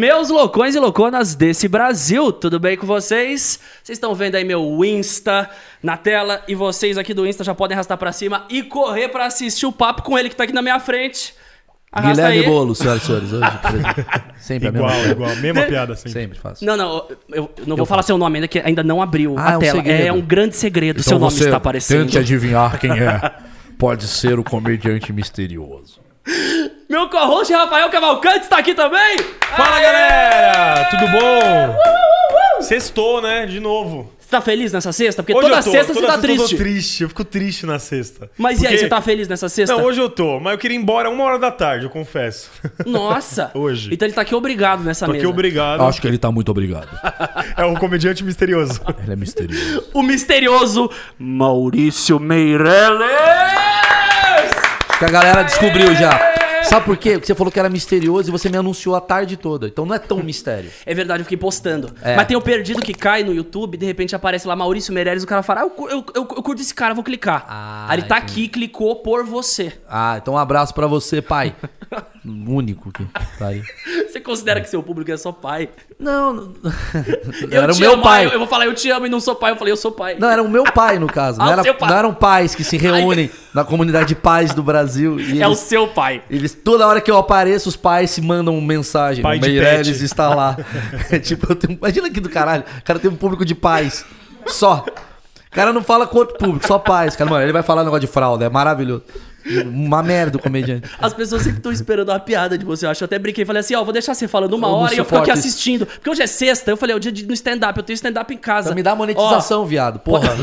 Meus loucões e louconas desse Brasil, tudo bem com vocês? Vocês estão vendo aí meu Insta na tela e vocês aqui do Insta já podem arrastar pra cima e correr pra assistir o papo com ele que tá aqui na minha frente. Arrasta Guilherme aí. Bolo, senhoras e senhores. Hoje, sempre a Igual, mesma igual. Mesma piada sempre. Sempre faço. Não, não, eu eu não vou falar seu nome ainda, que ainda não abriu Ah, a é um tela. segredo. É um grande segredo, Então seu nome está aparecendo. Tente adivinhar quem é. Pode ser o comediante misterioso. Meu co-host Rafael Cavalcante está aqui também! Fala, Aê! galera! Tudo bom? Sextou, né? De novo. Você tá feliz nessa sexta? Porque Hoje toda eu tô, sexta toda você tá sexta Eu triste. tô triste, eu fico triste na sexta. Mas e aí, Porque- você tá feliz nessa sexta? Não, hoje eu tô, mas eu queria ir embora uma hora da tarde, eu confesso. Nossa! Hoje. Então ele tá aqui obrigado nessa Tô mesa. aqui obrigado. Acho que ele tá muito obrigado. É o comediante misterioso. Ele é misterioso. O misterioso Maurício Meirelles! Que a galera descobriu já. Sabe por quê? Porque você falou que era misterioso e você me anunciou a tarde toda. Então não é tão mistério. É verdade, eu fiquei postando. É. Mas tem o perdido que cai no YouTube, de repente aparece lá Maurício Meirelles, o cara fala, ah, eu, eu, eu, eu curto esse cara, vou clicar. Ah, Aí ele tá entendi. aqui, clicou por você. Ah, então um abraço pra você, pai. Único que tá aí. Você considera que seu público é só pai? Não, não- Eu era o meu amo, pai. Eu, eu vou falar, eu te amo e não sou pai. Eu falei, eu sou pai. Não, era o meu pai, no caso. Não, Ah, o era, não eram pais que se reúnem na comunidade de pais do Brasil. E é o eles, seu pai. eles- toda hora que eu apareço, os pais se mandam mensagem. Pai o de Meirelles está lá. É tipo, eu tenho, imagina que do caralho. O cara tem um público de pais. Só. O cara não fala com outro público, só pais. Cara, mano, ele vai falar um negócio de fralda, é maravilhoso. Uma merda o comediante. As pessoas sempre estão esperando uma piada de você. Eu acho. Eu até brinquei e falei assim: ó, vou deixar você falando uma hora e eu fico aqui assistindo. Porque hoje é sexta. Eu falei, é o dia de, no stand-up. Eu tenho stand-up em casa. Pra me Ó, monetização, viado. Porra.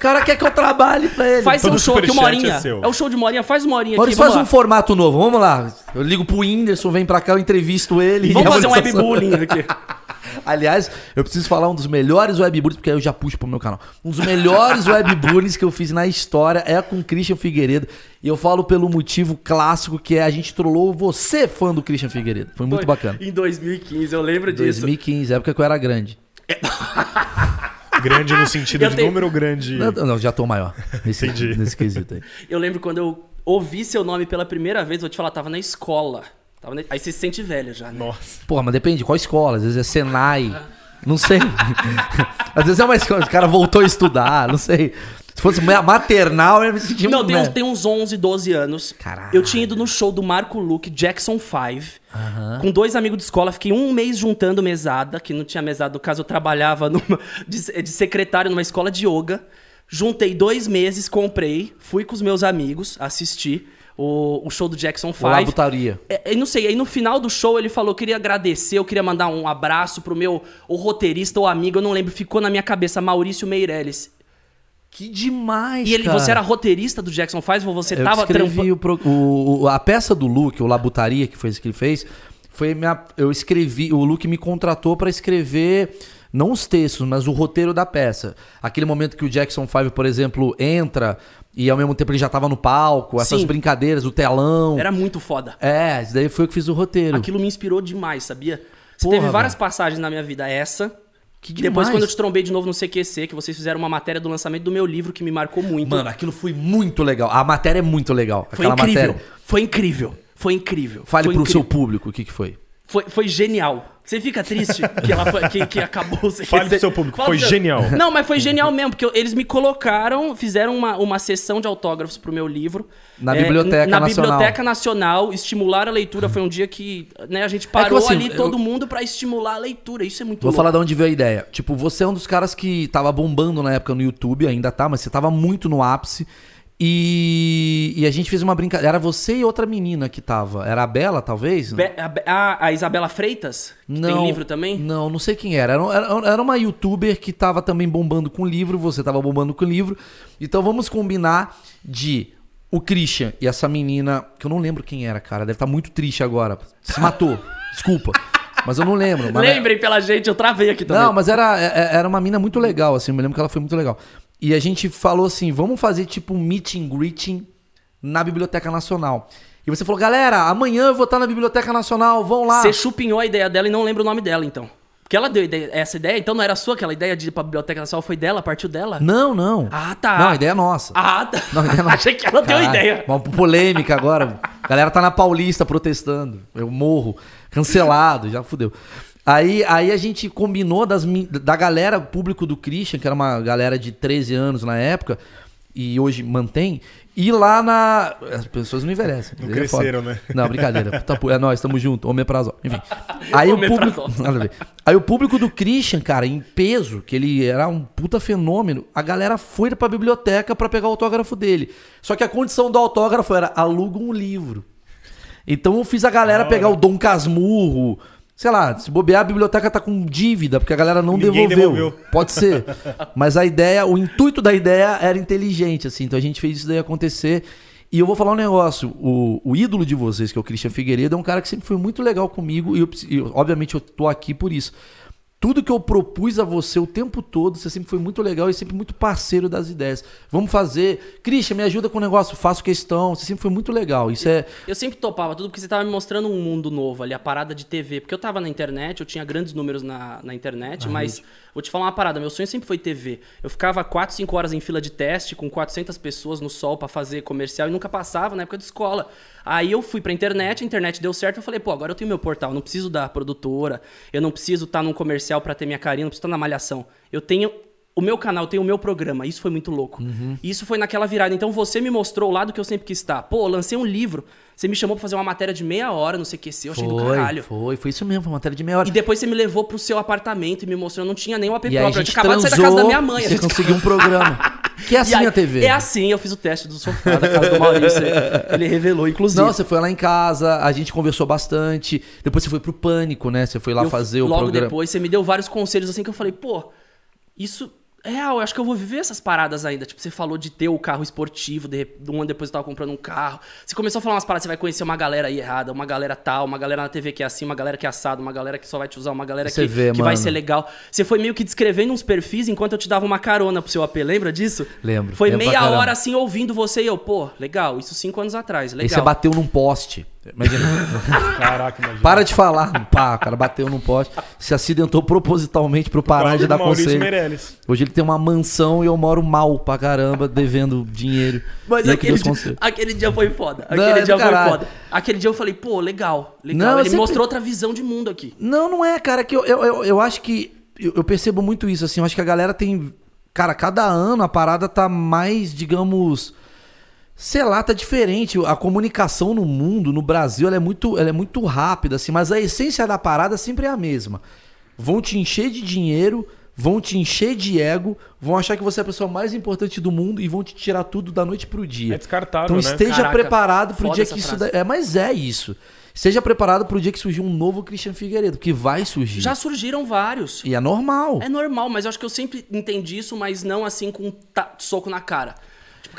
O cara quer que eu trabalhe pra ele. Faz seu Todo show aqui, uma superchat horinha. é seu. É o show de uma horinha. Faz uma horinha Maurício, aqui. faz Vamos um lá. formato novo. Vamos lá. Eu ligo pro Whindersson, vem pra cá, eu entrevisto ele. Vamos e fazer um monetização- webbullying aqui. Aliás, eu preciso falar um dos melhores webbullies, porque aí eu já puxo pro meu canal. Um dos melhores webbullies que eu fiz na história é com o Christian Figueiredo. E eu falo pelo motivo clássico que é a gente trollou você, fã do Christian Figueiredo. Foi muito Foi bacana. Em 2015, eu lembro disso. 2015, época que eu era grande. Grande no sentido Eu de tenho- número grande. Não, não, já tô maior. Nesse, Entendi. nesse quesito aí. Eu lembro quando eu ouvi seu nome pela primeira vez, vou te falar, tava na escola. Tava na- Aí você se sente velho já, né? Nossa. Porra, mas depende de qual escola. Às vezes é Senai. Não sei. Às vezes é uma escola, o cara voltou a estudar, não sei. Se fosse ma- maternal, eu ia me sentir Não, tem uns, tem uns 11, 12 anos. Caralho. Eu tinha ido no show do Marco Luke, Jackson 5, com dois amigos de escola. Fiquei um mês juntando mesada, que não tinha mesada. No caso, eu trabalhava numa, de, de secretário numa escola de yoga. Juntei dois meses, comprei, fui com os meus amigos assistir o, o show do Jackson 5. Olá, putaria. É, é, não sei, aí no final do show ele falou, eu queria agradecer, eu queria mandar um abraço pro meu o roteirista ou amigo, eu não lembro, ficou na minha cabeça, Maurício Meirelles. Que demais, E ele, cara. você era roteirista do Jackson 5, você Eu tava escrevi o, pro- o- a peça do Luke, o Labutaria, que foi isso que ele fez, foi minha, eu escrevi, o Luke me contratou pra escrever não os textos, mas o roteiro da peça. Aquele momento que o Jackson 5, por exemplo, entra e ao mesmo tempo ele já tava no palco, essas Sim. brincadeiras, o telão. Era muito foda. É, isso daí foi eu que fiz o roteiro. Aquilo me inspirou demais, sabia? Você Porra, teve várias velho. passagens na minha vida, essa... Que Depois, demais. quando eu te trombei de novo no CQC, que vocês fizeram uma matéria do lançamento do meu livro que me marcou muito. Mano, aquilo foi muito legal. A matéria é muito legal. foi Aquela incrível. matéria. Foi incrível. Foi incrível. Fale foi pro incrível. seu público o que, que foi. Foi, foi genial. Você fica triste que, ela foi- que, que acabou? Fale pro seu público, Fala foi seu- genial. Não, mas foi genial mesmo, porque eles me colocaram, fizeram uma, uma sessão de autógrafos pro meu livro. Na Biblioteca na Nacional. Biblioteca Nacional, estimular a leitura. Foi um dia que né, a gente parou assim, ali, eu- todo mundo, pra estimular a leitura. Isso é muito Vou louco. falar de onde veio a ideia. Tipo, você é um dos caras que tava bombando na época no YouTube, ainda tá, mas você tava muito no ápice. E, e a gente fez uma brincadeira. Era você e outra menina que tava. Era a Bela, talvez? Be- a, a- Isabela Freitas, que tem livro também. Não, não sei quem era. Era, era. era uma youtuber que tava também bombando com livro, você tava bombando com livro. Então vamos combinar de o Christian e essa menina, que eu não lembro quem era, cara. Deve estar muito triste agora. Se matou. Desculpa. Mas eu não lembro. Lembrem pela gente, eu travei aqui também. Não, mas era, é- é- era uma mina muito legal, assim. Eu me lembro que ela foi muito legal. E a gente falou assim: vamos fazer tipo um meet and greeting na Biblioteca Nacional. E você falou, galera, amanhã eu vou estar na Biblioteca Nacional, vão lá. Você chupinhou a ideia dela e não lembra o nome dela, então. Porque ela deu ideia- essa ideia, então não era sua aquela ideia de ir pra Biblioteca Nacional, foi dela, partiu dela? Não, não. Ah, tá. Não, a ideia é nossa. Ah, tá. Não, a ideia é nossa. Achei que ela deu Caralho, ideia. Uma polêmica agora. A galera tá na Paulista protestando. Eu morro. Cancelado, já fudeu. Aí, aí a gente combinou das, da galera, público do Christian, que era uma galera de 13 anos na época, e hoje mantém, ir lá na. As pessoas não envelhecem. Não Aí é foda. cresceram, né? Não, brincadeira. É nós, tamo junto. Omeprazol. Enfim. Aí o público. A ver. Aí o público do Christian, cara, em peso, que ele era um puta fenômeno, a galera foi pra biblioteca pra pegar o autógrafo dele. Só que a condição do autógrafo era aluga um livro. Então eu fiz a galera pegar o Dom Casmurro. Sei lá, se bobear, a biblioteca tá com dívida, porque a galera não devolveu. devolveu. Pode ser. Mas a ideia, o intuito da ideia era inteligente, assim. Então a gente fez isso daí acontecer. E eu vou falar um negócio. O, o ídolo de vocês, que é o Christian Figueiredo, é um cara que sempre foi muito legal comigo. E, eu, e, obviamente eu tô aqui por isso. Tudo que eu propus a você o tempo todo, você sempre foi muito legal e sempre muito parceiro das ideias. Vamos fazer. Christian, me ajuda com o negócio, faço questão. Você sempre foi muito legal. Isso é. Eu sempre topava tudo porque você tava me mostrando um mundo novo ali, a parada de TV. Porque eu tava na internet, eu tinha grandes números na, na internet, mas vou te falar uma parada, meu sonho sempre foi TV. Eu ficava 4, 5 horas em fila de teste com 400 pessoas no sol pra fazer comercial e nunca passava na época de escola. Aí eu fui pra internet, a internet deu certo, eu falei, pô, agora eu tenho meu portal, não preciso da produtora, eu não preciso estar num comercial pra ter minha carinha, não preciso estar na malhação. Eu tenho o meu canal, eu tenho o meu programa. Isso foi muito louco. E Isso foi naquela virada. Então você me mostrou o lado que eu sempre quis estar. Pô, lancei um livro. Você me chamou pra fazer uma matéria de meia hora no CQC. Eu achei do Foi, caralho. foi, foi isso mesmo, foi uma matéria de meia hora. E depois você me levou pro seu apartamento e me mostrou. Eu não tinha nem o app E aí a próprio. Eu gente acabado de sair da casa da minha mãe. Você gente- conseguiu um programa. Que é assim aí- a TV. É assim, eu fiz o teste do sofá da casa do Maurício. Ele revelou, inclusive. Não, você foi lá em casa, a gente conversou bastante. Depois você foi pro Pânico, né? Você foi lá Eu- fazer o logo programa. depois você me deu vários conselhos assim que eu falei, pô, isso real, eu acho que eu vou viver essas paradas ainda. Tipo, você falou de ter o carro esportivo, de, um ano depois eu tava comprando um carro. Você começou a falar umas paradas, você vai conhecer uma galera aí errada, uma galera tal, uma galera na TV que é assim, uma galera que é assado, uma galera que só vai te usar, uma galera Você que, vê, que vai ser legal. Você foi meio que descrevendo uns perfis enquanto eu te dava uma carona pro seu AP, lembra disso? Lembro, Foi lembro meia hora assim ouvindo você e eu, pô, legal, isso cinco anos atrás, legal. você bateu num poste. Imagina. Caraca, imagina. Para de falar. Pá, o cara bateu num poste. Se acidentou propositalmente pro parar de dar Maurício conselho. Meirelles. Hoje ele tem uma mansão e eu moro mal pra caramba, devendo dinheiro. Mas E é que aquele dia, aquele dia foi foda. Não, Aquele é dia foi caralho. foda. Aquele dia eu falei, pô, legal, legal. Não, Ele sempre- mostrou outra visão de mundo aqui. Não, não é, cara. Que eu, eu, eu, eu acho que. Eu, eu percebo muito isso, assim. Eu acho que a galera tem. Cara, cada ano a parada tá mais, digamos. Sei lá, tá diferente. A comunicação no mundo, no Brasil, ela é muito, ela é muito rápida, assim, mas a essência da parada sempre é a mesma. Vão te encher de dinheiro, vão te encher de ego, vão achar que você é a pessoa mais importante do mundo e vão te tirar tudo da noite pro dia. É descartável, Então né? esteja Caraca, preparado pro dia que isso. frase. É, mas é isso. Esteja preparado pro dia que surgir um novo Christian Figueiredo, que vai surgir. Já surgiram vários. E é normal. É normal, mas eu acho que eu sempre entendi isso, mas não assim com ta- soco na cara.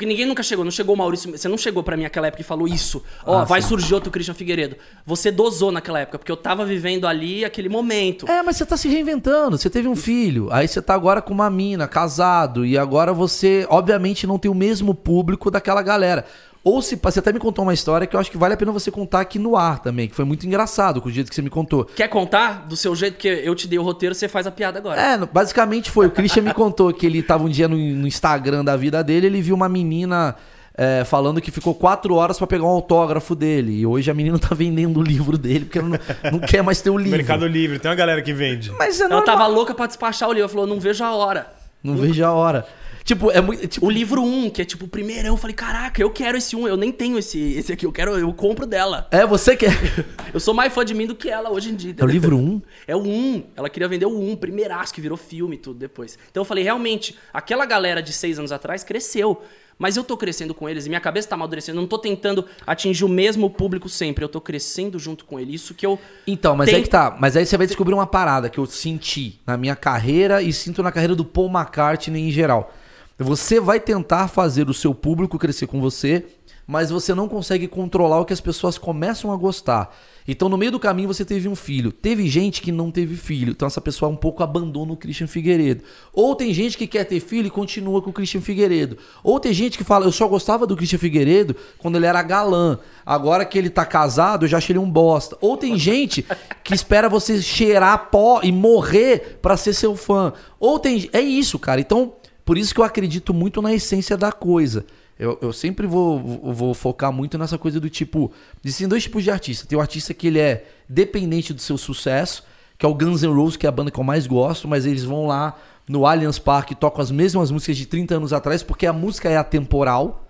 Porque ninguém nunca chegou. Não chegou o Maurício. Você não chegou pra mim naquela época e falou isso. Ó, Ah, vai sim. surgir outro Christian Figueiredo. Você dosou naquela época, porque eu tava vivendo ali aquele momento. É, mas você tá se reinventando. Você teve um filho, aí você tá agora com uma mina, casado, e agora você, obviamente, não tem o mesmo público daquela galera. Ou se você até me contou uma história que eu acho que vale a pena você contar aqui no ar também, que foi muito engraçado com o jeito que você me contou. Quer contar do seu jeito? Porque eu te dei o roteiro, você faz a piada agora. É, no- basicamente foi. O Christian me contou que ele tava um dia no, no Instagram da vida dele, ele viu uma menina é, falando que ficou quatro horas pra pegar um autógrafo dele. E hoje a menina tá vendendo o livro dele, porque ela não, não quer mais ter o livro. Mercado Livre, tem uma galera que vende. Mas é Ela normal. tava louca pra despachar o livro. Ela falou, não vejo a hora. Não vejo a hora. Tipo, é muito. Tipo, O livro 1, que é tipo o primeirão, eu falei, caraca, eu quero esse 1, eu nem tenho esse, esse aqui, eu quero, eu compro dela. É, você quer. Eu sou mais fã de mim do que ela hoje em dia. É o livro 1? É o 1. Ela queria vender o 1, primeiraço, que virou filme e tudo depois. Então eu falei, realmente, aquela galera de seis anos atrás cresceu. Mas eu tô crescendo com eles e minha cabeça tá amadurecendo. Eu não tô tentando atingir o mesmo público sempre. Eu tô crescendo junto com ele. Isso que eu. Então, mas Tem- aí que tá. Mas aí você vai descobrir uma parada que eu senti na minha carreira e sinto na carreira do Paul McCartney em geral. Você vai tentar fazer o seu público crescer com você, mas você não consegue controlar o que as pessoas começam a gostar. Então, no meio do caminho, você teve um filho. Teve gente que não teve filho. Então, essa pessoa um pouco abandona o Christian Figueiredo. Ou tem gente que quer ter filho e continua com o Christian Figueiredo. Ou tem gente que fala, eu só gostava do Christian Figueiredo quando ele era galã. Agora que ele tá casado, eu já achei ele um bosta. Ou tem gente que espera você cheirar pó e morrer pra ser seu fã. Ou tem. É isso, cara. Então, por isso que eu acredito muito na essência da coisa. Eu, eu sempre vou, vou, focar muito nessa coisa do tipo. Existem dois tipos de artista. Tem o artista que ele é dependente do seu sucesso, que é o Guns N' Roses, que é a banda que eu mais gosto, mas eles vão lá no Allianz Parque e tocam as mesmas músicas de 30 anos atrás, porque a música é atemporal.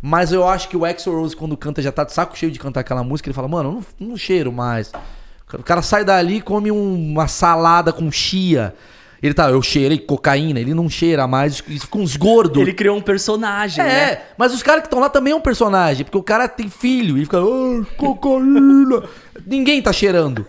Mas eu acho que o Axl Rose, quando canta, já tá de saco cheio de cantar aquela música. Ele fala, mano, eu não, não cheiro mais. O cara sai dali e come um- uma salada com chia. Ele tá, eu cheirei cocaína. Ele não cheira mais, fica uns gordos. Ele criou um personagem, É, né? mas os caras que estão lá também é um personagem, porque o cara tem filho e fica, ah, cocaína. Ninguém tá cheirando.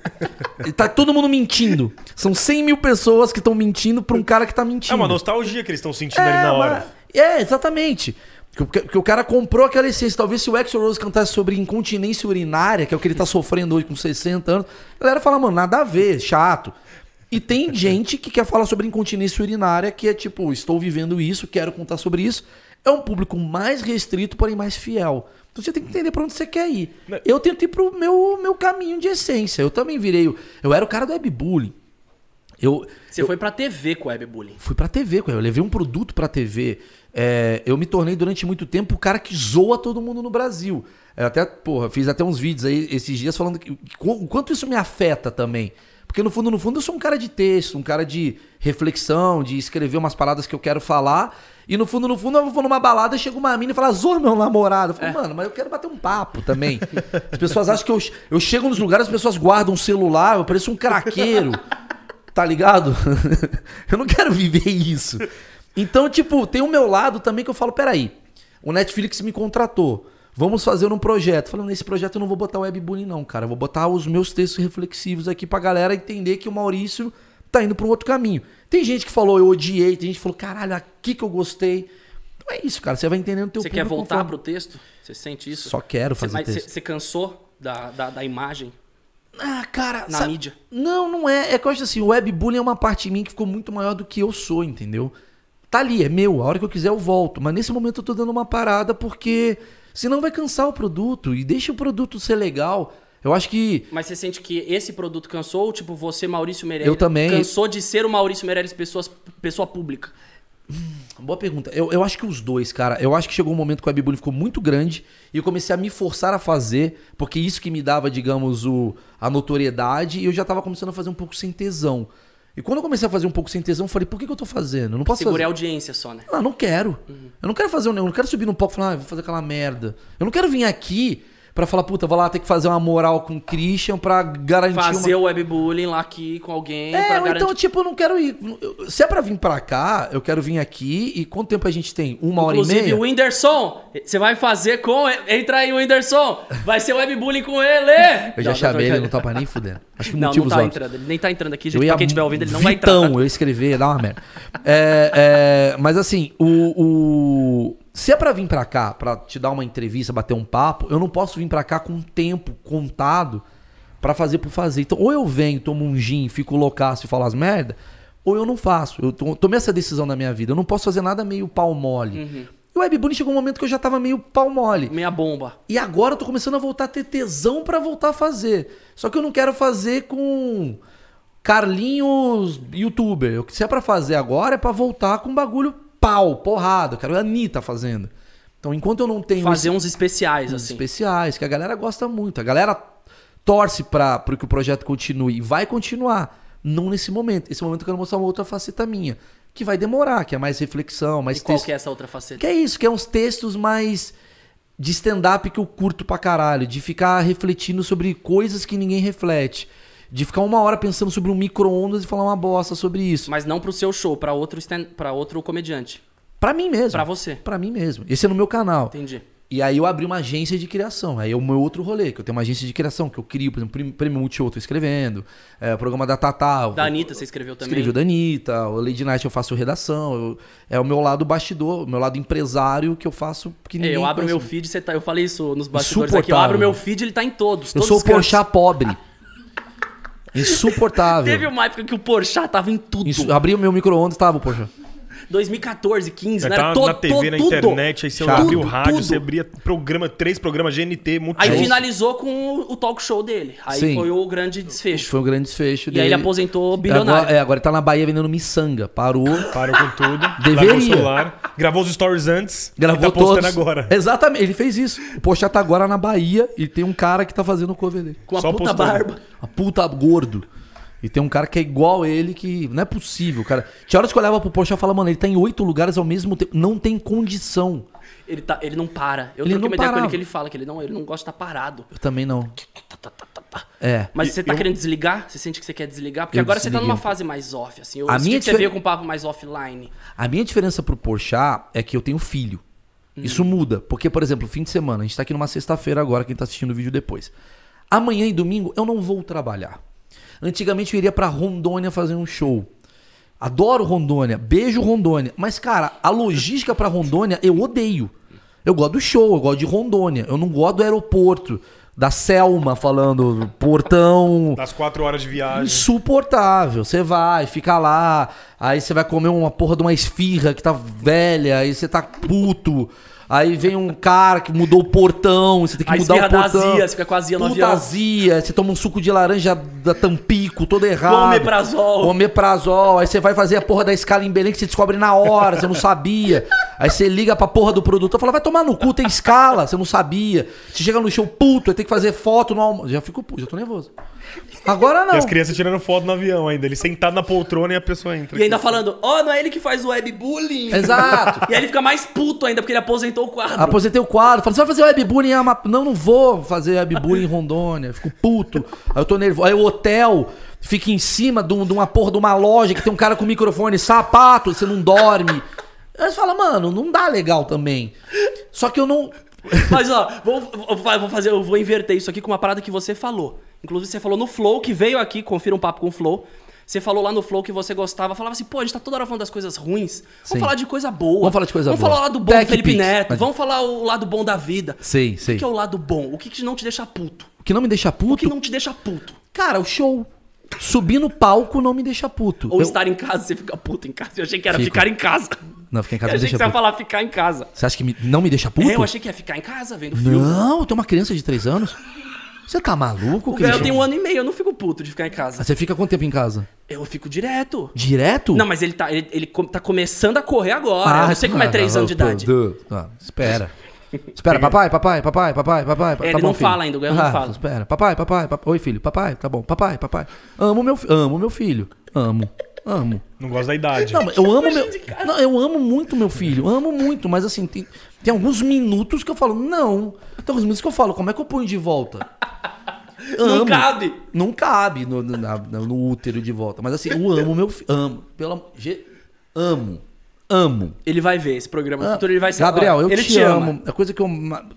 Tá todo mundo mentindo. São 100 mil pessoas que estão mentindo pra um cara que tá mentindo. É uma nostalgia que eles estão sentindo ali na hora. mas- É, exatamente. Porque, porque o cara comprou aquela essência. Talvez se o Axl Rose cantasse sobre incontinência urinária, que é o que ele tá sofrendo hoje com 60 anos, a galera fala, mano, nada a ver, chato. E tem gente que quer falar sobre incontinência urinária, que é tipo, estou vivendo isso, quero contar sobre isso. É um público mais restrito, porém mais fiel. Então você tem que entender pra onde você quer ir. Né? Eu tento ir pro meu, meu caminho de essência. Eu também virei. Eu era o cara do webbullying. Eu, Você foi pra TV com o webbullying. fui pra TV, eu levei um produto pra TV. É, eu me tornei durante muito tempo o cara que zoa todo mundo no Brasil. Eu até, porra, fiz até uns vídeos aí esses dias falando que- o quanto isso me afeta também. Porque no fundo, no fundo, eu sou um cara de texto, um cara de reflexão, de escrever umas paradas que eu quero falar. E no fundo, no fundo, eu vou numa balada, chega uma mina e fala, zoa meu namorado. Eu falo, mano, mas eu quero bater um papo também. As pessoas acham que eu, eu chego nos lugares, as pessoas guardam um celular, eu pareço um craqueiro. Tá ligado? eu não quero viver isso. Então, tipo, tem o meu lado também que eu falo, peraí, o Netflix me contratou. Vamos fazer um projeto. Falando, nesse projeto eu não vou botar webbullying não, cara. Eu vou botar os meus textos reflexivos aqui pra galera entender que o Maurício tá indo pra um outro caminho. Tem gente que falou, eu odiei. Tem gente que falou, caralho, aqui que eu gostei. Então é isso, cara. Você vai entendendo o teu Você quer voltar conforme- pro texto? Você sente isso? Só quero fazer texto. Você você cansou da, da, da imagem? Ah, cara, Na sabe- mídia. Não, não é. É que eu acho assim, o webbullying é uma parte de mim que ficou muito maior do que eu sou, entendeu? Tá ali, é meu. A hora que eu quiser eu volto. Mas nesse momento eu tô dando uma parada porque senão vai cansar o produto. E deixa o produto ser legal. Eu acho que. Mas você sente que esse produto cansou? Ou, tipo, você, Maurício Meirelles, Eu também. cansou de ser o Maurício Meirelles pessoas, pessoa pública? Boa pergunta. Eu, eu acho que os dois, cara. Eu acho que chegou um momento que o webbullying ficou muito grande e eu comecei a me forçar a fazer, porque isso que me dava, digamos, o, a notoriedade e eu já tava começando a fazer um pouco sem tesão. E quando eu comecei a fazer um pouco sem tesão, eu falei, por que, que eu tô fazendo? Eu não posso Segurei fazer. a audiência só, né? Ah, não quero. Eu não quero fazer um. Eu não quero subir no palco e falar, ah, vou fazer aquela merda. Eu não quero vir aqui pra falar, puta, vou lá ter que fazer uma moral com o Christian pra garantir Fazer uma. o webbullying lá aqui com alguém É, ou garantir... então, tipo, eu não quero ir. Se é pra vir pra cá, eu quero vir aqui. E quanto tempo a gente tem? Uma hora e Inclusive, meia? o Whindersson, você vai fazer com... Entra aí, Whindersson. Vai ser webbullying com ele. Eu já Não, chamei tô- ele, não topa nem fudendo. Acho que Não, não motivos tá óbvios. entrando. Ele nem tá entrando aqui, gente. Pra quem estiver ouvindo, ele não vai entrar. Vitão, tá? eu escrever, dá uma merda. É, é, mas assim, o, o- se é pra vir pra cá, pra te dar uma entrevista, bater um papo, eu não posso vir pra cá com tempo contado pra fazer por fazer. Então, ou eu venho, tomo um gin, fico loucaço e falo as merda, ou eu não faço. Eu to- tomei essa decisão na minha vida. Eu não posso fazer nada meio pau mole. Uhum. E o Webbullying chegou um momento que eu já tava meio pau mole. Meia bomba. E agora eu tô começando a voltar a ter tesão pra voltar a fazer. Só que eu não quero fazer com Carlinhos youtuber. Se é pra fazer agora é pra voltar com bagulho pau, porrada. Eu quero a Anitta fazendo. Então enquanto eu não tenho Fazer uns especiais, uns assim. especiais, que a galera gosta muito. A galera torce pra que o projeto continue e vai continuar. Não nesse momento. Esse momento eu quero mostrar uma outra faceta minha. Que vai demorar, que é mais reflexão, mais E qual texto. que é essa outra faceta? Que é isso, que é uns textos mais de stand-up que eu curto pra caralho, de ficar refletindo sobre coisas que ninguém reflete, de ficar uma hora pensando sobre um micro-ondas e falar uma bosta sobre isso. Mas não pro seu show, pra outro, stand... pra outro comediante. Pra mim mesmo. Pra você. Pra mim mesmo. Esse é no meu canal. Entendi. E aí eu abri uma agência de criação. Aí é o meu outro rolê, que eu tenho uma agência de criação, que eu crio, por exemplo, Prêmio- Prêmio Multishow, eu tô escrevendo. É, o programa da Tatá. Da Anitta, você escreveu também. Escrevi o da Anitta, o Lady Night eu faço redação. eu- é o meu lado bastidor, o meu lado empresário que eu faço que É, ninguém eu abro conhece. meu feed, você tá, eu falei isso nos bastidores aqui. Eu abro meu feed, ele tá em todos. Eu todos sou o. Porchat pobre. Insuportável. Teve uma época que o Porchat tava em tudo. Insu- Abri o meu micro-ondas, tava o Porchat. 2014, 15, Você né? Era todo, na TV, na tudo. internet, aí você abria o rádio, Tudo. você abria programa, três programas GNT, muito Aí finalizou com o talk show dele. Aí Sim. foi o grande desfecho. Foi um grande desfecho E dele. aí ele aposentou bilionário. Agora, é, agora ele tá na Bahia vendendo miçanga. Parou. Parou com tudo. Deveria. o celular, gravou os stories antes Gravou e tá postando todos. agora. Exatamente, ele fez isso. O Porchat tá agora na Bahia e tem um cara que tá fazendo o cover dele. Com a Só puta postando. barba. A puta gordo. E tem um cara que é igual ele que. Não é possível, cara. Tinha horas que eu olhava pro Porchat e falava, mano, ele tá em oito lugares ao mesmo tempo. Não tem condição. Ele, tá, ele não para. Eu Ele troquei uma ideia com ele que ele fala que ele não, ele não gosta de estar parado. Eu também não. Tá, tá, tá, tá, tá. É. Mas E você tá eu- querendo desligar? Você sente que você quer desligar? Porque Eu agora você tá desliguei. numa fase mais off, assim. Eu A senti minha que você difer- veio com um papo mais offline. A minha diferença pro Porchat é que eu tenho filho. Isso muda. Porque, por exemplo, fim de semana, a gente tá aqui numa sexta-feira agora, quem tá assistindo o vídeo depois. Amanhã e domingo eu não vou trabalhar. Antigamente eu iria pra Rondônia fazer um show. Adoro Rondônia, beijo Rondônia. Mas, cara, a logística pra Rondônia eu odeio. Eu gosto do show, eu gosto de Rondônia. Eu não gosto do aeroporto, da Selma falando, portão. Das quatro horas de viagem. Insuportável. Você vai, fica lá, aí você vai comer uma porra de uma esfirra que tá velha, aí você tá puto. Aí vem um cara que mudou o portão, você tem que A mudar o esfirra da portão. azia, você fica com azia no Puta avião. azia, você toma um suco de laranja da Tampico, todo errado. omeprazol. Omeprazol. Aí você vai fazer a porra da escala em Belém que você descobre na hora, você não sabia. Aí você liga pra porra do produtor e fala, vai tomar no cu, tem escala, você não sabia. Você chega no show puto, aí tem que fazer foto no almoço. Já fico puto, já tô nervoso. Agora não. E as crianças tirando foto no avião ainda. Ele sentado na poltrona e a pessoa entra. E ainda falando, ó, não é ele que faz o webbullying. Exato. E aí ele fica mais puto ainda, porque ele aposentou o quadro. Aposentei o quadro. Falei, você vai fazer webbullying em Amapá? Não, não vou fazer webbullying em Rondônia. Fico puto. Aí eu tô nervoso. Aí o hotel fica em cima de, um- de uma porra de uma loja que tem um cara com microfone, sapato, você não dorme. Aí você fala, mano, não dá legal também. Só que eu não. Mas ó, vou, vou- vou fazer, eu vou inverter isso aqui com uma parada que você falou. Inclusive, você falou no Flow, que veio aqui, confira um papo com o Flow. Você falou lá no Flow que você gostava, falava assim, pô, a gente tá toda hora falando das coisas ruins. Vamos Sim. falar de coisa boa. Vamos falar de coisa Vamos boa. falar o lado bom Tech do Felipe Pix, Neto. mas- Vamos falar o lado bom da vida. Sei, O sei. que, que é o lado bom? O que, que não te deixa puto? O que não me deixa O puto. que não te deixa puto? Cara, o show. Subir no palco não me deixa puto. Ou Eu- estar em casa, você fica puto em casa. Eu achei que era Fico. ficar em casa. Não, ficar em Eu casa me achei que você ia falar ficar em casa. Você acha que me- não me deixa puto? É, eu achei que ia ficar em casa vendo filme. Não, eu tenho uma criança de 3 anos. Você tá maluco, Eu Christian? tenho um ano e meio, eu não fico puto de ficar em casa. Você fica quanto tempo em casa? Eu fico direto. Direto? Não, mas ele tá, ele, ele com- tá começando a correr agora. eu não sei como é ah, 3 ah, anos de idade. ah, espera. Espera, papai, papai, papai, papai, papai. É, ele tá bom, não filho. fala ainda, o Gael não Ah, fala. Espera, papai, papai, papai. Oi, filho, papai, tá bom, papai, papai. Amo meu, fi- amo meu filho. Amo, amo. Não gosta da idade. Não, mas eu amo meu. Não, eu amo muito meu filho, amo muito, mas assim, tem, tem alguns minutos que eu falo, não. Tem alguns minutos que eu falo, como é que eu ponho de volta? Não Amo. cabe. Não cabe no, no, na- no útero de volta. Mas assim, eu amo meu filho. Amo. Pelo ge- Amo. Amo. Ele vai ver esse programa no Ah, futuro, ele vai ser. Gabriel, eu ele te, ama. amo. É coisa que eu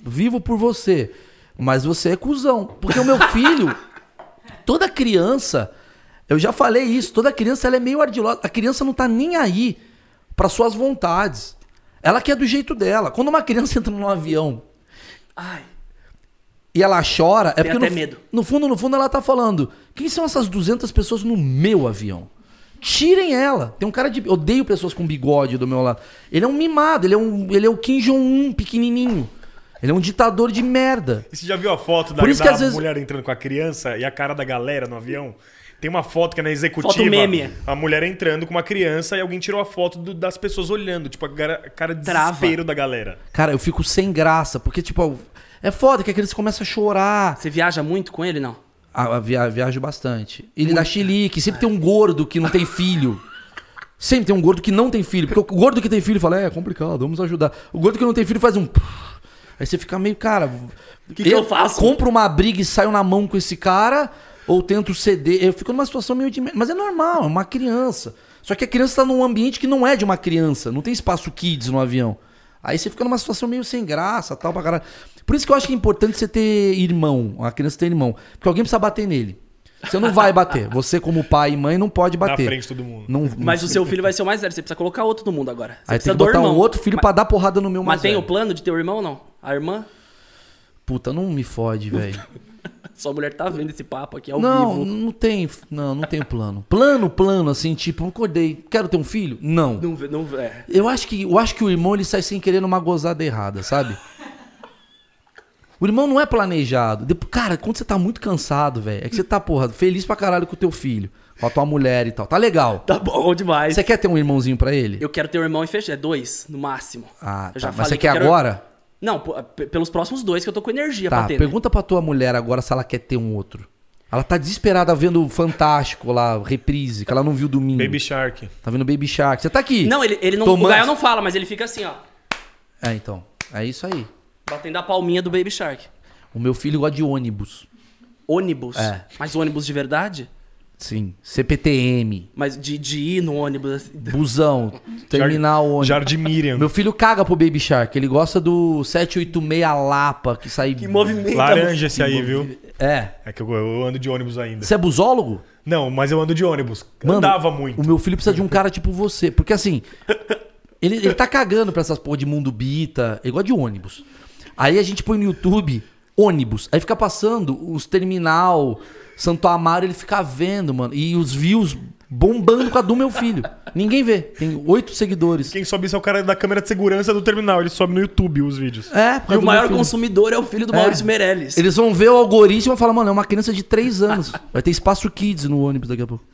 vivo por você. Mas você é cuzão. Porque o meu filho, toda criança, eu já falei isso, toda criança ela é meio ardilosa. A criança não tá nem aí para suas vontades. Ela quer do jeito dela. Quando uma criança entra num avião Ai, e ela chora, é Tem porque até no, medo. no fundo, no fundo ela tá falando: "Quem são essas 200 pessoas no meu avião?" Tirem ela. Tem um cara de eu odeio pessoas com bigode do meu lado. Ele é um mimado, ele é um ele é o Kim Jong Un pequenininho. Ele é um ditador de merda. E você já viu a foto da, Por isso da que às vezes- mulher entrando com a criança e a cara da galera no avião? Tem uma foto que é na executiva. Foto meme. A mulher entrando com uma criança e alguém tirou a foto do- das pessoas olhando. Tipo, a cara, cara de Trava. desespero da galera. Cara, eu fico sem graça, porque tipo, é foda que a criança começa a chorar. você viaja muito com ele, não? Ah, via, viajo bastante. Ele dá chilique, sempre tem um gordo que não tem filho. Sempre tem um gordo que não tem filho. Porque o gordo que tem filho fala, é, é complicado, vamos ajudar. O gordo que não tem filho faz um. Aí você fica meio, cara. O que que eu faço? Compro uma briga e saio na mão com esse cara, ou tento ceder. Eu fico numa situação meio de. Mas é normal, é uma criança. Só que a criança tá num ambiente que não é de uma criança. Não tem espaço kids no avião. Aí você fica numa situação meio sem graça, tal, pra caralho. Por isso que eu acho que é importante você ter irmão, a criança ter irmão. Porque alguém precisa bater nele. Você não vai bater. Você, como pai e mãe, não pode Na bater. frente de todo mundo. Não, Mas o seu filho vai ser o mais velho. Você precisa colocar outro no mundo agora. Você Aí precisa tem que botar irmão. um outro filho pra dar porrada no meu mais Mas tem o velho. plano de ter o irmão ou não? A irmã? Puta, não me fode, velho. Sua mulher tá vendo esse papo aqui ao Não, vivo. não tem. Não, não tenho plano. Plano, plano, assim, tipo, acordei. Quero ter um filho? Não. Não, não, é. Eu acho que, eu acho que o irmão ele sai sem querer numa gozada errada, sabe? O irmão não é planejado. Depois, cara, quando você tá muito cansado, velho, é que você tá, porra, feliz pra caralho com o teu filho, com a tua mulher e tal. Tá legal. Tá bom demais. Você quer ter um irmãozinho pra ele? Eu quero ter um irmão e fechar. É dois, no máximo. Ah, Eu tá. Mas falei você que quer quero- agora? Não, pelos próximos dois que eu tô com energia Tá, pra ter. né? pergunta pra tua mulher agora se ela quer ter um outro. Ela tá desesperada vendo o Fantástico lá, reprise, que ela não viu domingo. Baby Shark. Tá vendo Baby Shark. Você tá aqui. Não, ele, ele não. Tomando- O Gael não fala, mas ele fica assim, ó. É, então. É isso aí. Batendo a palminha do Baby Shark. O meu filho gosta de ônibus. Ônibus. É. Mas ônibus de verdade? Sim. CPTM. Mas de, de ir no ônibus. assim. Busão. Terminal ônibus. Jardim Miriam. Meu filho caga pro Baby Shark. Ele gosta do 786 Lapa, que sai. Que movimento. Laranja esse aí, viu? É. É que eu, eu ando de ônibus ainda. Você é busólogo? Não, mas eu ando de ônibus. Mano, Andava muito. O meu filho precisa de um cara tipo você. Porque assim, ele, ele tá cagando pra essas porra de mundo bita. Ele gosta de ônibus. Aí a gente põe no YouTube ônibus. Aí fica passando os terminal, Santo Amaro, ele fica vendo, mano. E os views bombando com a do meu filho. Ninguém vê. Tem oito seguidores. Quem sobe isso é o cara da câmera de segurança do terminal. Ele sobe no YouTube os vídeos. É, E o maior consumidor é o filho do É. Maurício Meirelles. Eles vão ver o algoritmo e falar, mano, é uma criança de 3 anos. Vai ter espaço kids no ônibus daqui a pouco.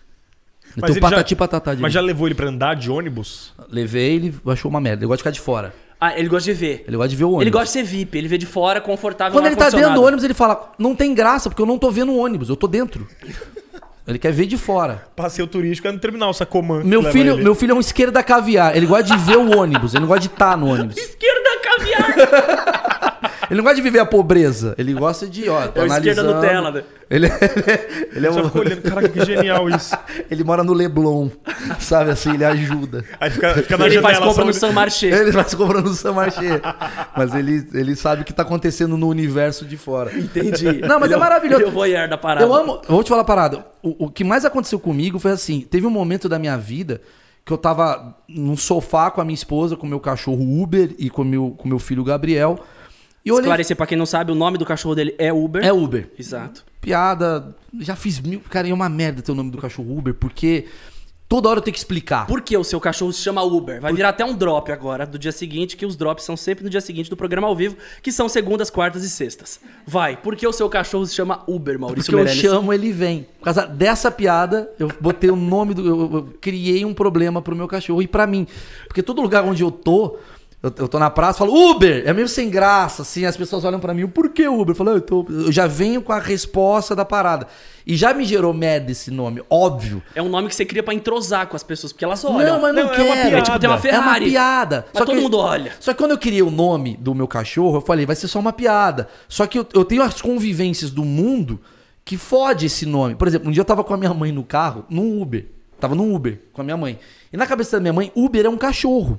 Vai ter o ele patati patatá de Mas já levou ele pra andar de ônibus? Levei, ele achou uma merda. Ele gosta de ficar de fora. Ah, ele gosta de ver. Ele gosta de ver o ônibus. Ele gosta de ser VIP, ele vê de fora, confortável Quando ele tá dentro do ônibus, ele fala: Não tem graça, porque eu não tô vendo o ônibus, eu tô dentro. Ele quer ver de fora. Passeio turístico é no terminal, Sacomã. Meu filho, ele. meu filho é um esquerda caviar. Ele gosta de ver o ônibus, ele não gosta de estar no ônibus. Esquerda caviar. Ele não gosta de viver a pobreza. Ele gosta de, ó, tô É o esquerda analisando. Nutella, né? Ele, ele, ele é um, olhando, caraca, que genial isso. ele mora no Leblon, sabe assim, ele ajuda. Aí fica, fica na Ele faz janela compra no San Marché. Ele vai se comprando no San Marché. Mas ele, ele sabe o que tá acontecendo no universo de fora. Entendi. Não, mas Ele é maravilhoso. É o voyeur da parada. Eu amo. Eu vou te falar uma parada. O, o que mais aconteceu comigo foi assim: teve um momento da minha vida que eu tava num sofá com a minha esposa, com o meu cachorro Uber e com o meu, com o meu filho Gabriel. E eu olhei. Esclarecer pra quem não sabe, o nome do cachorro dele é Uber. É Uber. Exato. Piada. Já fiz mil. Cara, é uma merda ter o nome do cachorro Uber, porque toda hora eu tenho que explicar. Por que o seu cachorro se chama Uber? Vai virar até um drop agora, do dia seguinte, que os drops são sempre no dia seguinte do programa ao vivo, que são segundas, quartas e sextas. Vai, por que o seu cachorro se chama Uber, Maurício Porque eu Meirelles? chamo, ele vem. Por causa dessa piada, eu botei o nome do. Eu, eu criei um problema pro meu cachorro e pra mim. Porque todo lugar onde eu tô, eu, eu tô na praça e falo, Uber! É meio sem graça, assim. As pessoas olham pra mim, por que Uber? Eu falo, "Ah, eu, tô... eu já venho com a resposta da parada. E já me gerou merda esse nome, óbvio. É um nome que você cria pra entrosar com as pessoas, porque elas olham. não, mas não, Não, é quero. uma piada. É tipo, tem uma É uma Ferrari. piada. Mas todo mundo olha. Só que quando eu criei o nome do meu cachorro, eu falei, vai ser só uma piada. Só que eu, eu tenho as convivências do mundo que fode esse nome. Por exemplo, um dia eu tava com a minha mãe no carro, num Uber. Tava num Uber com a minha mãe. E na cabeça da minha mãe, Uber é um cachorro.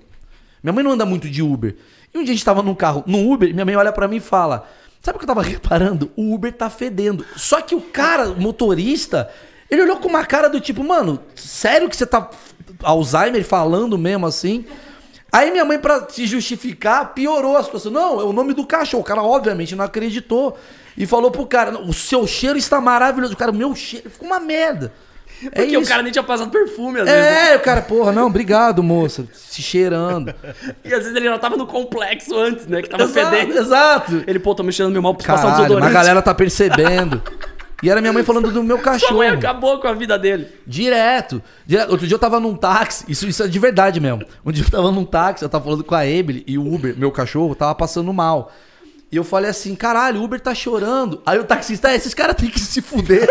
Minha mãe não anda muito de Uber. E um dia a gente tava num carro, num Uber, minha mãe olha pra mim e fala: Sabe o que eu tava reparando? O Uber tá fedendo. Só que o cara, o motorista, ele olhou com uma cara do tipo, mano, sério que você tá Alzheimer falando mesmo assim? Aí minha mãe, pra se justificar, piorou a situação. Não, é o nome do cachorro. O cara, obviamente, não acreditou. E falou pro cara: "Não, o seu cheiro está maravilhoso. O cara, meu cheiro. Ficou uma merda. É Porque o isso. cara nem tinha passado perfume, às vezes. né? É, o cara, porra, não, obrigado, moça. Se cheirando. E às vezes ele já tava no complexo antes, né? Que tava exato, fedendo. exato. Ele, pô, tô me cheirando meio mal, preciso passar um desodorante. a galera tá percebendo. E era minha mãe falando do meu Sua cachorro. mãe acabou com a vida dele. Direto. Direto. Outro dia eu tava num táxi, isso, isso é de verdade mesmo. Um dia eu tava num táxi, eu tava falando com a Emily e o Uber, meu cachorro, tava passando mal. E eu falei assim, caralho, o Uber tá chorando. Aí o taxista, "É, esses caras têm que se fuder.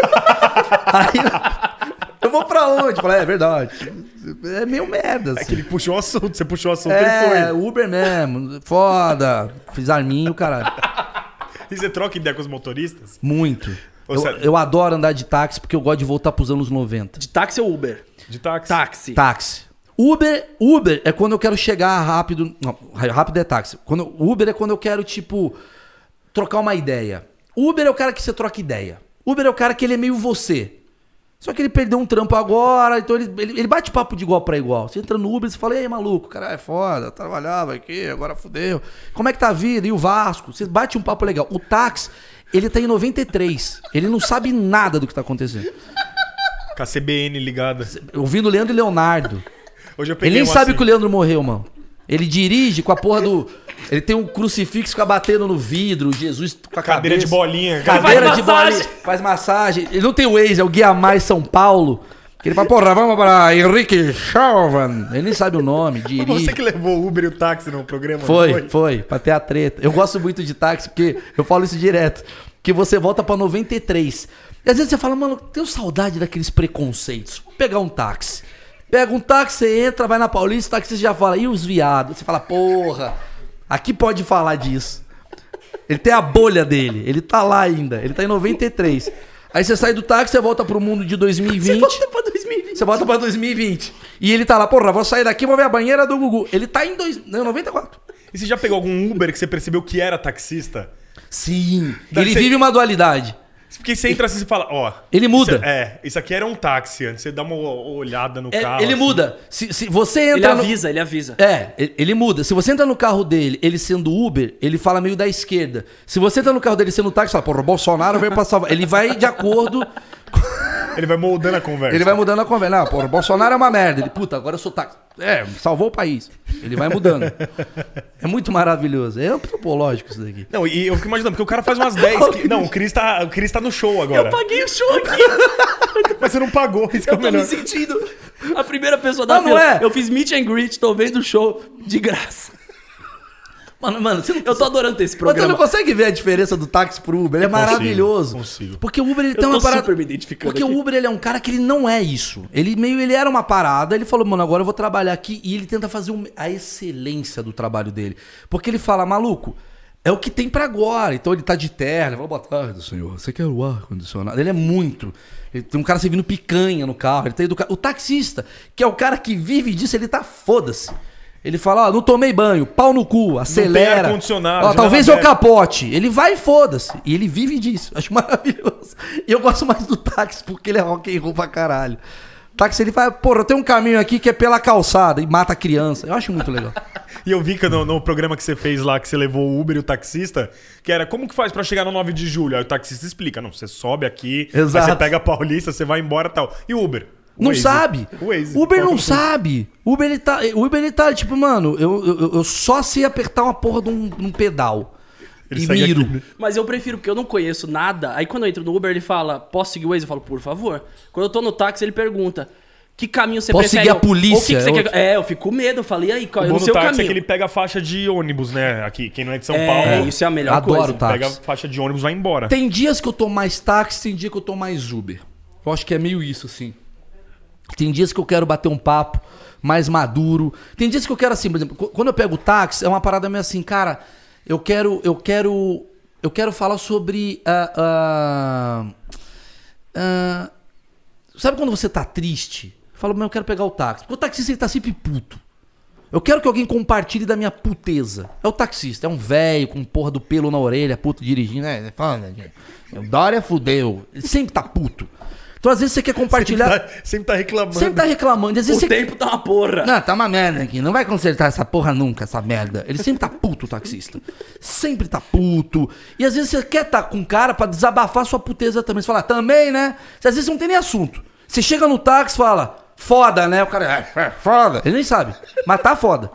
Aí falei, é, é verdade. É meio merda, É assim. que ele puxou o assunto, você puxou o assunto, É, ele Uber mesmo. Foda. Fiz arminho, caralho. foi. E você troca ideia com os motoristas? Muito. Eu, eu adoro andar de táxi porque eu gosto de voltar pros anos 90. De táxi ou Uber? De táxi? Táxi. Táxi. Uber, Uber é quando eu quero chegar rápido. Não, rápido é táxi. Quando, Uber é quando eu quero, tipo, trocar uma ideia. Uber é o cara que você troca ideia. Uber é o cara que ele é meio você. Só que ele perdeu um trampo agora, então ele, ele, ele bate papo de igual para igual. Você entra no Uber e fala, ei, maluco, cara, é foda, trabalhava aqui, agora fudeu. Como é que tá a vida? E o Vasco? Você bate um papo legal. O táxi, ele tá em 93. Ele não sabe nada do que tá acontecendo. Com a CBN ligada. Ouvindo Leandro e Leonardo. Hoje eu Ele nem sabe assim. que o Leandro morreu, mano. Ele dirige com a porra do. Ele tem um crucifixo que fica batendo no vidro, Jesus com a Cadeira cabeça. de bolinha. Cadeira Faz de massagem. bolinha. Faz massagem. Ele não tem o Waze, é o Guia Mais São Paulo. Que ele fala, porra, vamos para Henrique Chauvin. Ele nem sabe o nome, Foi dirige. Você que levou o Uber e o táxi no programa, não Foi, foi, pra ter a treta. Eu gosto muito de táxi, porque eu falo isso direto. Que você volta pra 93. E às vezes você fala, mano, tenho saudade daqueles preconceitos. Vou pegar um táxi. Pega um táxi, você entra, vai na Paulista, o taxista já fala, e os viados? Você fala, porra, aqui pode falar disso. Ele tem a bolha dele, ele tá lá ainda, ele tá em 93. Aí você sai do táxi, você volta pro mundo de 2020. Você volta pra 2020. Você volta pra 2020. E ele tá lá, porra, vou sair daqui, vou ver a banheira do Gugu. Ele tá em dois, não, 94. E você já pegou algum Uber que você percebeu que era taxista? Sim. Ele vive uma dualidade. Porque você entra assim e fala, ó. Ele muda. isso- é, isso aqui era um táxi antes. Você dá uma olhada no É, carro. ele assim. muda. Se, se você Ele entra no... avisa, ele avisa. É, ele- ele muda. Se você entra no carro dele, ele sendo Uber, ele fala meio da esquerda. Se você entra no carro dele sendo táxi, fala, porra, o Bolsonaro veio pra salvar. Ele vai de acordo. Ele vai moldando a conversa. Ele vai mudando a conversa. Não, porra, o Bolsonaro é uma merda. Ele, puta, agora eu sou táxi. É, salvou o país. Ele vai mudando. É muito maravilhoso. É antropológico isso daqui. Não, e eu fico imaginando, porque o cara faz umas 10. que- Não, o Cris tá, o Chris tá no show agora. Eu paguei o show aqui. Mas você não pagou, isso que é Eu o tô me melhor. sentindo a primeira pessoa da Ah, não fila. é? Eu fiz meet and greet, tô vendo o show de graça. Mano, mano, não, Eu tô adorando ter esse Mas você programa. não consegue ver a diferença do táxi pro Uber? Ele é maravilhoso. consigo. Porque o Uber ele Eu tem uma parada. super me identificando Porque aqui. o Uber ele é um cara que ele não é isso. Ele meio ele era uma parada, ele falou, mano, agora eu vou trabalhar aqui e ele tenta fazer um- a excelência do trabalho dele. Porque ele fala, maluco, é o que tem pra agora. Então ele tá de terno, ele fala, boa tarde, senhor. Você quer o ar condicionado? Ele é muito. Ele tem um cara servindo picanha no carro, ele tá educado. O taxista, que é o cara que vive disso, ele tá foda-se. Ele fala, ó, não tomei banho, pau no cu, acelera. Ó, talvez eu capote. Ele vai e foda-se. E ele vive disso. Acho maravilhoso. E eu gosto mais do táxi porque ele é rock and roll pra caralho. Táxi ele fala, porra, tem um caminho aqui que é pela calçada e mata a criança. Eu acho muito legal. E eu vi que no, no programa que você fez lá, que você levou o Uber e o taxista, que era como que faz pra chegar no 9 de julho? Aí o taxista explica, não, você sobe aqui, você pega a Paulista, você vai embora e tal. E o Uber? O Não Waze? sabe. O Waze. Uber não que é o- sabe. Uber ele tá, Uber ele tá tipo, mano, eu, eu, eu só sei apertar uma porra de um, de um pedal. Ele e miro. aqui, né? Mas eu prefiro, porque eu não conheço nada. Aí quando eu entro no Uber, ele fala, posso seguir o Waze? Eu falo, por favor. Quando eu tô no táxi, ele pergunta, que caminho você Posso prefere? seguir a polícia? o que que você É quer- outro. É, eu fico com medo. Eu falei, e aí, qual O é o do seu táxi é que ele pega a faixa de ônibus, né? Aqui, quem não é de São É, Paulo, isso é a melhor Adoro coisa. táxi. pega a faixa de ônibus e vai embora. Tem dias que eu tô mais táxi, tem dia que eu tô mais Uber. Eu acho que é meio isso, assim. Tem dias que eu quero bater um papo mais maduro. Tem dias que eu quero assim, por exemplo, qu- quando eu pego o táxi, é uma parada meio assim, cara, eu quero, eu quero, eu quero falar sobre ah, ah, ah, sabe quando você tá triste? Fala, mas eu quero pegar o táxi. Porque o taxista ele tá sempre puto. Eu quero que alguém compartilhe da minha puteza. É o taxista, é um velho com porra do pelo na orelha, puto dirigindo. É, fala, o Dória fudeu. Ele sempre tá puto. Então às vezes você quer compartilhar. Tá- sempre tá reclamando. Sempre tá reclamando. Às vezes O você. tempo tá uma porra. Não, tá uma merda aqui. Não vai consertar essa porra nunca, essa merda. Ele sempre tá puto, o taxista. Sempre tá puto. E às vezes você quer estar com um cara pra desabafar sua puteza também. Você fala, também, né? Às vezes não tem nem assunto. Você chega no táxi e fala, foda, né? O cara, é, é foda. Ele nem sabe. Mas tá foda.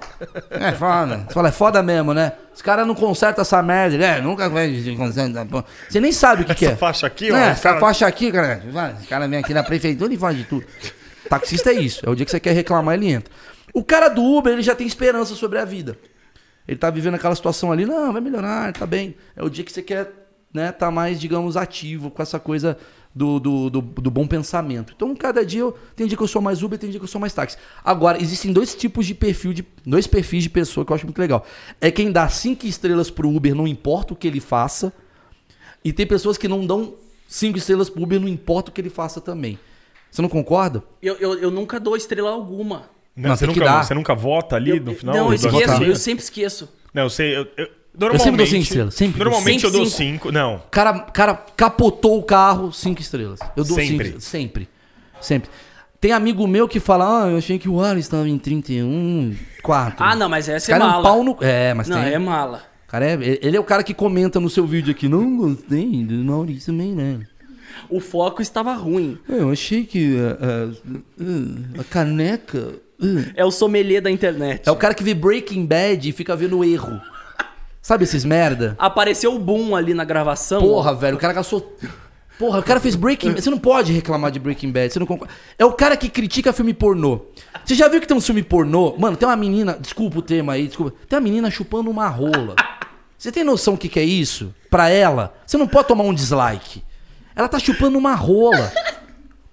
É foda. Você fala, é foda mesmo, né? Os caras não consertam essa merda. Ele, É, nunca porra. Você nem sabe o que, que é. Essa faixa aqui, ó, É, os essa cara- faixa aqui, cara. vai, Esse cara vem aqui na prefeitura e faz de tudo. Taxista é isso. É o dia que você quer reclamar, ele entra. O cara do Uber, ele já tem esperança sobre a vida. Ele tá vivendo aquela situação ali, não, vai melhorar, tá bem. É o dia que você quer, né, tá mais, digamos, ativo com essa coisa do, do, do, do bom pensamento. Então, cada dia eu. Tem dia que eu sou mais Uber, tem dia que eu sou mais táxi. Agora, existem dois tipos de perfil, de, dois perfis de pessoa que eu acho muito legal. É quem dá cinco estrelas pro Uber, não importa o que ele faça. E tem pessoas que não dão cinco estrelas pro Uber, não importa o que ele faça também. Você não concorda? Eu, eu, eu nunca dou estrela alguma. Não, Não, você, nunca, você nunca vota ali no final? Não, eu esqueço, eu sempre esqueço. Não, eu sei. Eu, eu- sempre dou normalmente, cinco estrelas, sempre dou. Normalmente eu Sempre dou cinco. cinco. Não. Cara, cara capotou o carro, cinco estrelas. Eu dou Sempre. cinco Sempre. Sempre. Tem amigo meu que fala, ah, eu achei que o Alisson estava em 31, 4. Ah, não, mas essa é cara é um mala. pau no... É, mas Não, tem... é mala. Cara, é, ele é o cara que comenta no seu vídeo aqui, não gostei do Maurício Meirelles. O foco estava ruim. Eu achei que a, a- a caneca... uh. É o sommelier da internet. É o cara que vê Breaking Bad e fica vendo o erro. Sabe esses merda? Apareceu o boom ali na gravação. Porra, velho, o cara gastou. Porra, o cara fez Breaking Bad. Você não pode reclamar de Breaking Bad. Você não concorda. É o cara que critica filme pornô. Você já viu que tem um filme pornô? Mano, tem uma menina. Desculpa o tema aí, desculpa. Tem uma menina chupando uma rola. Você tem noção do que, que é isso? Pra ela, você não pode tomar um dislike. Ela tá chupando uma rola.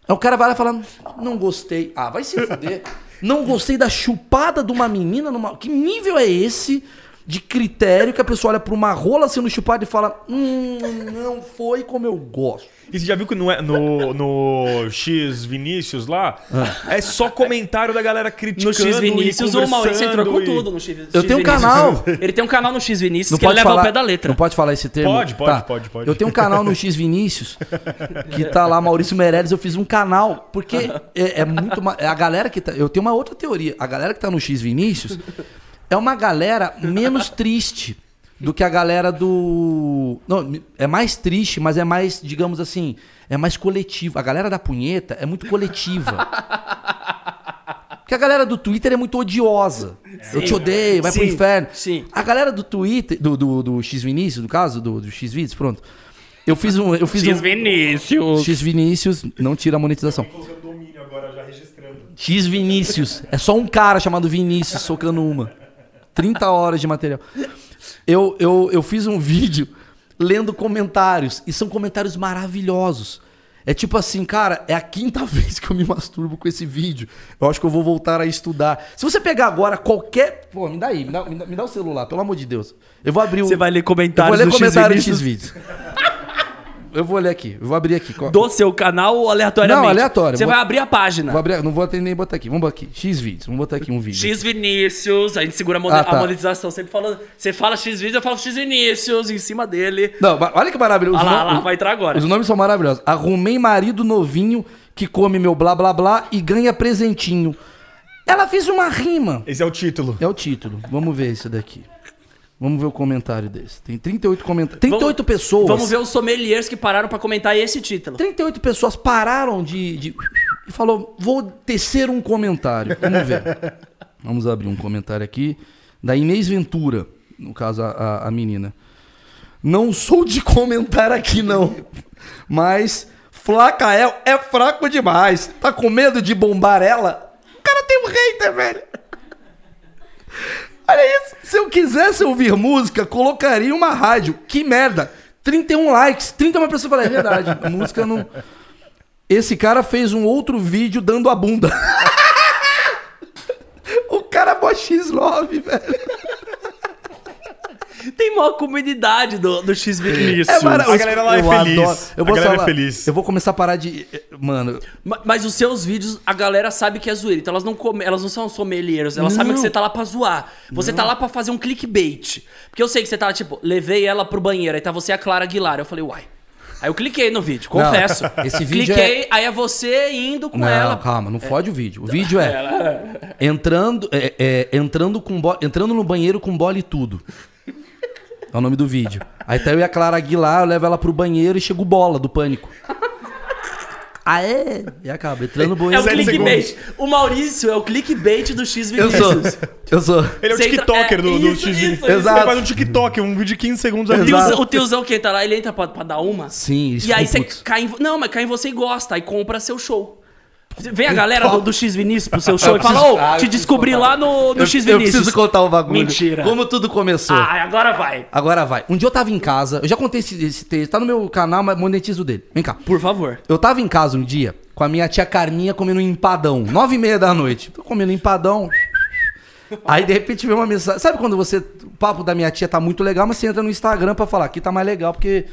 Aí o cara vai lá e fala: Não gostei. Ah, vai se fuder. Não gostei da chupada de uma menina numa. Que nível é esse de critério que a pessoa olha pra uma rola sendo chupada e fala: Hum, não foi como eu gosto. E você já viu que no, no, no X Vinícius lá, Ah. é só comentário da galera criticando No X Vinícius, o Maurício entrou com e- tudo no X Eu tenho um Vinícius. canal. Ele tem um canal no X Vinícius Não que ele pode, leva falar, ao pé da letra. não pode falar esse termo? Pode, pode, pode, pode. Eu tenho um canal no X Vinícius, que tá lá, Maurício Meirelles, eu fiz um canal, porque é, é muito... é A galera que tá... Eu tenho uma outra teoria. A galera que tá no X Vinícius é uma galera menos triste do que a galera do... Não, é mais triste, mas é mais, digamos assim, é mais coletivo. A galera da punheta é muito coletiva. Porque a galera do Twitter é muito odiosa. Eu te odeio, vai pro Sim, inferno. sim. A galera do Twitter, do, do, do X Vinícius, no caso, do, do X Vídeos, pronto. Eu fiz um. Eu fiz um, Vinícius. X Vinícius, não tira a monetização. Colocando domínio agora, já registrando. X Vinícius. É só um cara chamado Vinícius socando uma. 30 horas de material. Eu, eu, eu fiz um vídeo lendo comentários. E são comentários maravilhosos. É tipo assim, cara, é a quinta vez que eu me masturbo com esse vídeo. Eu acho que eu vou voltar a estudar. Se você pegar agora qualquer. Pô, me dá aí, me dá, me dá, me dá o celular, pelo amor de Deus. Eu vou abrir o. Você vai ler eu vou comentários ler comentários X X Vinícius vídeos. Eu vou ler aqui, eu vou abrir aqui. do seu canal ou aleatoriamente? Não, aleatório. Você Vou- vai abrir a página. Vou abrir, não vou nem botar aqui. Vamos botar aqui. X vídeos. Vamos botar aqui um vídeo. X Vinícius, a gente segura a, Ah, tá. a monetização. Sempre falando, você fala X vídeo, eu falo X Vinícius em cima dele. Não, olha que maravilhoso. Olha lá, no- lá, vai entrar agora. Os nomes são maravilhosos. Arrumei marido novinho que come meu blá blá blá e ganha presentinho. Ela fez uma rima. Esse é o título. É o título. Vamos ver esse daqui. Vamos ver o comentário desse. Tem 38 comentários. 38 pessoas. Vamos ver os sommeliers que pararam pra comentar esse título. 38 pessoas pararam de, de- e falou: "Vou tecer um comentário". Vamos ver. Vamos abrir um comentário aqui da Inês Ventura, no caso a, a- a menina. Não sou de comentar aqui não, mas Flacael é fraco demais. Tá com medo de bombar ela? O cara tem um hater, velho. Olha isso. Se eu quisesse ouvir música, colocaria uma rádio. Que merda. 31 likes. 31 pessoas falaram, é verdade. A música não. Esse cara fez um outro vídeo dando a bunda. o cara é mó X9, velho. Tem maior comunidade do, do X. É maravilhoso. A galera lá é Eu feliz. adoro. Eu A vou galera é falar- feliz. Eu vou começar a parar de. Mano, Ma- Mas os seus vídeos, a galera sabe que é zoeira. Então elas não, come, elas não são sommeliers. Elas sabem Não. que você tá lá pra zoar. Você tá lá pra fazer um clickbait. Porque eu sei que você tá, tipo, levei ela pro banheiro. Aí tá você e a Clara Aguilar. Eu falei, uai. Aí eu cliquei no vídeo, confesso. esse vídeo Cliquei, aí é você indo com Não, ela. calma, não fode o vídeo. O vídeo é entrando, é, é, entrando com bo- entrando no banheiro com bola e tudo. É o nome do vídeo. Aí tá eu e a Clara Aguilar, eu levo ela pro banheiro e chega o bola do pânico. Aê! E acaba, entrando no É o banheiro. Clickbait. O Maurício é o clickbait do X Eu sou. Vinícius. Eu sou. Ele é o Você entra- TikToker é, do, do isso, X isso. Exato. Ele faz um TikTok, um vídeo de 15 segundos ali. Exato. Tiozão- o tiozão que entra lá, ele entra pra, pra dar uma. Sim, eles E aí ficam você putos. cai em. Não, mas cai em você e gosta. Aí compra seu show. Vem a galera do, do X Vinícius pro seu show e fala, ô, Ah, eu te preciso descobri contar. lá no, no Eu- X Eu Vinícius. preciso contar o bagulho. Mentira. Como tudo começou. Ah, agora vai. Agora vai. Um dia eu tava em casa, eu já contei esse, esse texto, tá no meu canal, mas monetizo dele. Vem cá. Por favor. Eu tava em casa um dia com a minha tia Carminha comendo um empadão. Nove e meia da noite. Tô comendo empadão. Aí de repente veio uma mensagem. Sabe quando você. O papo da minha tia tá muito legal, mas você entra no Instagram pra falar que tá mais legal, porque.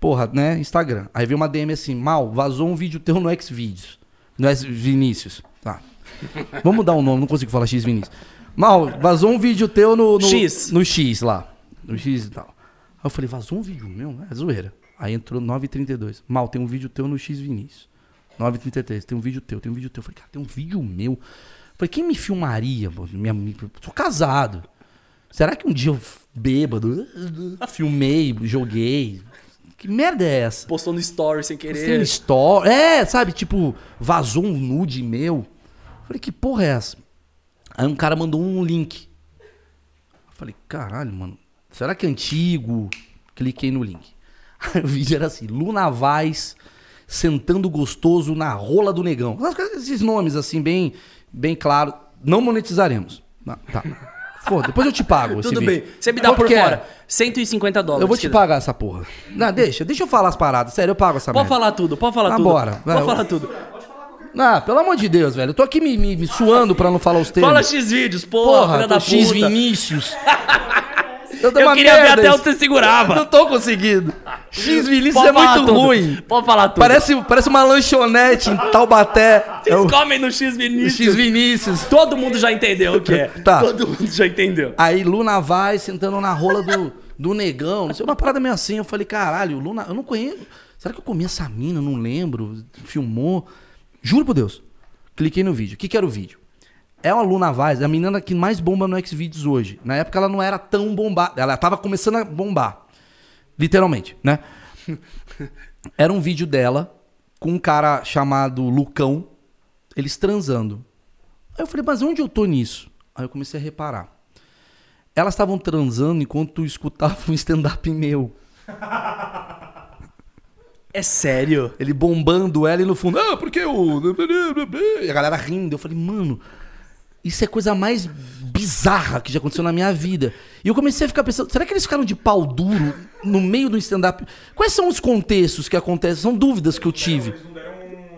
Porra, né? Instagram. Aí veio uma DM assim: Mal, vazou um vídeo teu no Xvideos. Não é Vinícius. Tá. Vamos dar um nome, não consigo falar X Vinícius. Mal, vazou um vídeo teu no, no X. No X lá. No X e tal. Aí eu falei, vazou um vídeo meu? É zoeira. Aí entrou 9h32. Mal, tem um vídeo teu no X Vinícius. 9h33, tem um vídeo teu, tem um vídeo teu. Eu falei, cara, tem um vídeo meu. Eu falei, quem me filmaria? Minha, sou casado. Será que um dia eu bêbado, filmei, joguei? Que merda é essa? Postou no story sem Tem um querer. story. É, sabe? Tipo, vazou um nude meu. Falei, que porra é essa? Aí um cara mandou um link. Eu falei, caralho, mano. Será que é antigo? Cliquei no link. Aí o vídeo era assim: Luna Vaz sentando gostoso na rola do negão. Esses nomes assim, bem, bem claro. Não monetizaremos. Não, tá. Pô, depois eu te pago. Tudo vídeo. bem. Você me dá Quanto por fora. 150 dólares. Eu vou te pagar essa porra. Não, deixa, deixa eu falar as paradas. Sério, eu pago essa Pode merda. falar tudo, pode falar Ah, tudo. bora. Pode falar tudo. Ah, pelo amor de Deus, velho. Eu tô aqui me, me- me suando pra não falar os termos. Fala X vídeos, porra, Porra, filha da X. Vinícius. eu Eu queria ver até onde você segurava. Não tô conseguindo. X Vinícius é muito tudo. ruim. Pode falar tudo. Parece, parece uma lanchonete em Taubaté. É Vocês o comem no X Vinícius. X Vinícius. Todo mundo já entendeu o que é. Tá. Todo mundo já entendeu. Aí Luna vai sentando na rola do, do negão. Não sei, uma parada meio assim. Eu falei, caralho, Luna, eu não conheço. Será que eu comi essa mina? Não lembro. Filmou. Juro por Deus. Cliquei no vídeo. O que, que era o vídeo? É uma Luna Vaz, a menina que mais bomba no Xvideos hoje. Na época ela não era tão bombada. Ela tava começando a bombar. Literalmente, né? Era um vídeo dela com um cara chamado Lucão, eles transando. Aí eu falei, mas onde eu tô nisso? Aí eu comecei a reparar. Elas estavam transando enquanto escutavam um stand-up meu. É sério? Ele bombando ela e no fundo, ah, porque o. E a galera rindo. Eu falei, mano, isso é a coisa mais bizarra que já aconteceu na minha vida. E eu comecei a ficar pensando, será que eles ficaram de pau duro no meio do stand-up? Quais são os contextos que acontecem? São dúvidas que eu tive. Eles não deram,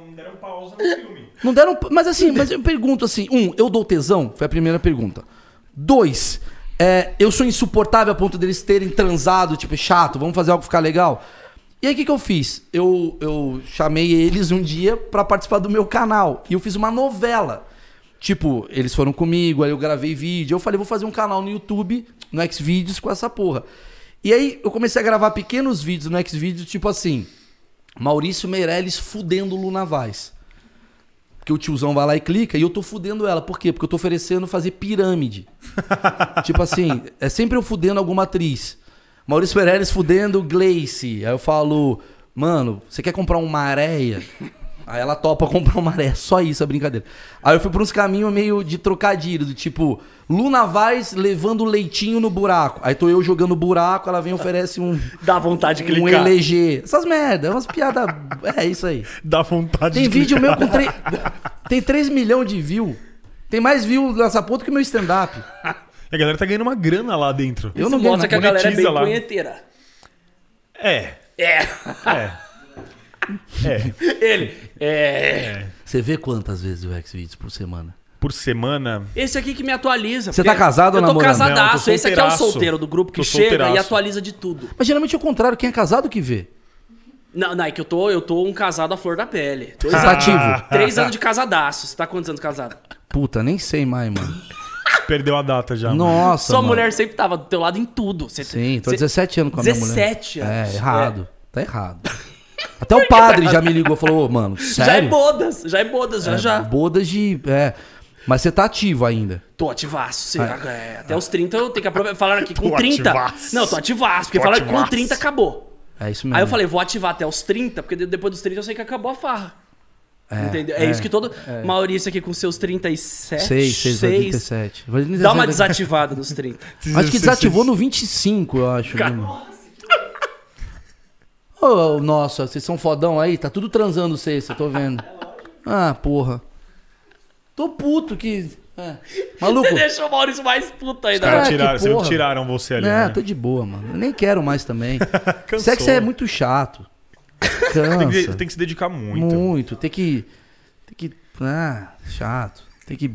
não deram pausa no filme. Não deram. Mas assim, mas eu pergunto assim: um, eu dou tesão? Foi a primeira pergunta. Dois, é, eu sou insuportável a ponto deles terem transado, tipo, chato, vamos fazer algo ficar legal. E aí o que, que eu fiz? Eu, eu chamei eles um dia pra participar do meu canal. E eu fiz uma novela. Tipo, eles foram comigo, aí eu gravei vídeo. Eu falei, vou fazer um canal no YouTube, no Xvideos, com essa porra. E aí eu comecei a gravar pequenos vídeos no Xvideos, tipo assim, Maurício Meirelles fudendo Luna Vaz. Porque o tiozão vai lá e clica e eu tô fudendo ela. Por quê? Porque eu tô oferecendo fazer pirâmide. tipo assim, é sempre eu fudendo alguma atriz. Maurício Meirelles fudendo Gleice. Aí eu falo, mano, você quer comprar uma areia? Aí ela topa comprar uma areia. Só isso a brincadeira. Aí eu fui por uns caminhos meio de trocadilho, do tipo, Luna Vaz levando leitinho no buraco. Aí tô eu jogando buraco, ela vem e oferece um, Dá vontade de um clicar. LG. Essas merdas, umas piadas. É isso aí. Dá vontade Tem de vídeo clicar. meu com 3. Tem 3 milhões de views. Tem mais views nessa ponta que meu stand-up. E a galera tá ganhando uma grana lá dentro. Eu Isso não mostra que a galera é bem lá. punheteira. É, É. é. É. Ele. É. Você vê quantas vezes o Xvideos por semana? Por semana. Esse aqui que me atualiza. Você tá casado ou Eu tô namorando? casadaço. Não, tô Esse aqui é o solteiro do grupo que Tô chega solteiraço. e atualiza de tudo. Mas geralmente é o contrário, quem é casado que vê. Não, não, é que eu tô, eu tô um casado à flor da pele. Dois tá anos- ativo. Três anos de casadaço. Você tá quantos anos casado? Puta, nem sei mais, mano. Perdeu a data já. mano. Nossa. Sua mano. mulher sempre tava do teu lado em tudo. Você, Sim, tô você- 17 anos com a minha mulher. 17 anos. É, errado. Tá errado. Até o padre já me ligou e falou, "Ô, mano, Já é sério? bodas, já é bodas, já já. Bodas de. É. Mas você tá ativo ainda. Tô ativaço. Você, é, até os 30 eu tenho que aproveitar. Falaram aqui com Tô 30. ativaço. Não, tô ativaço. Porque Tô falaram que com ativaço. 30 acabou. É isso mesmo. Aí eu falei, vou ativar até os 30, porque de- depois dos 30 eu sei que acabou a farra. Entendeu? É, é, isso que todo. Maurício aqui com seus 37. 6, 6, seis, 37. Dá uma desativada nos 30. Acho que desativou no 25, eu acho. né, Ô, nossa, vocês são fodão aí? Tá tudo transando vocês, eu tô vendo. Ah, porra. Tô puto que. É. Maluco. Você deixou o Maurício mais puto ainda. Os caras Ah, tiraram, porra. tiraram você ali. É, né? tô de boa, mano. Eu nem quero mais também. Cansou. Sexo é muito chato. Cansa. Tem que, tem que se dedicar muito. Muito. Tem que. Tem que. Ah, chato. Tem que.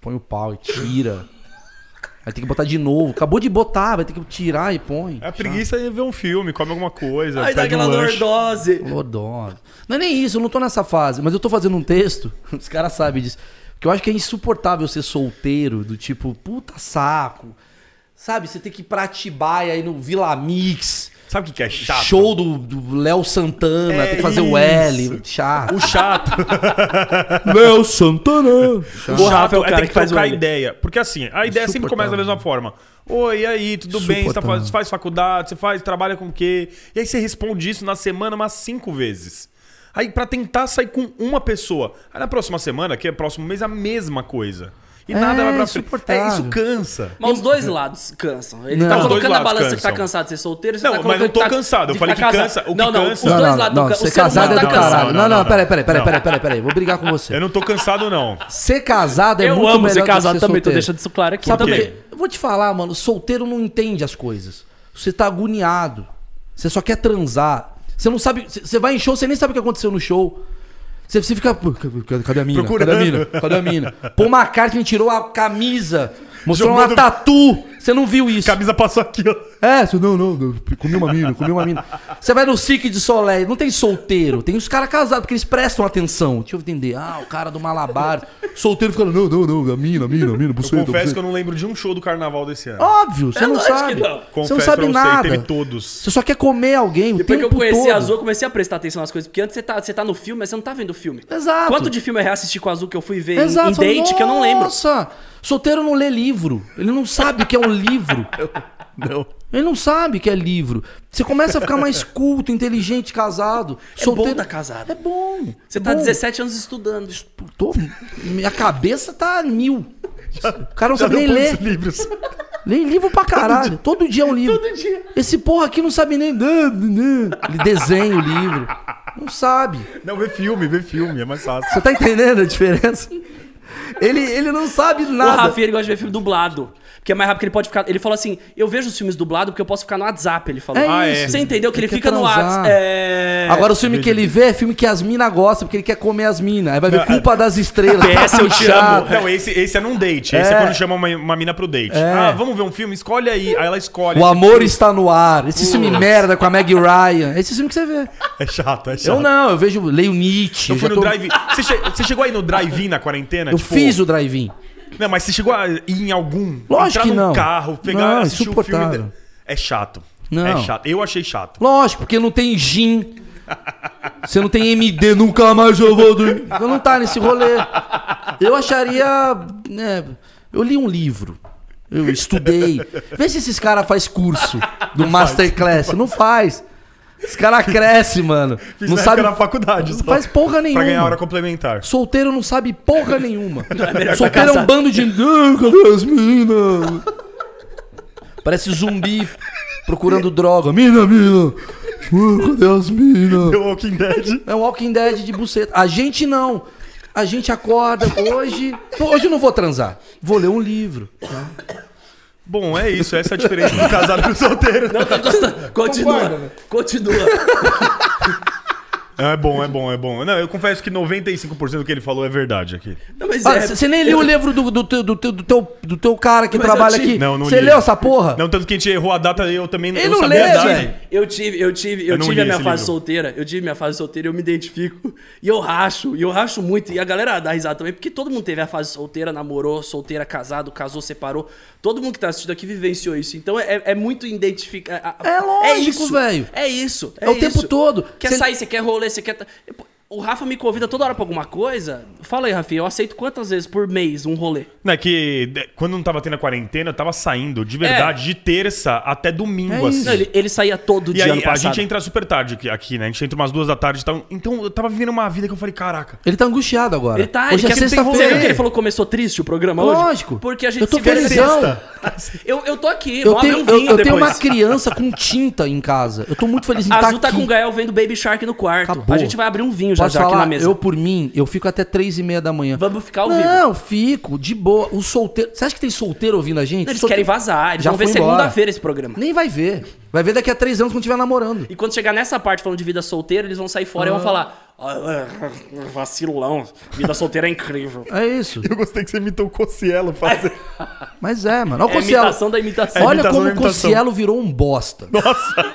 Põe o pau e tira. Aí tem que botar de novo. Acabou de botar, vai ter que tirar e põe. A preguiça é ver um filme, come alguma coisa, Aí dá um aquela lanche. lordose. Lordose. Não é nem isso, eu não tô nessa fase, mas eu tô fazendo um texto, os caras sabem disso, que eu acho que é insuportável ser solteiro, do tipo, puta saco. Sabe, você tem que ir pra Atibaia aí no Vila Mix, Sabe o que que é chato? show do Léo Santana, É tem que fazer o isso. L, chato. O chato. Léo Santana. O O Rafa chato é o cara ter que que faz o L. ideia. Porque assim, a ideia sempre começa da mesma forma. Oi, e aí, tudo bem? Você tá você faz faculdade, você faz, trabalha com o quê? E aí você responde isso na semana umas cinco vezes. Aí pra tentar sair com uma pessoa. Aí na próxima semana, que é próximo mês, a mesma coisa. E É, nada vai pra frente. É, isso cansa. Mas os dois lados cansam. Ele Não. tá colocando lados balança que tá cansam. cansado de ser solteiro. Você Não, tá mas não tô tá- cansado, eu falei que cansa- o que não, não, cansa- os dois não, lados não, ser o ser casado é humano do tá caralho. cansado. Não, Não, peraí, peraí, peraí, peraí, peraí, peraí, vou brigar com você. Eu não tô cansado, não. Ser casado é Eu muito amo melhor ser do que casado ser também, tô deixando isso claro aqui Sabe por também. quê? Eu vou te falar, mano, solteiro não entende as coisas. Você tá agoniado. Você só quer transar. Você não sabe. Você você vai em show, você nem sabe o que aconteceu no show. Você, você fica. "Pô, Cadê, a mina? Cadê a Procurando. mina? Cadê a mina? Paul McCartney tirou a camisa. Mostrou Jogou uma tatu. Você não viu isso. Camisa passou aqui, ó. É, você, não, não, não, comi uma mina, comi uma mina. Você vai no Cirque de Soleil, não tem solteiro, tem os caras casados, porque eles prestam atenção. Deixa eu entender. Ah, o cara do Malabar. Solteiro ficando, não, não, não, a mina, a mina, a mina, Eu buceta, confesso buceta. que eu não lembro de um show do carnaval desse ano. Óbvio, você É não sabe. que não. Você Confesso não sabe pra você, nada. teve todos. Você só quer comer alguém o Depois que tempo eu conheci todo. a Azul, eu comecei a prestar atenção nas coisas. Porque antes você tá, você tá no filme, mas você não tá vendo o filme. Exato. Quanto de filme eu reassisti com a Azul que eu fui ver em- Exato. em Fala, date que eu não lembro? Nossa, solteiro não lê livro. Ele não sabe o que é um livro. Não. Ele não sabe que é livro. Você começa a ficar mais culto, inteligente, casado. É bom tá casado. É bom. Você é tá bom. 17 anos estudando. Tô- minha cabeça tá mil. O cara não Já sabe nem ler. livros? Lê livro pra caralho. Todo dia é um livro. Todo dia. Esse porra aqui não sabe nem. Ele desenha o livro. Não sabe. Não, vê filme, vê filme, é mais fácil. Você tá entendendo a diferença? Ele, ele não sabe O nada. Rafinha ele gosta de ver filme dublado. Porque é mais rápido que ele pode ficar. Ele falou assim: eu vejo os filmes dublados porque eu posso ficar no WhatsApp. Ele falou. É Ah, isso. é. Você entendeu que ele, Ele fica no. WhatsApp. É... Agora o filme que ele vê é filme que as minas gostam, porque ele quer comer as minas. Aí vai ver Não, culpa das estrelas. PS, eu te Chato. amo. Não, esse, esse é num date. Esse é, É. quando chama uma, uma mina pro date. É. Ah, vamos ver um filme? Escolhe aí. Aí ela escolhe. O amor está no ar. Esse filme merda com a Meg Ryan. Esse filme que você vê. É chato, é chato. Eu não, eu vejo, leio Nietzsche. Eu fui no tô- drive-in. Você, che- você chegou aí no drive-in na quarentena? Eu Tipo, fiz o drive-in. Não, mas você chegou a ir em algum. Lógico entrar que num não. carro, pegar, Não, assistir o filme. de- É chato. Não. É chato. Eu achei chato. Lógico, porque não tem gin. Você não tem MD, nunca mais eu vou dormir. Você não tá nesse rolê. Eu acharia. né, eu li um livro. Eu estudei. Vê se esses caras fazem curso do Masterclass. Não faz. Os caras crescem, mano. Fiz não na sabe. na faculdade. Não faz porra nenhuma. Pra ganhar hora complementar. Solteiro não sabe porra nenhuma. Solteiro é tá um bando de. Ah, cadê as minas? Parece zumbi procurando droga. Mina, mina. Ah, cadê as minas? The Walking Dead. É um Walking Dead de buceta. A gente não. A gente acorda hoje. Hoje eu não vou transar. Vou ler um livro. Bom, é isso. Essa é a diferença do casado e do solteiro. Não, tá gostando. Continua. Concorda? Continua. É bom, é bom, é bom. Não, eu confesso que 95% do que ele falou é verdade aqui. Não, mas Ah, é- Você nem leu o livro do, do, teu- do, teu- do teu, do teu cara que Mas trabalha tive- aqui? Não, não Você li. leu essa porra? Não, tanto que a gente errou a data eu também Ele eu não sabia lê, a data. velho. Eu tive, eu tive, eu, Eu tive a minha fase livro. solteira. Eu tive minha fase solteira e eu me identifico. E eu racho, e eu racho muito. E a galera dá risada também, porque todo mundo teve a fase solteira, namorou, solteira, casado, casou, separou. Todo mundo que tá assistindo aqui vivenciou isso. Então é, é muito identificar. É lógico, velho. É isso. É o tempo todo. Quer Cê- sair, você quer rolê, você quer. tá- O Rafa me convida toda hora pra alguma coisa. Fala aí, Rafinha, eu aceito quantas vezes por mês um rolê? Não, é que quando não tava tendo a quarentena, eu tava saindo de verdade, de terça até domingo, É assim. Não, ele, ele saía todo E dia aí, ano a gente entra super tarde aqui, aqui, né? A gente entra umas duas da tarde e tal. Então eu tava vivendo uma vida que eu falei, caraca. Ele tá angustiado agora. Ele tá, Hoje ele é quer Você que sexta-feira. ele falou que começou triste o programa hoje? Lógico. Porque a gente Eu tô se vê felizão. sexta. Eu, eu tô aqui, Eu vou tenho, abrir um eu, vinho eu tenho uma criança com tinta em casa. Eu tô muito feliz em A estar Azul tá aqui. com o Gael vendo Baby Shark no quarto. Acabou. A gente vai abrir um vinho já já falar? aqui na mesa. Eu, por mim, eu fico até três e meia da manhã. Vamos ficar ao não, vivo. Não, fico, de boa. O solteiro... Você acha que tem solteiro ouvindo a gente? Eles Solteiro- querem vazar, eles Já vão ver segunda-feira esse programa. Nem vai ver. Vai ver daqui a três anos quando estiver namorando. E quando chegar nessa parte falando de vida solteira, eles vão sair fora e vão falar: Ah, Vacilão. Vida solteira é incrível. É isso. Eu gostei que você imitou o Cossielo fazer. Mas é, mano. Olha o É a imitação da imitação. Olha imitação como da o. Cossielo virou um bosta. Nossa.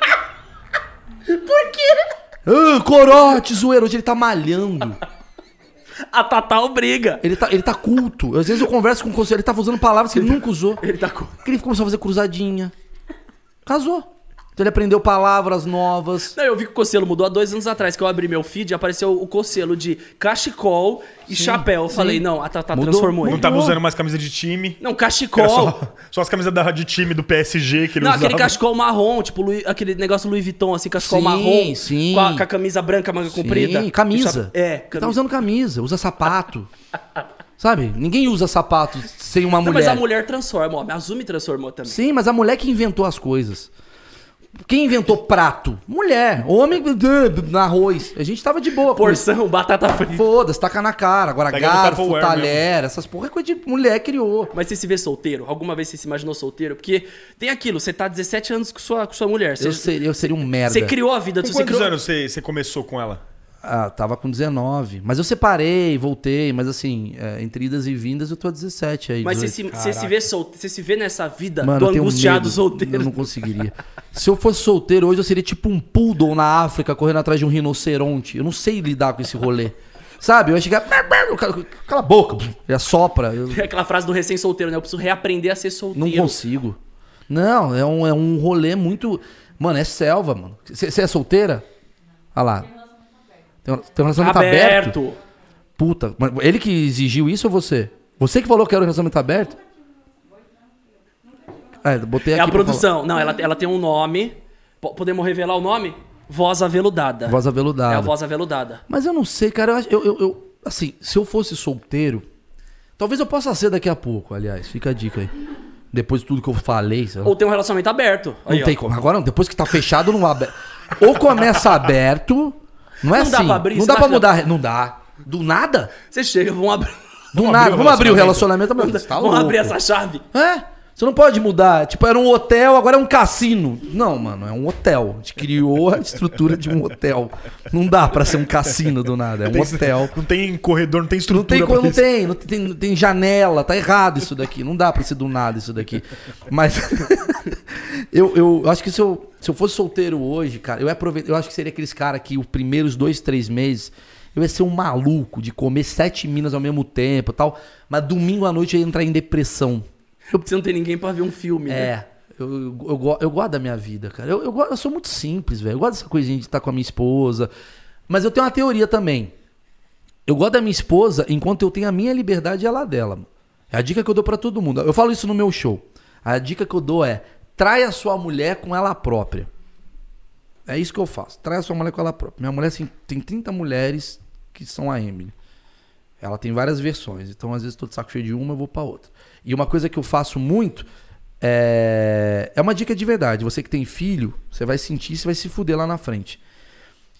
Ah, corote, zoeiro. Hoje ele tá malhando. A Tatal briga. Ele tá, ele tá culto. Às vezes eu converso com o Cossielo, ele tá usando palavras que ele nunca usou. Ele tá com... Porque ele começou a fazer cruzadinha. Casou. Então ele aprendeu palavras novas. Não, eu vi que o Cocelo mudou há dois anos atrás, que eu abri meu feed e apareceu o Cocelo de cachecol e chapéu. Eu sim. Falei, não, a Tatá Mudou, transformou Não ele. tava usando mais camisa de time. Não, cachecol. só, só as camisas da, de time do PSG que ele Não, usava. aquele cachecol marrom, tipo aquele negócio Louis Vuitton, assim, cachecol Sim, marrom. sim. Com a, com a camisa branca, manga comprida. Sim, camisa. É, Ele tá camisa. usando camisa, usa sapato. Sabe? Ninguém usa sapato sem uma Não, mulher. mas a mulher transforma, ó. A Azul me transformou também. Sim, mas a mulher que inventou as coisas. Quem inventou prato? Mulher. Homem na arroz. A gente tava de boa. Porção, batata frita. Foda-se, taca na cara. Agora Pega garfo, talher, essas porra é coisa de mulher criou. Mas você se vê solteiro? Alguma vez você se imaginou solteiro? Porque tem aquilo, você tá 17 anos com sua, com sua mulher. Você, Eu seria, eu seria um merda. você criou a vida. Com Você quantos criou... anos você, você começou com ela? Ah, tava com 19. Mas eu separei, voltei. Mas assim, é, entre idas e vindas eu tô a 17 aí. Mas você 18. se, você se vê solteiro, você se vê nessa vida Mano, do eu tenho angustiado medo. solteiro. Eu não conseguiria. Se eu fosse solteiro hoje, eu seria tipo um poodle na África correndo atrás de um rinoceronte. Eu não sei lidar com esse rolê. Sabe? Eu ia chegar. cara- Cala a boca. Ele assopra. Eu É aquela frase do recém-solteiro, né? Eu preciso reaprender a ser solteiro. não consigo. Não, é um, é um rolê muito. Mano, é selva, mano. Você é solteira? Olha lá. Tem um, relacionamento aberto. Aberto. Puta. Mas ele que exigiu isso ou você? Você que falou que era um relacionamento aberto? É, botei É aqui a pra produção. Não, ela, ela tem um nome. Po- Podemos revelar o nome? Voz aveludada. Voz aveludada. É a voz aveludada. Mas eu não sei, cara. Eu, eu, eu- assim, se eu fosse solteiro, talvez eu possa ser daqui a pouco, aliás. Fica a dica aí. Depois de tudo que eu falei. lá. Ou tem um relacionamento aberto. não Aí, ó. tem como. Agora, não, depois que tá fechado, não abre. Ou começa aberto. Não é Não dá assim. pra abrir, não dá pra mudar. Não dá. Do nada? Você chega, vamos abrir. Do Vamos nada. abrir Vamos abrir o relacionamento. Mas tá vamos louco. abrir essa chave. É? Você não pode mudar. Tipo, era um hotel, agora é um cassino. Não, mano, é um hotel. A gente criou a estrutura de um hotel. Não dá pra ser um cassino do nada. É um hotel. Não tem corredor, não tem Não estrutura. tem, pra co- não tem, não tem, não tem janela, tá errado isso daqui. Não dá pra ser do nada isso daqui. Mas eu, eu acho que se eu, se eu fosse solteiro hoje, cara, eu ia aproveitar. Eu acho que seria aqueles caras que os primeiros dois, três meses eu ia ser um maluco de comer sete minas ao mesmo tempo e tal. Mas domingo à noite eu ia entrar em depressão. Você não tem ninguém pra ver um filme. né? É. Eu, eu, eu, eu gosto da minha vida, cara. Eu, eu, eu sou muito simples, velho. Eu gosto dessa coisinha de estar com a minha esposa. Mas eu tenho uma teoria também. Eu gosto da minha esposa enquanto eu tenho a minha liberdade e ela dela. É a dica que eu dou pra todo mundo. Eu falo isso no meu show. A dica que eu dou é: traia sua mulher com ela própria. É isso que eu faço. Traia sua mulher com ela própria. Minha mulher assim, tem 30 mulheres que são a Emily. Ela tem várias versões. Então, às vezes, tô de saco cheio de uma, eu vou pra outra. E uma coisa que eu faço muito é. É uma dica de verdade. Você que tem filho, você vai sentir, você vai se fuder lá na frente.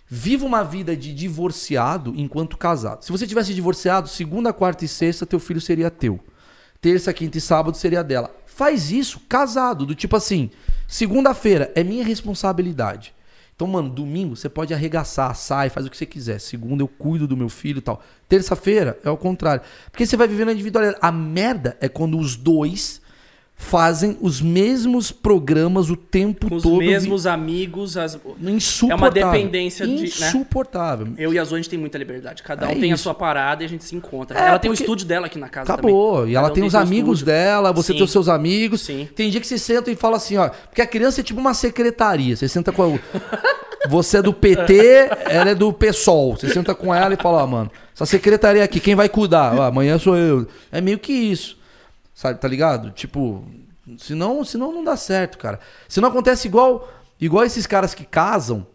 Viva uma vida de divorciado enquanto casado. Se você tivesse divorciado, segunda, quarta e sexta, teu filho seria teu. Terça, quinta e sábado seria dela. Faz isso casado, do tipo assim, segunda-feira é minha responsabilidade. Então, mano, domingo você pode arregaçar, sai, faz o que você quiser. Segunda eu cuido do meu filho e tal. Terça-feira é o contrário. Porque você vai vivendo a individualidade. A merda é quando os dois fazem os mesmos programas o tempo Com os todo. mesmos amigos. As... Insuportável. É uma dependência de- né? Insuportável. Eu e a Zoe, a gente tem muita liberdade. Cada um É tem a isso. sua parada e a gente se encontra. É, ela tem o estúdio dela aqui na casa Acabou. também. E ela um tem os amigos estúdio. dela, você Sim. tem os seus amigos. Sim. Tem dia que você senta e fala assim, ó. Porque a criança é tipo uma secretaria. Você senta com a. Você é do PT, ela é do PSOL. Você senta com ela e fala, ó, mano, essa secretaria aqui, quem vai cuidar? Amanhã sou eu. É meio que isso. Sabe, tá ligado? Tipo, senão, senão não dá certo, cara. Senão acontece igual, igual esses caras que casam.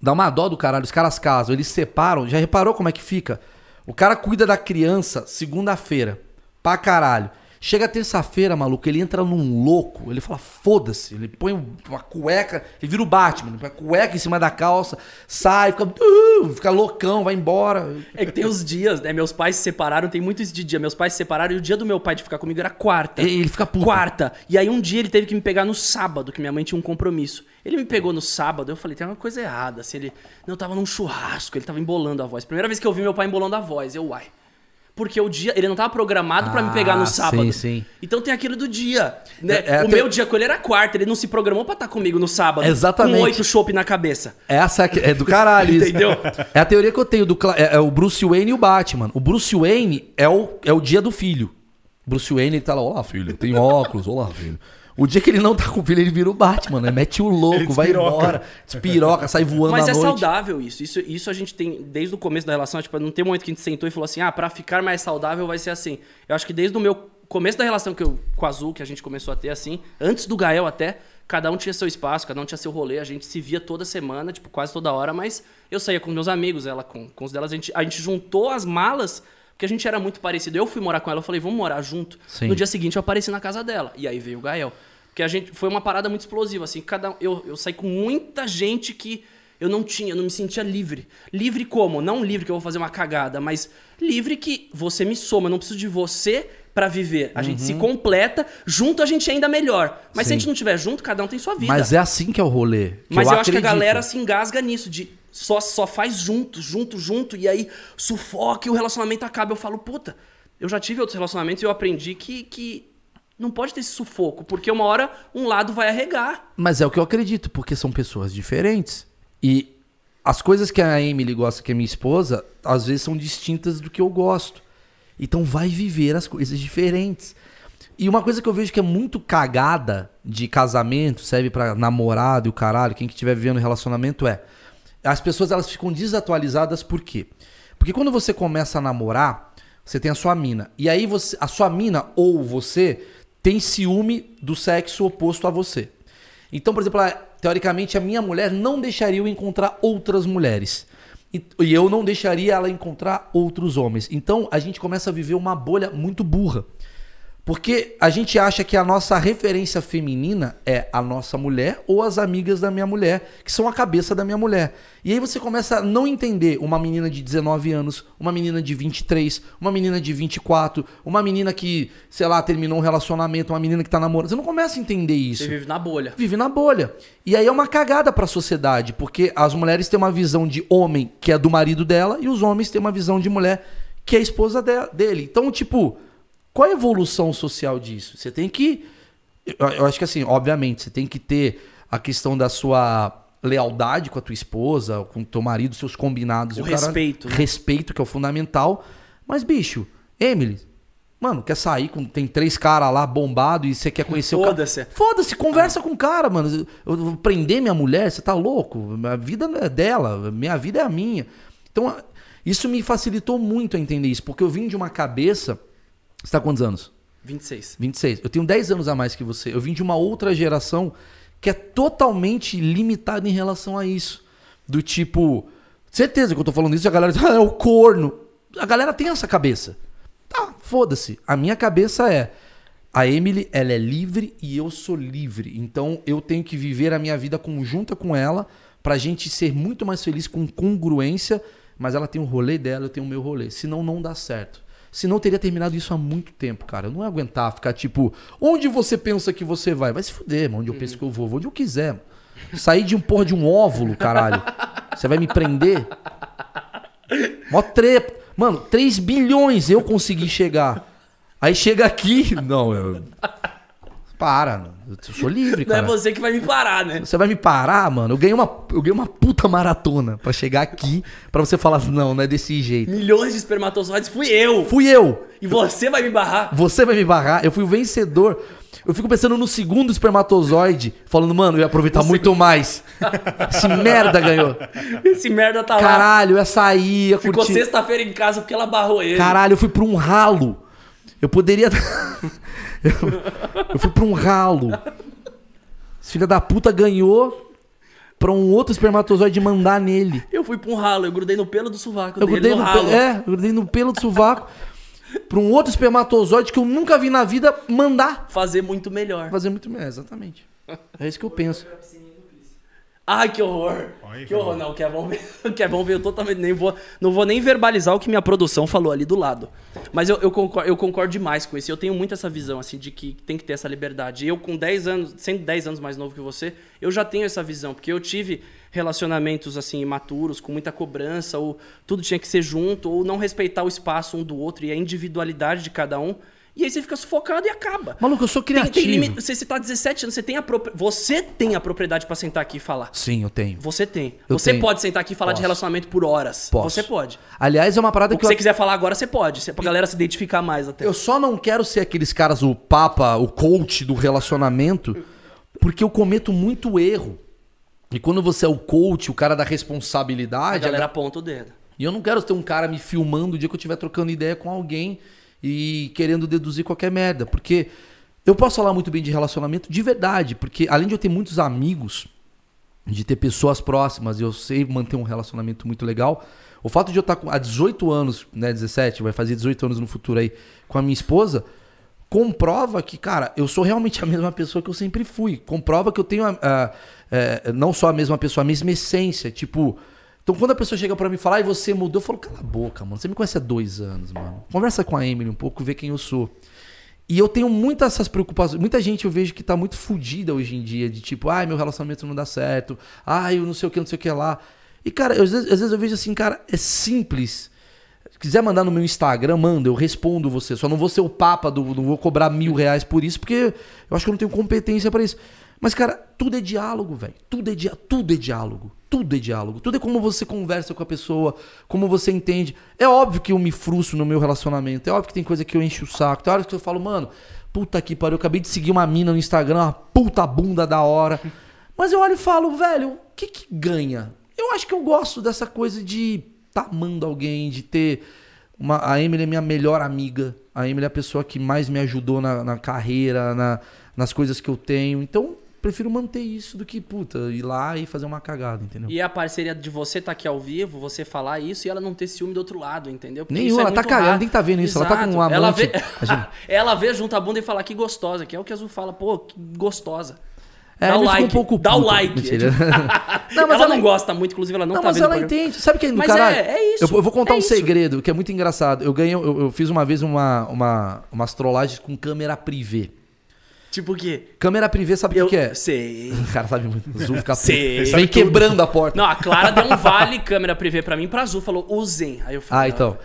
Dá uma dó do caralho. Os caras casam, eles separam. Já reparou como é que fica? O cara cuida da criança segunda-feira. Pra caralho. Chega terça-feira, maluco, ele entra num louco, ele fala, foda-se, ele põe uma cueca, ele vira o Batman, ele põe a cueca em cima da calça, sai, fica, uh, fica loucão, vai embora. É que tem os dias, né? Meus pais se separaram, tem muito isso de dia. Meus pais se separaram e o dia do meu pai de ficar comigo era quarta. Ele- ele fica puto. Quarta. E aí um dia ele teve que me pegar no sábado, que minha mãe tinha um compromisso. Ele me pegou no sábado, eu falei, tem uma coisa errada. Assim, ele. Não, eu tava num churrasco, ele tava embolando a voz. Primeira vez que eu vi meu pai embolando a voz, eu, uai. Porque o dia. Ele não tava programado pra me pegar Ah, no sábado. sim, sim. Então tem aquilo do dia. Né? É, é o até- meu dia com ele era quarta, ele não se programou pra estar comigo no sábado. Exatamente. Com oito chopp na cabeça. Essa aqui é do caralho. Entendeu? É a teoria que eu tenho do é, é o Bruce Wayne e o Batman. O Bruce Wayne é o, é o dia do filho. Bruce Wayne ele tá lá, olá filho, tem óculos, olá filho. O dia que ele não tá com o filho, ele vira o Batman, né? Mete o louco, vai embora, despiroca, sai voando Mas à é noite. saudável isso. isso. Isso a gente tem desde o começo da relação. Tipo, não tem um momento que a gente sentou e falou assim: ah, pra ficar mais saudável vai ser assim. Eu acho que desde o meu começo da relação que eu, com a Azul, que a gente começou a ter assim, antes do Gael até, cada um tinha seu espaço, cada um tinha seu rolê. A gente se via toda semana, tipo, quase toda hora, mas eu saía com meus amigos, ela com, com os delas. A gente, a gente juntou as malas. Porque a gente era muito parecido. Eu fui morar com ela, eu falei, vamos morar junto. Sim. No dia seguinte eu apareci na casa dela. E aí veio o Gael. Porque a gente foi uma parada muito explosiva, assim. Cada, eu, eu saí com muita gente que eu não tinha, eu não me sentia livre. Livre como? Não livre que eu vou fazer uma cagada, mas livre que você me soma. Eu não preciso de você pra viver. A gente se completa, junto a gente é ainda melhor. Mas se a Sim. gente não estiver junto, cada um tem sua vida. Mas é assim que é o rolê. Mas eu, acho que a galera se engasga nisso, de só, só faz junto, junto, junto, e aí sufoca e o relacionamento acaba. Eu falo, puta, eu já tive outros relacionamentos e eu aprendi que, que não pode ter esse sufoco, porque uma hora um lado vai arregar. Mas é o que eu acredito, porque são pessoas diferentes. E as coisas que a Emily gosta, que é minha esposa, às vezes são distintas do que eu gosto. Então vai viver as coisas diferentes. E uma coisa que eu vejo que é muito cagada de casamento, serve pra namorado e o caralho, quem que estiver vivendo relacionamento é. As pessoas elas ficam desatualizadas por quê? Porque quando você começa a namorar, você tem a sua mina. E aí você, a sua mina ou você tem ciúme do sexo oposto a você. Então, por exemplo, teoricamente a minha mulher não deixaria eu encontrar outras mulheres. E eu não deixaria ela encontrar outros homens. Então a gente começa a viver uma bolha muito burra. Porque a gente acha que a nossa referência feminina é a nossa mulher ou as amigas da minha mulher, que são a cabeça da minha mulher. E aí você começa a não entender uma menina de 19 anos, uma menina de 23, uma menina de 24, uma menina que, sei lá, terminou um relacionamento, uma menina que tá namorando. Você não começa a entender isso Você vive na bolha. vive na bolha. E aí é uma cagada pra sociedade, porque as mulheres têm uma visão de homem que é do marido dela e os homens têm uma visão de mulher que é a esposa de- dele. Então, tipo, qual a evolução social disso? Você tem que. Eu, acho que assim, obviamente, você tem que ter a questão da sua lealdade com a tua esposa, com o teu marido, seus combinados. O caralho. respeito, né? Respeito, que é o fundamental. Mas, bicho, Emily, mano, quer sair com. Tem três caras lá bombado e você quer conhecer o cara. Foda-se. Foda-se, conversa com o cara, mano. Eu vou prender minha mulher, você tá louco? A vida é dela, minha vida é a minha. Então, isso me facilitou muito a entender isso, porque eu vim de uma cabeça. Você tá quantos anos? 26. 26. Eu tenho 10 anos a mais que você. Eu vim de uma outra geração que é totalmente limitada em relação a isso. Do tipo, certeza que eu tô falando isso e a galera diz, ah, é o corno. A galera tem essa cabeça. Tá, foda-se. A minha cabeça é, a Emily, ela é livre e eu sou livre. Então eu tenho que viver a minha vida conjunta com ela pra gente ser muito mais feliz com congruência, mas ela tem o rolê dela, eu tenho o meu rolê. Senão não dá certo. Senão teria terminado isso há muito tempo, cara. Eu não ia aguentar ficar tipo, onde você pensa que você vai? Vai se fuder, mano. Onde eu penso que eu vou? Vou onde eu quiser. Mano. Sair de um porra de um óvulo, caralho. Você vai me prender? Mó trepa. Mano, 3 bilhões eu consegui chegar. Aí chega aqui. Não, eu. Para, mano. Eu sou livre, Não é cara. você que vai me parar, né? Você vai me parar, mano? Eu ganhei uma, eu ganhei uma puta maratona pra chegar aqui pra você falar, não, não é desse jeito. Milhões de espermatozoides fui eu. Fui eu. E você vai me barrar. Você vai me barrar. Eu fui o vencedor. Eu fico pensando no segundo espermatozoide, falando, mano, eu ia aproveitar muito mais. Esse merda ganhou. Esse merda tá lá. Caralho, eu ia sair, ia Ficou sexta-feira em casa porque ela barrou ele. Caralho, eu fui pra um ralo. Eu poderia. eu, eu fui pra um ralo. Esse filho da puta ganhou pra um outro espermatozoide mandar nele. Eu fui pra um ralo, eu grudei no pelo do sovaco Eu grudei no no, ralo. pe... é, eu grudei no pelo do sovaco. pra um outro espermatozoide que eu nunca vi na vida mandar Fazer muito melhor. fazer muito melhor. Exatamente. É isso que eu penso. Ai, que horror. Que horror. Não, que é bom ver. Que é bom ver, eu totalmente nem vou. Não vou nem verbalizar o que minha produção falou ali do lado. Mas eu, eu, concordo, eu concordo demais com isso. Eu tenho muito essa visão, assim, de que tem que ter essa liberdade. Eu, com 10 anos, sendo 10 anos mais novo que você, eu já tenho essa visão. Porque eu tive relacionamentos, assim, imaturos, com muita cobrança, ou tudo tinha que ser junto, ou não respeitar o espaço um do outro e a individualidade de cada um. E aí você fica sufocado e acaba. Maluco, eu sou Tem, tem criativo. limite. Você, você tá 17 anos, você tem a, você tem a propriedade pra sentar aqui e falar. Sim, eu tenho. Você tem. Eu você tenho. pode sentar aqui e falar de Posso. relacionamento por horas. Posso. Você pode. Aliás, é uma parada O que, que eu, você quiser falar agora, você pode. Pra galera se identificar mais até. eu só não quero ser aqueles caras, o papa, o coach do relacionamento, porque eu cometo muito erro. E quando você é o coach, o cara da a responsabilidade, galera a aponta o dedo. E eu não quero ter um cara me filmando o dia que eu estiver trocando ideia com alguém e querendo deduzir qualquer merda. Porque eu posso falar muito bem de relacionamento de verdade. Porque além de eu ter muitos amigos, de ter pessoas próximas, eu sei manter um relacionamento muito legal. O fato de eu estar há 18 anos, né, 17, vai fazer 18 anos no futuro aí, com a minha esposa, comprova que, cara, eu sou realmente a mesma pessoa que eu sempre fui. Comprova que eu tenho a- a- é, não só a mesma pessoa, a mesma essência. Tipo, então quando a pessoa chega pra mim e fala, e você mudou, eu falo, cala a boca, mano. Você me conhece há dois anos, mano. Conversa com a Emily um pouco, vê quem eu sou. E eu tenho muitas essas preocupações. Muita gente eu vejo que tá muito fodida hoje em dia, de tipo, ai, meu relacionamento não dá certo, ai, eu não sei o que, não sei o que lá. E, cara, eu, às, vezes, às vezes eu vejo assim, cara, é simples. Se quiser mandar no meu Instagram, manda, eu respondo você. Só não vou ser o papa, do, não vou cobrar mil reais por isso, porque eu acho que eu não tenho competência pra isso. Mas, cara, tudo é diálogo, velho. Tudo, é dia- tudo é diálogo. Tudo é diálogo. Tudo é como você conversa com a pessoa, como você entende. É óbvio que eu me frustro no meu relacionamento. É óbvio que tem coisa que eu encho o saco. Tem horas que eu falo, mano, puta que pariu, eu acabei de seguir uma mina no Instagram, uma puta bunda da hora. Mas eu olho e falo, velho, o que que ganha? Eu acho que eu gosto dessa coisa de tá amando alguém, de ter. Uma, a Emily é minha melhor amiga. A Emily é a pessoa que mais me ajudou na, na carreira, na- nas coisas que eu tenho. Então, prefiro manter isso do que, puta, ir lá e fazer uma cagada, entendeu? E a parceria de você estar aqui ao vivo, você falar isso e ela não ter ciúme do outro lado, entendeu? Porque Nenhum, é ela tá muito cagando, raro. que tá vendo isso, ela tá com um Ela vê, gente- ela vê junto a bunda e fala que gostosa, que é o que a Azul fala, pô, que gostosa. É, dá o like, um pouco dá o like. Mentira. Não, mas ela, ela- não gosta muito, inclusive ela não, Não, tá mas ela entende. Sabe que do Mas caralho? é- é isso, Eu, eu vou contar é um isso. segredo que é muito engraçado. Eu ganhei, eu, eu fiz uma vez uma, uma, umas trollagens com câmera privê. Tipo o quê? Câmera privê, sabe o que, que é? sei. O cara sabe muito. O Azul fica Sei. Vem quebrando a porta. Não, a Clara deu um vale câmera privê pra mim, pra Azul, falou, usem. Aí eu falei, Ah, então.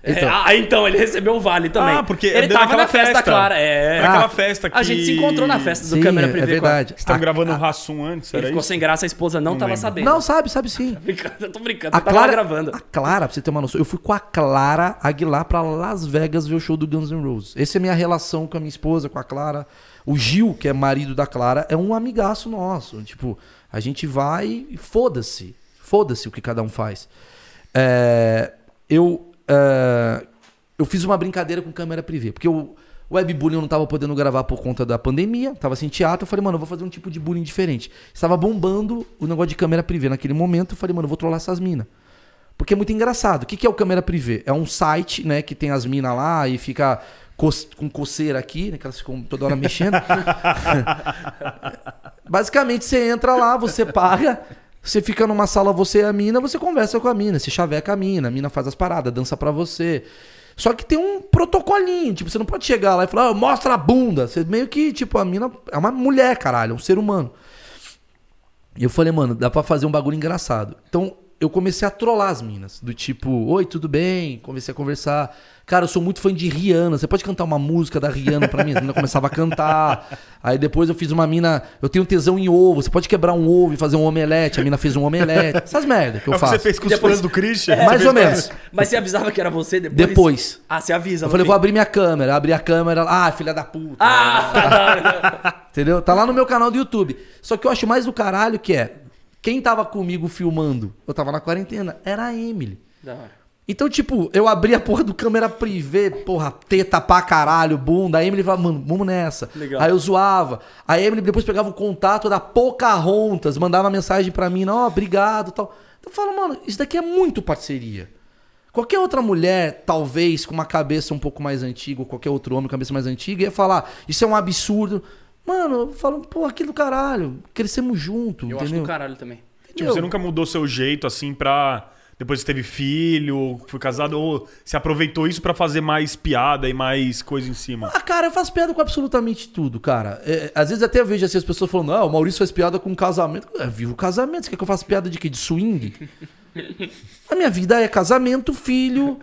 É, Então. ah, então, ele recebeu o vale também. Ah, porque ele deu tava naquela na festa, festa. Clara. É. Naquela Ah, festa que... A gente se encontrou na festa do Sim, câmera é- privê. é verdade. Estão A- gravando a- um Rassum antes, Ele ficou isso? sem graça, a esposa não, Não tava lembro. sabendo. Não, sabe, sabe sim. Brincando, eu tô brincando, A Clara, gravando. a Clara, pra você ter uma noção, eu fui com a Clara Aguilar pra Las Vegas ver o show do Guns N' Roses. Essa é a minha relação com a minha esposa, com a Clara. O Gil, que é marido da Clara, é um amigaço nosso. Tipo, a gente vai e foda-se. Foda-se o que cada um faz. É, eu, é, eu fiz uma brincadeira com câmera privê, porque o webbullying eu não tava podendo gravar por conta da pandemia, tava sem teatro, eu falei, mano, eu vou fazer um tipo de bullying diferente. Estava bombando o negócio de câmera privê naquele momento, eu falei, mano, eu vou trollar essas minas. Porque é muito engraçado. O que que é o câmera privê? É um site, né, que tem as minas lá e fica com coceira aqui, né, que elas ficam toda hora mexendo. Basicamente, você entra lá, você paga, você fica numa sala, você e a mina, você conversa com a mina, você chaveca a mina, a mina faz as paradas, dança pra você. Só que tem um protocolinho, tipo, você não pode chegar lá e falar, "Ah, mostra a bunda. Você meio que, tipo, a mina é uma mulher, caralho, é um ser humano. E eu falei, mano, dá pra fazer um bagulho engraçado. Então, eu comecei a trollar as minas. Do tipo, oi, tudo bem? Comecei a conversar. Cara, eu sou muito fã de Rihanna. Você pode cantar uma música da Rihanna pra mim? A mina começava a cantar. Aí depois eu fiz uma mina. Eu tenho tesão em ovo. Você pode quebrar um ovo e fazer um omelete. A mina fez um omelete. Essas merdas que eu É o que faço. você fez com os Depois- fãs do Christian? É, mais ou menos. Mas você avisava que era você depois? Depois. Ah, você avisa. Eu falei, fim. vou abrir minha câmera. Abri a câmera. Ah, filha da puta. Ah! Entendeu? Tá lá no meu canal do YouTube. Só que eu acho mais do caralho que é. Quem tava comigo filmando? Eu tava na quarentena. Era a Emily. Da hora. Então, tipo, eu abri a porra do câmera privê, porra, teta pra caralho, bunda. A Emily falava, mano, vamos nessa. Legal. Aí eu zoava. A Emily depois pegava o contato da Pocahontas, mandava mensagem pra mim, ó, obrigado e tal. Então eu falo, mano, isso daqui é muito parceria. Qualquer outra mulher, talvez, com uma cabeça um pouco mais antiga, ou qualquer outro homem com cabeça mais antiga, ia falar, isso é um absurdo. Mano, eu falo, pô, aquilo do caralho. Crescemos junto, Eu acho entendeu? do caralho também. Tipo, você nunca mudou seu jeito assim pra. Depois que teve filho, foi casado, ou se aproveitou isso pra fazer mais piada e mais coisa em cima? Ah, cara, eu faço piada com absolutamente tudo, cara. É, às vezes até eu vejo assim, as pessoas falando, ah, o Maurício faz piada com casamento. Eu vivo casamento. Você quer que eu faça piada de quê? De swing? A minha vida é casamento, filho,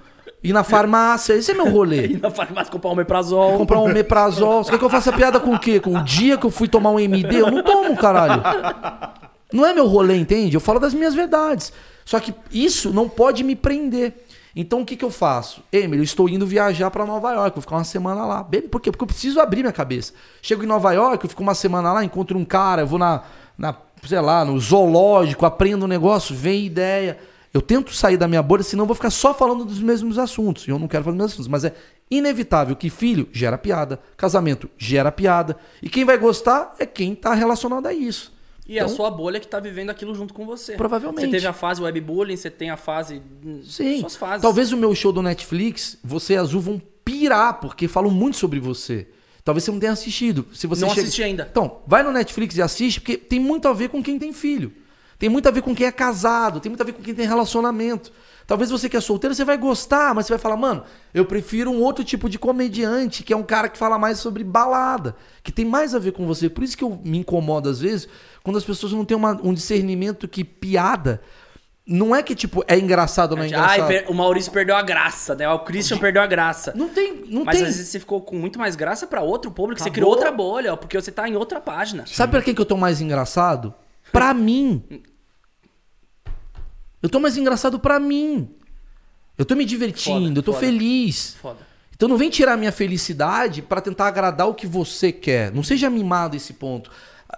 ir na farmácia. Esse é meu rolê. Ir na farmácia comprar um omeprazol. Comprar um omeprazol. Você quer que eu faça piada com o quê? Com o dia que eu fui tomar um MD? Eu não tomo, caralho. Não é meu rolê, entende? Eu falo das minhas verdades. Só que isso não pode me prender. Então o que, que eu faço? Emily, eu estou indo viajar para Nova York, vou ficar uma semana lá. Por quê? Porque eu preciso abrir minha cabeça. Chego em Nova York, eu fico uma semana lá, encontro um cara, eu vou na, na sei lá, no zoológico, aprendo um negócio, vem ideia. Eu tento sair da minha bolha, senão eu vou ficar só falando dos mesmos assuntos. E eu não quero falar dos mesmos assuntos. Mas é inevitável que filho gera piada, casamento gera piada. E quem vai gostar é quem está relacionado a isso. E é a sua bolha que tá vivendo aquilo junto com você. Provavelmente. Você teve a fase webbullying, você tem a fase. Sim. Suas fases. Talvez o meu show do Netflix, você e Azul vão pirar, porque falam muito sobre você. Talvez você não tenha assistido. Se você Não chega- assisti ainda. Então, vai no Netflix e assiste, porque tem muito a ver com quem tem filho. Tem muito a ver com quem é casado, tem muito a ver com quem tem relacionamento. Talvez você que é solteiro, você vai gostar, mas você vai falar, mano, eu prefiro um outro tipo de comediante, que é um cara que fala mais sobre balada, que tem mais a ver com você. Por isso que eu me incomodo às vezes, quando as pessoas não têm uma- um discernimento que piada não é que, tipo, é engraçado ou não é Ai, engraçado. per- o Maurício perdeu a graça, né? O Christian perdeu a graça. Não tem, não Mas tem. às vezes você ficou com muito mais graça pra outro público. Você Acabou. criou outra bolha, ó, porque você tá em outra página. Sabe pra quem que eu tô mais engraçado? Pra mim. Eu tô mais engraçado pra mim. Eu tô me divertindo, Foda, eu tô foda. feliz. Foda. Então não vem tirar minha felicidade pra tentar agradar o que você quer. Não seja mimado esse ponto.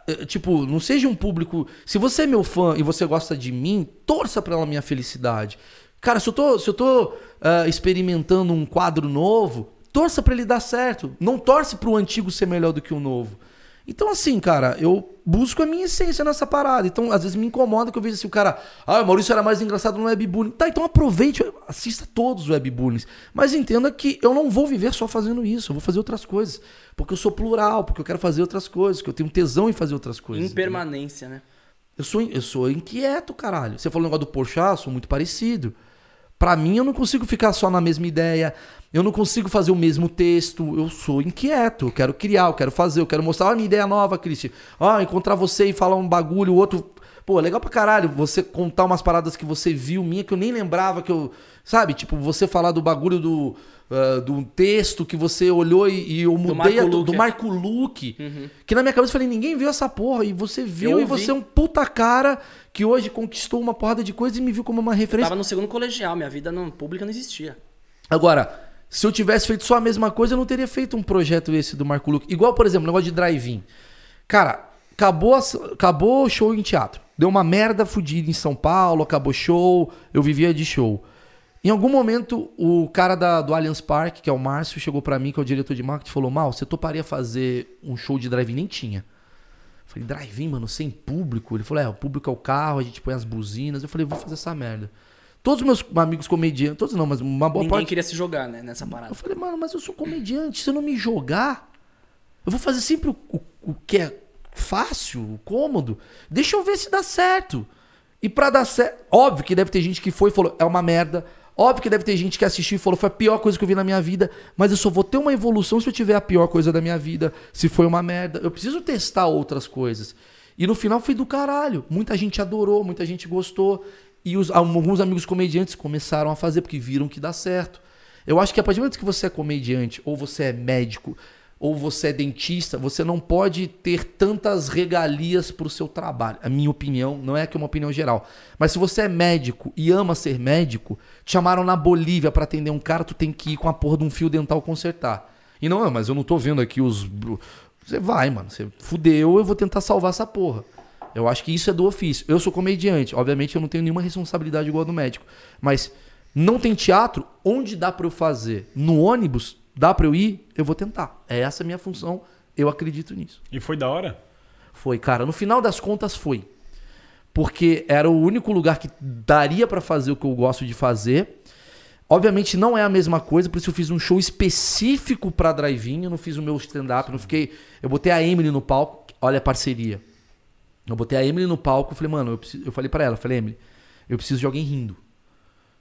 Eh, Tipo, não seja um público. Se você é meu fã e você gosta de mim, torça pela minha felicidade. Cara, se eu tô, se eu tô ah, experimentando um quadro novo, torça pra ele dar certo. Não torce pro antigo ser melhor do que o novo. Então, assim, cara, eu busco a minha essência nessa parada. Então, às vezes me incomoda que eu vejo assim, o cara, ah, o Maurício era mais engraçado no webbullying. Tá, então aproveite, assista todos os webbullying. Mas entenda que eu não vou viver só fazendo isso, eu vou fazer outras coisas. Porque eu sou plural, porque eu quero fazer outras coisas, que eu tenho tesão em fazer outras coisas. Impermanência, né? Eu sou, eu sou inquieto, caralho. Você falou o negócio do Porchat, sou muito parecido. Pra mim, eu não consigo ficar só na mesma ideia. Eu não consigo fazer o mesmo texto. Eu sou inquieto. Eu quero criar, eu quero fazer, eu quero mostrar a minha ideia nova, Cristian. Ah, encontrar você e falar um bagulho, o outro. Pô, legal pra caralho você contar umas paradas que você viu minha que eu nem lembrava que eu. Sabe? Tipo, você falar do bagulho do. ah, do texto que você olhou e, e eu mudei Marco a- do, Luque, do é. Marco Luque. Que na minha cabeça eu falei, ninguém viu essa porra. E você viu Eu e você é um puta cara que hoje conquistou uma porrada de coisa e me viu como uma referência. Tava no segundo colegial, minha vida não, pública não existia. Agora, se eu tivesse feito só a mesma coisa, eu não teria feito um projeto esse do Marco Luque. Igual, por exemplo, o negócio de drive-in. Cara, acabou, a- acabou o show em teatro. Deu uma merda fodida em São Paulo, acabou show, eu vivia de show. Em algum momento, o cara da- do Allianz Parque, que é o Márcio, chegou pra mim, que é o diretor de marketing, e falou: Mal, você toparia fazer um show de drive-in? Nem tinha. Eu falei, drive-in, mano, sem público? Ele falou, é, o público é o carro, a gente põe as buzinas. Eu falei, vou fazer essa merda. Todos os meus amigos comediantes, todos não, mas uma boa Ninguém parte. queria se jogar, né, nessa parada. Eu falei, mano, mas eu sou comediante. Se eu não me jogar, eu vou fazer sempre o, o- o que é fácil, cômodo. Deixa eu ver se dá certo. E pra dar certo. Óbvio que deve ter gente que foi e falou, é uma merda. Óbvio que deve ter gente que assistiu e falou, foi a pior coisa que eu vi na minha vida. Mas eu só vou ter uma evolução se eu tiver a pior coisa da minha vida. Se foi uma merda. Eu preciso testar outras coisas. E no final foi do caralho. Muita gente adorou, muita gente gostou. E os- alguns amigos comediantes começaram a fazer porque viram que dá certo. Eu acho que a partir do momento que você é comediante, ou você é médico, ou você é dentista, você não pode ter tantas regalias pro seu trabalho. A minha opinião, não é que é uma opinião geral. Mas se você é médico e ama ser médico, te chamaram na Bolívia pra atender um cara, tu tem que ir com a porra de um fio dental consertar. E não, "Ah, mas eu não tô vendo aqui os. Você vai, mano. Você fudeu, eu vou tentar salvar essa porra. Eu acho que isso é do ofício. Eu sou comediante. Obviamente eu não tenho nenhuma responsabilidade igual a do médico. Mas não tem teatro, onde dá pra eu fazer? No ônibus, dá pra eu ir? Eu vou tentar. É essa a minha função. Eu acredito nisso. E foi da hora? Foi, cara. No final das contas, foi. Porque era o único lugar que daria pra fazer o que eu gosto de fazer. Obviamente não é a mesma coisa, por isso eu fiz um show específico pra drive-in, eu não fiz o meu stand-up, não fiquei. Eu botei a Emily no palco, olha a parceria. Eu botei a Emily no palco, falei, mano, eu, preciso- eu falei pra ela, falei, Emily, eu preciso de alguém rindo.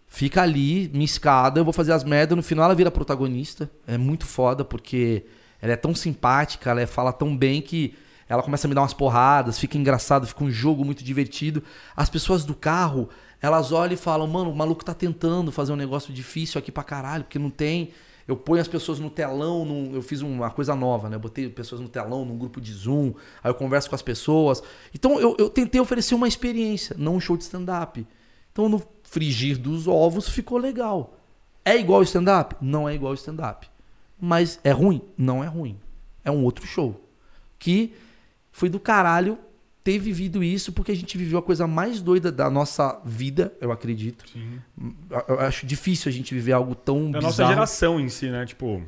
Fica ali, me escada, eu vou fazer as merdas, no final ela vira protagonista. É muito foda, porque ela é tão simpática, ela é- fala tão bem que ela começa a me dar umas porradas, fica engraçado, fica um jogo muito divertido. As pessoas do carro, elas olham e falam, mano, o maluco tá tentando fazer um negócio difícil aqui pra caralho, porque não tem. Eu ponho as pessoas no telão, num- eu fiz uma coisa nova, né? Eu botei pessoas no telão, num grupo de Zoom, aí eu converso com as pessoas. Então eu, eu tentei oferecer uma experiência, não um show de stand-up. Então no frigir dos ovos ficou legal. É igual stand-up? Não é igual stand-up. Mas é ruim? Não é ruim. É um outro show. Que foi do caralho ter vivido isso, porque a gente viveu a coisa mais doida da nossa vida, eu acredito. Sim. Eu- acho difícil a gente viver algo tão Da bizarro. nossa geração em si, né? Tipo,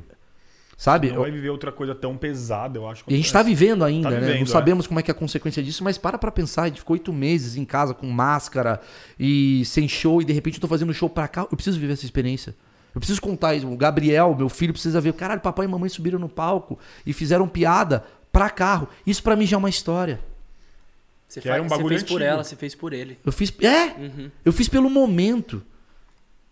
Sabe? não Eu- vai viver outra coisa tão pesada, eu acho. E a gente tá vivendo ainda, Tá né? vivendo, Não é. sabemos como é que é a consequência disso, mas para pra pensar, a gente ficou oito meses em casa com máscara e sem show, e de repente eu tô fazendo show pra cá. Eu preciso viver essa experiência. Eu preciso contar isso. O Gabriel, meu filho, precisa ver. Caralho, papai e mamãe subiram no palco e fizeram piada pra carro. Isso pra mim já é uma história. Você, Que faz- era um você bagulho fez por antigo. ela, você fez por ele. Eu fiz. É! Uhum. Eu fiz pelo momento.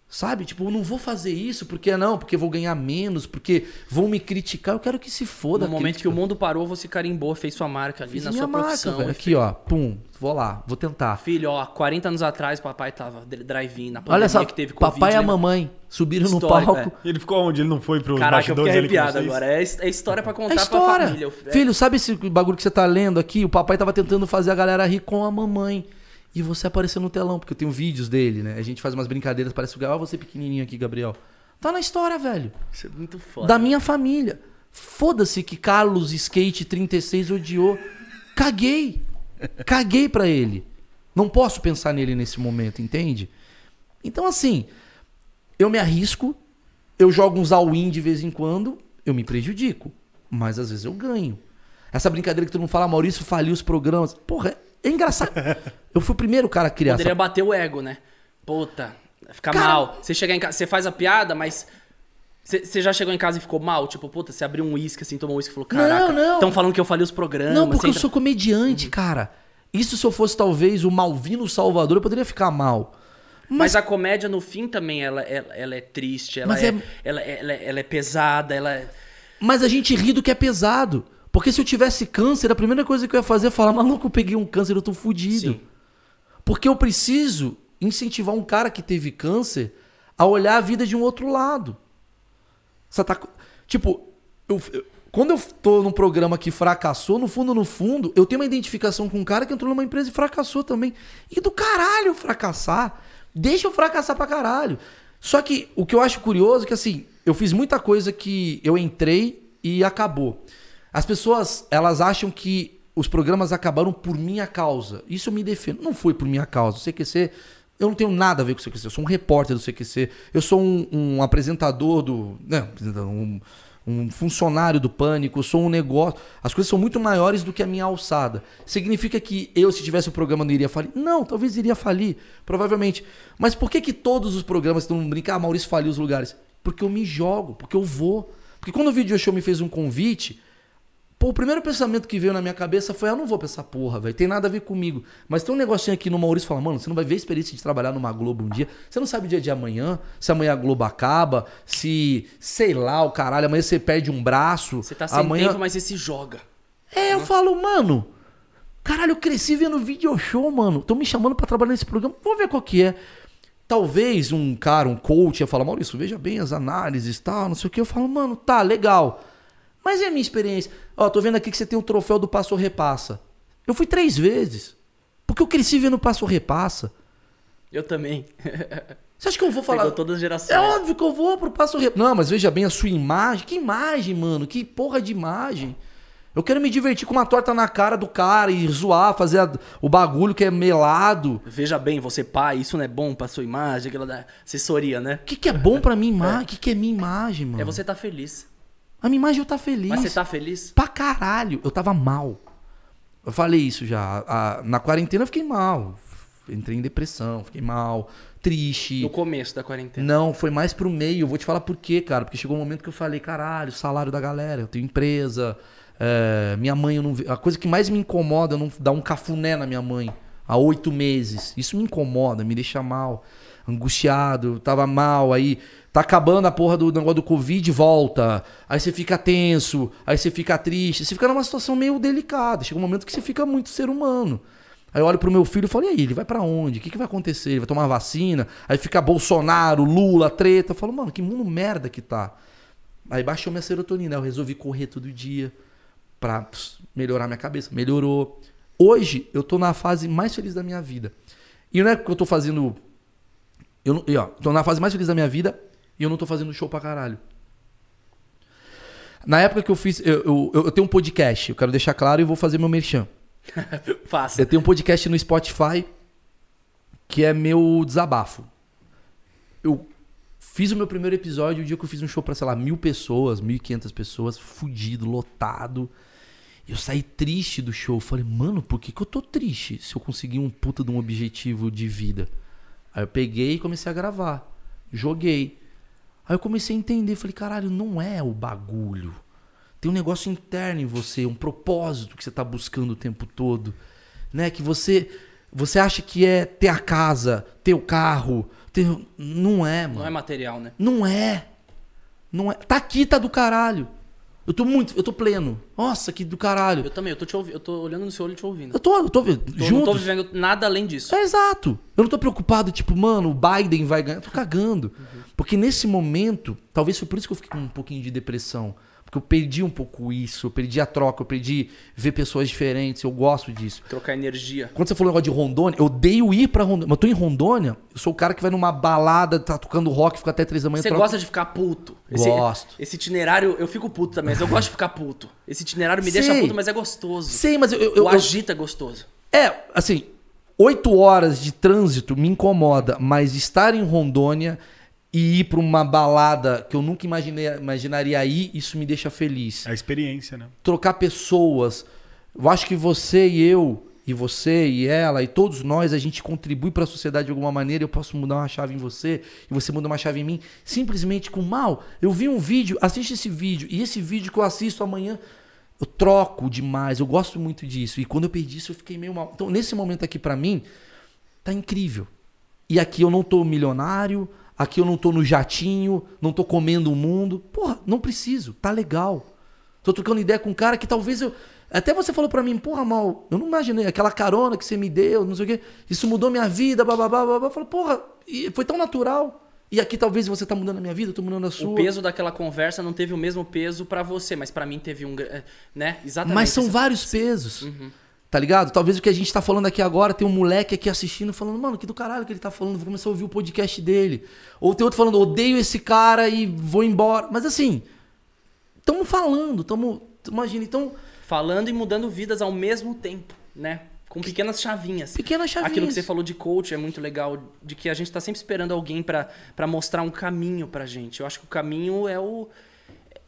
Sabe? Tipo, eu não vou fazer isso porque não, porque eu vou ganhar menos, porque vão me criticar. Eu quero que se foda. No momento crítica. que o mundo parou, você carimbou, fez sua marca ali Fiz na minha sua marca, profissão. velho. Aqui, ó. Pum. Vou lá. Vou tentar. Filho, ó, 40 anos atrás, papai tava dri- drive-in na pandemia Olha só, que teve Covid. papai e a lembra? mamãe subiram no Histórico, palco. Ele ficou onde? Ele não foi pro Caraca, eu fiquei ali com arrepiado agora. É, é história pra contar É história. pra família. É- Filho, sabe esse bagulho que você tá lendo aqui? O papai tava tentando fazer a galera rir com a mamãe. E você apareceu no telão, porque eu tenho vídeos dele, né? A gente faz umas brincadeiras, parece o Gabriel. Olha você pequenininho aqui, Gabriel. Tá na história, velho. Isso é muito foda. Da minha família. Foda-se que Carlos Skate 36 odiou. Caguei. Caguei pra ele. Não posso pensar nele nesse momento, entende? Então, assim, eu me arrisco, eu jogo uns all-in de vez em quando, eu me prejudico. Mas às vezes eu ganho. Essa brincadeira que todo mundo fala, Maurício faliu os programas. Porra, é engraçado. Eu fui o primeiro cara a criar Poderia essa bater o ego, né? Puta, fica Cara- mal. Você chegar em casa, você faz a piada, mas. Você já chegou em casa e ficou mal? Tipo, puta, você abriu um uísque assim, tomou um uísque e falou: Caraca, não. estão falando que eu falei os programas. Não, porque eu entra- sou comediante, cara. Isso se eu fosse talvez o Malvino Salvador, eu poderia ficar mal. Mas a comédia, no fim, também, ela, ela, ela é triste, ela Mas é, é- Ela, ela, ela é pesada, ela é... Mas a gente ri do que é pesado. Porque se eu tivesse câncer, a primeira coisa que eu ia fazer é falar, maluco, eu peguei um câncer, eu tô fudido. Sim. Porque eu preciso incentivar um cara que teve câncer a olhar a vida de um outro lado. Você tá. Tipo, eu- eu- quando eu tô num programa que fracassou, no fundo, no fundo, eu tenho uma identificação com um cara que entrou numa empresa e fracassou também. E do caralho fracassar. Deixa eu fracassar pra caralho. Só que o que eu acho curioso é que assim, eu fiz muita coisa que eu entrei e acabou. As pessoas, elas acham que os programas acabaram por minha causa. Isso eu me defendo. Não foi por minha causa. O CQC, eu não tenho nada a ver com o CQC. Eu sou um repórter do CQC. Eu sou um, um apresentador do. Não, apresentador, um, um funcionário do pânico. Eu sou um negócio. As coisas são muito maiores do que a minha alçada. Significa que eu, se tivesse o programa, não iria falir? Não, talvez iria falir. Provavelmente. Mas por que, que todos os programas estão brincando? Ah, Maurício faliu os lugares. Porque eu me jogo, porque eu vou. Porque quando o Video Show me fez um convite, Pô, o primeiro pensamento que veio na minha cabeça foi: eu não vou pra essa porra, velho. Tem nada a ver comigo. Mas tem um negocinho aqui no Maurício fala: mano, você não vai ver a experiência de trabalhar numa Globo um dia. Você não sabe o dia de amanhã, se amanhã a Globo acaba, se, sei lá, o caralho, amanhã você perde um braço. Você tá sem amanhã... tempo, mas você se joga. É, eu falo, mano. Caralho, eu cresci vendo video show, mano. Estão me chamando pra trabalhar nesse programa. Vamos ver qual que é. Talvez um cara, um coach, ia falar, Maurício, veja bem as análises e tal, não sei o que. Eu falo, mano, tá, legal. Mas e a minha experiência? Ó, tô vendo aqui que você tem o troféu do Passo Repassa. Eu fui três vezes. Porque eu cresci vendo Passo Repassa. Eu também. Você acha que eu vou falar. Pegou todas as gerações. É óbvio que eu vou pro Passo Repassa. Não, mas veja bem a sua imagem. Que imagem, mano? Que porra de imagem. Eu quero me divertir com uma torta na cara do cara e zoar, fazer a- o bagulho que é melado. Veja bem, você pai, isso não é bom pra sua imagem, aquela da assessoria, né? O que, que é bom pra minha imagem? O que, que é minha imagem, mano? É você tá feliz. A minha imagem eu tá feliz. Mas você tá feliz? Pra caralho. Eu tava mal. Eu falei isso já. A- na quarentena eu fiquei mal. entrei em depressão, fiquei mal, triste. No começo da quarentena. Não, foi mais pro meio. Eu vou te falar por quê, cara. Porque chegou um momento que eu falei, caralho, salário da galera, eu tenho empresa, é, minha mãe, eu não A coisa que mais me incomoda é não dar um cafuné na minha mãe há oito meses. Isso me incomoda, me deixa mal, angustiado, tava mal, aí tá acabando a porra do negócio do Covid, volta. Aí você fica tenso, aí você fica triste, você fica numa situação meio delicada. Chega um momento que você fica muito ser humano. Aí eu olho pro meu filho e falo, e aí, ele vai pra onde? O que, que vai acontecer? Ele vai tomar vacina? Aí fica Bolsonaro, Lula, treta. Eu falo, mano, que mundo merda que tá. Aí baixou minha serotonina. Eu resolvi correr todo dia pra melhorar minha cabeça. Melhorou. Hoje, eu tô na fase mais feliz da minha vida. E não é porque eu tô fazendo. Eu, e, ó, tô na fase mais feliz da minha vida e eu não tô fazendo show pra caralho. Na época que eu fiz. Eu, eu, eu tenho um podcast, eu quero deixar claro e vou fazer meu merchan. Faça. Eu tenho um podcast no Spotify que é meu desabafo. Eu fiz o meu primeiro episódio o dia que eu fiz um show pra, sei lá, mil pessoas, mil e quinhentas pessoas, fudido, lotado. Eu saí triste do show. Falei, mano, por que, que eu tô triste se eu conseguir um puta de um objetivo de vida? Aí eu peguei e comecei a gravar. Joguei. Aí eu comecei a entender. Falei, caralho, não é o bagulho. Tem um negócio interno em você, um propósito que você tá buscando o tempo todo. Né? Que você você acha que é ter a casa, ter o carro. Ter... Não é, mano. Não é material, né? Não é. Não é. Tá aqui, tá do caralho. Eu tô muito. Eu tô pleno. Nossa, que do caralho. Eu também, eu tô, te ouvi, eu tô olhando no seu olho e te ouvindo. Eu tô, eu tô, Tô- não tô vivendo nada além disso. É exato. Eu não tô preocupado, tipo, mano, o Biden vai ganhar. Eu tô cagando. Porque nesse momento, talvez foi por isso que eu fiquei com um pouquinho de depressão. Porque eu perdi um pouco isso, eu perdi a troca, eu perdi ver pessoas diferentes, eu gosto disso. Trocar energia. Quando você falou negócio de Rondônia, eu odeio ir pra Rondônia. Mas eu tô em Rondônia, eu sou o cara que vai numa balada, tá tocando rock, fica até três da manhã. Você troca- gosta de ficar puto? Esse, Gosto. Esse itinerário, eu fico puto também, mas eu gosto de ficar puto. Esse itinerário me Sei. deixa puto, mas é gostoso. Sei, mas eu. eu, eu- o agita é gostoso. É, assim, oito horas de trânsito me incomoda, mas estar em Rondônia e ir pra uma balada que eu nunca imaginei, imaginaria ir, isso me deixa feliz. É a experiência, né? Trocar pessoas. Eu acho que você e eu, e você e ela, e todos nós, a gente contribui pra sociedade de alguma maneira. Eu posso mudar uma chave em você, e você muda uma chave em mim, simplesmente com mal. Eu vi um vídeo, assiste esse vídeo, e esse vídeo que eu assisto amanhã, eu troco demais, eu gosto muito disso. E quando eu perdi isso, eu fiquei meio mal. Então, nesse momento aqui, pra mim, tá incrível. E aqui eu não tô milionário, aqui eu não tô no jatinho, não tô comendo o mundo. Porra, não preciso, tá legal. Tô trocando ideia com um cara que talvez eu. Até você falou pra mim, porra, mal, eu não imaginei, aquela carona que você me deu, não sei o quê, isso mudou minha vida, bababá, babá. Eu falei, porra, e foi tão natural. E aqui talvez você tá mudando a minha vida, eu tô mudando a sua. O peso daquela conversa não teve o mesmo peso pra você, mas pra mim teve um, gra- né? Exatamente. Mas são Essa- vários pesos. Tá ligado? Talvez o que a gente tá falando aqui agora, tem um moleque aqui assistindo falando, mano, que do caralho que ele tá falando, vou começar a ouvir o podcast dele. Ou tem outro falando, odeio esse cara e vou embora. Mas assim, estamos falando, estamos. Imagina, então, falando e mudando vidas ao mesmo tempo, né? Com pequenas chavinhas. pequenas chavinhas. Aquilo que você falou de coach é muito legal, de que a gente tá sempre esperando alguém pra mostrar um caminho pra gente. Eu acho que o caminho é o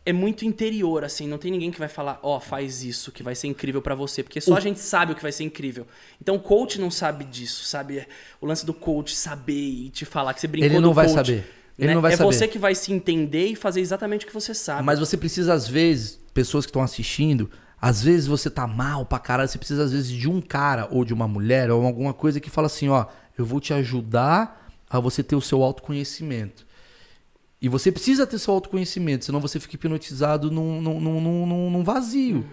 é muito interior assim, não tem ninguém que vai falar, ó, faz isso que vai ser incrível pra você, porque só a gente sabe o que vai ser incrível. Então o coach não sabe disso, sabe? O lance do coach saber e te falar que você brincou Ele não vai coach, saber. Ele né? não vai é saber. você que vai se entender e fazer exatamente o que você sabe. Mas você precisa, às vezes, pessoas que estão assistindo, às vezes você tá mal pra caralho, você precisa, às vezes, de um cara ou de uma mulher ou alguma coisa que fala assim, ó, eu vou te ajudar a você ter o seu autoconhecimento. E você precisa ter seu autoconhecimento, senão você fica hipnotizado num, num, num, num- vazio.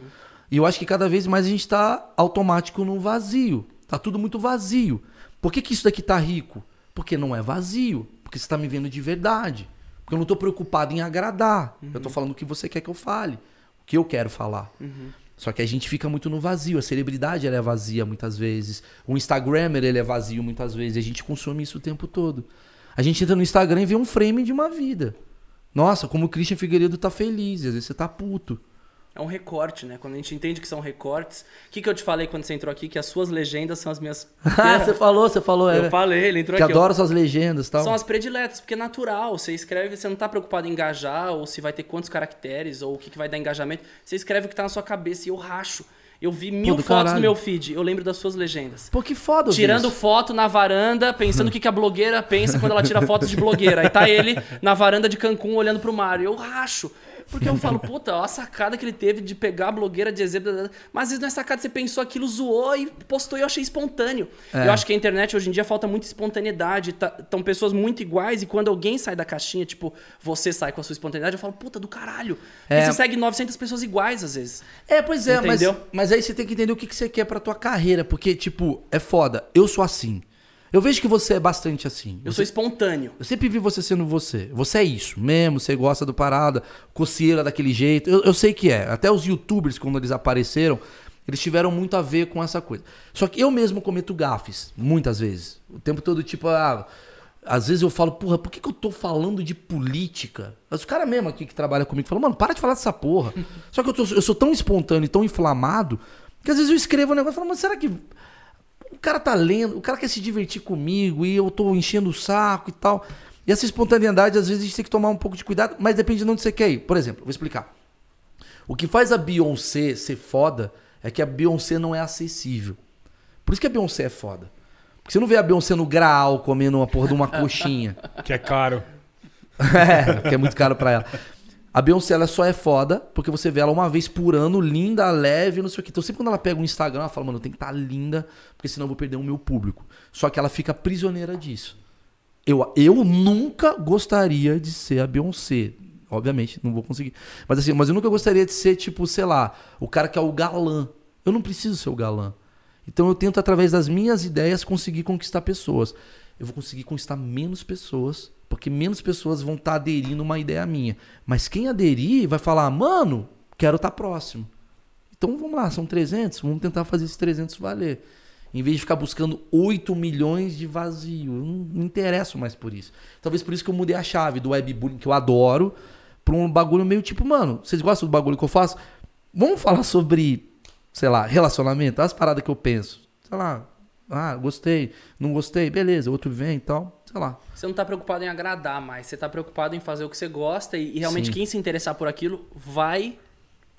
E eu acho que cada vez mais a gente tá automático num vazio. Tá tudo muito vazio. Por que, que isso daqui tá rico? Porque não é vazio. Porque você tá me vendo de verdade. Porque eu não tô preocupado em agradar. Eu tô falando o que você quer que eu fale. O que eu quero falar. Só que a gente fica muito no vazio. A celebridade ela é vazia muitas vezes. O Instagrammer ele é vazio muitas vezes. E a gente consome isso o tempo todo. A gente entra no Instagram e vê um frame de uma vida. Nossa, como o Christian Figueiredo tá feliz. Às vezes você tá puto. É um recorte, né? Quando a gente entende que são recortes. O que, que eu te falei quando você entrou aqui? Que as suas legendas são as minhas. Ah, você falou, você falou. Eu é. falei, ele entrou Que aqui. ó. adora suas legendas e tal. São as prediletas, porque é natural. Você escreve, você não tá preocupado em engajar, ou se vai ter quantos caracteres, ou o que, que vai dar engajamento. Você escreve o que tá na sua cabeça e eu racho. Eu vi mil do fotos caralho. no meu feed. Eu lembro das suas legendas. Pô, que foda Tirando isso. foto na varanda, pensando o que, que a blogueira pensa quando ela tira fotos de blogueira. Aí tá ele na varanda de Cancún olhando pro mar. Eu racho. Porque eu falo, puta, ó a sacada que ele teve de pegar a blogueira de exemplo. Mas às vezes não é sacada, você pensou aquilo, zoou e postou e eu achei espontâneo. É. Eu acho que a internet hoje em dia falta muita espontaneidade. Estão pessoas muito iguais e quando alguém sai da caixinha, tipo, você sai com a sua espontaneidade, eu falo, puta do caralho. É. E você segue 900 pessoas iguais às vezes. É, pois é, mas, Entendeu? mas aí você tem que entender o que, que você quer pra tua carreira, porque, tipo, é foda. Eu sou assim. Eu vejo que você é bastante assim. Eu Você- sou espontâneo. Eu sempre vi você sendo você. Você é isso mesmo, você gosta do parada, coceira daquele jeito. Eu, eu sei que é. Até os youtubers, quando eles apareceram, eles tiveram muito a ver com essa coisa. Só que eu mesmo cometo gafes, muitas vezes. O tempo todo, tipo, ah, às vezes eu falo, porra, por que, que eu tô falando de política? Os caras mesmo aqui que trabalham comigo falam, mano, para de falar dessa porra. Só que eu, tô- eu sou tão espontâneo e tão inflamado que às vezes eu escrevo um negócio e falo, mas será que o cara tá lendo, o cara quer se divertir comigo e eu tô enchendo o saco e tal. E essa espontaneidade, às vezes, a gente tem que tomar um pouco de cuidado, mas depende de onde você quer ir. Por exemplo, vou explicar. O que faz a Beyoncé ser foda é que a Beyoncé não é acessível. Por isso que a Beyoncé é foda. Porque você não vê a Beyoncé no graal comendo uma porra de uma coxinha. Que é caro. é, que é muito caro pra ela. A Beyoncé ela só é foda porque você vê ela uma vez por ano, linda, leve, não sei o que. Então sempre quando ela pega um Instagram, ela fala, mano, tem que estar linda, porque senão eu vou perder o meu público. Só que ela fica prisioneira disso. Eu, eu nunca gostaria de ser a Beyoncé. Obviamente, não vou conseguir. Mas assim, mas eu nunca gostaria de ser, tipo, sei lá, o cara que é o galã. Eu não preciso ser o galã. Então eu tento, através das minhas ideias, conseguir conquistar pessoas. Eu vou conseguir conquistar menos pessoas, porque menos pessoas vão estar aderindo a uma ideia minha. Mas quem aderir vai falar, mano, quero estar próximo. Então vamos lá, são 300, vamos tentar fazer esses 300 valer. Em vez de ficar buscando 8 milhões de vazio. Eu não me interesso mais por isso. Talvez por isso que eu mudei a chave do webbullying, que eu adoro, pra um bagulho meio tipo, mano, vocês gostam do bagulho que eu faço? Vamos falar sobre, sei lá, relacionamento? As paradas que eu penso. Sei lá, ah, gostei, não gostei, beleza, outro vem e tal, sei lá. Você não tá preocupado em agradar mais, você tá preocupado em fazer o que você gosta e, e realmente Sim. quem se interessar por aquilo vai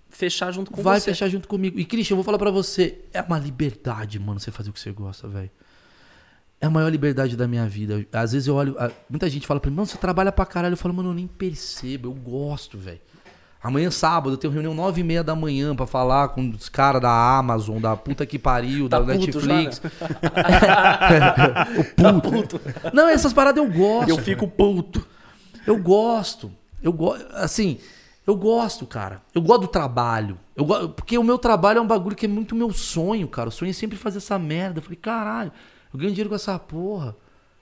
fechar junto com Vai você. fechar junto comigo. E, Christian, eu vou falar pra você, é uma liberdade, mano, você fazer o que você gosta, velho. É a maior liberdade da minha vida. Às vezes eu olho. Muita gente fala pra mim, mano, você trabalha pra caralho. Eu falo, mano, eu nem percebo, eu gosto, velho. Amanhã, sábado, eu tenho reunião nove e meia da manhã pra falar com os caras da Amazon, da puta que pariu, Tá da puto já, Netflix. o puto. Não, essas paradas eu gosto. Eu fico puto. Eu gosto. Eu gosto. Assim, eu gosto, cara. Eu gosto do trabalho. Eu go... Porque o meu trabalho é um bagulho que é muito meu sonho, cara. O sonho é sempre fazer essa merda. Eu falei, caralho, eu ganho dinheiro com essa porra.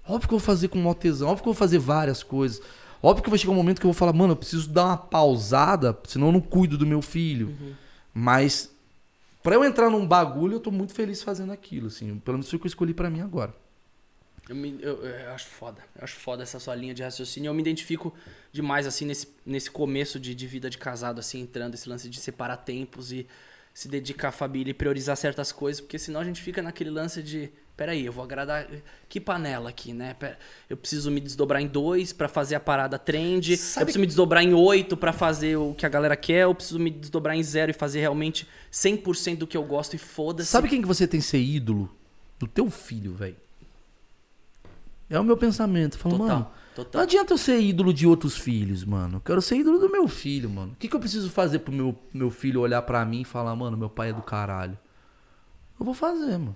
Óbvio que eu vou fazer com mó tesão. Óbvio que eu vou fazer várias coisas. Óbvio que vai chegar um momento que eu vou falar, mano, eu preciso dar uma pausada, senão eu não cuido do meu filho. Mas, pra eu entrar num bagulho, eu tô muito feliz fazendo aquilo, assim. Pelo menos foi o que eu escolhi pra mim agora. Eu, me- eu- eu acho foda. Eu acho foda essa sua linha de raciocínio. Eu me identifico demais, assim, nesse, nesse começo de, de vida de casado, assim, entrando esse lance de separar tempos e se dedicar à família e priorizar certas coisas, porque senão a gente fica naquele lance de. Peraí, eu vou agradar. Que panela aqui, né? Eu preciso me desdobrar em dois pra fazer a parada trend. Sabe eu preciso me desdobrar em oito pra fazer o que a galera quer. Eu preciso me desdobrar em zero e fazer realmente 100% do que eu gosto e foda-se. Sabe quem que você tem que ser ídolo? Do teu filho, velho. É o meu pensamento. Falo, Total, mano, não total. adianta eu ser ídolo de outros filhos, mano. Eu quero ser ídolo do meu filho, mano. O que, que eu preciso fazer pro meu, meu filho olhar pra mim e falar, mano, meu pai é do caralho? Eu vou fazer, mano.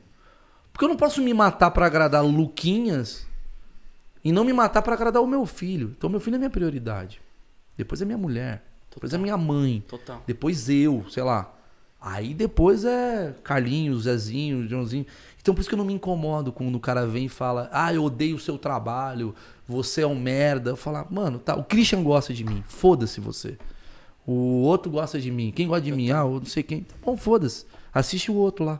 Porque eu não posso me matar pra agradar Luquinhas e não me matar pra agradar o meu filho. Então, meu filho é minha prioridade. Depois é minha mulher. Depois é minha mãe. Total. Depois eu, sei lá. Aí depois é Carlinhos, Zezinho, Joãozinho. Então por isso que eu não me incomodo quando o cara vem e fala: Ah, eu odeio o seu trabalho, você é um merda. Eu falo, mano, tá, o Christian gosta de mim, foda-se você. O outro gosta de mim. Quem gosta de mim? Ah, eu não sei quem. Tá bom, foda-se. Assiste o outro lá.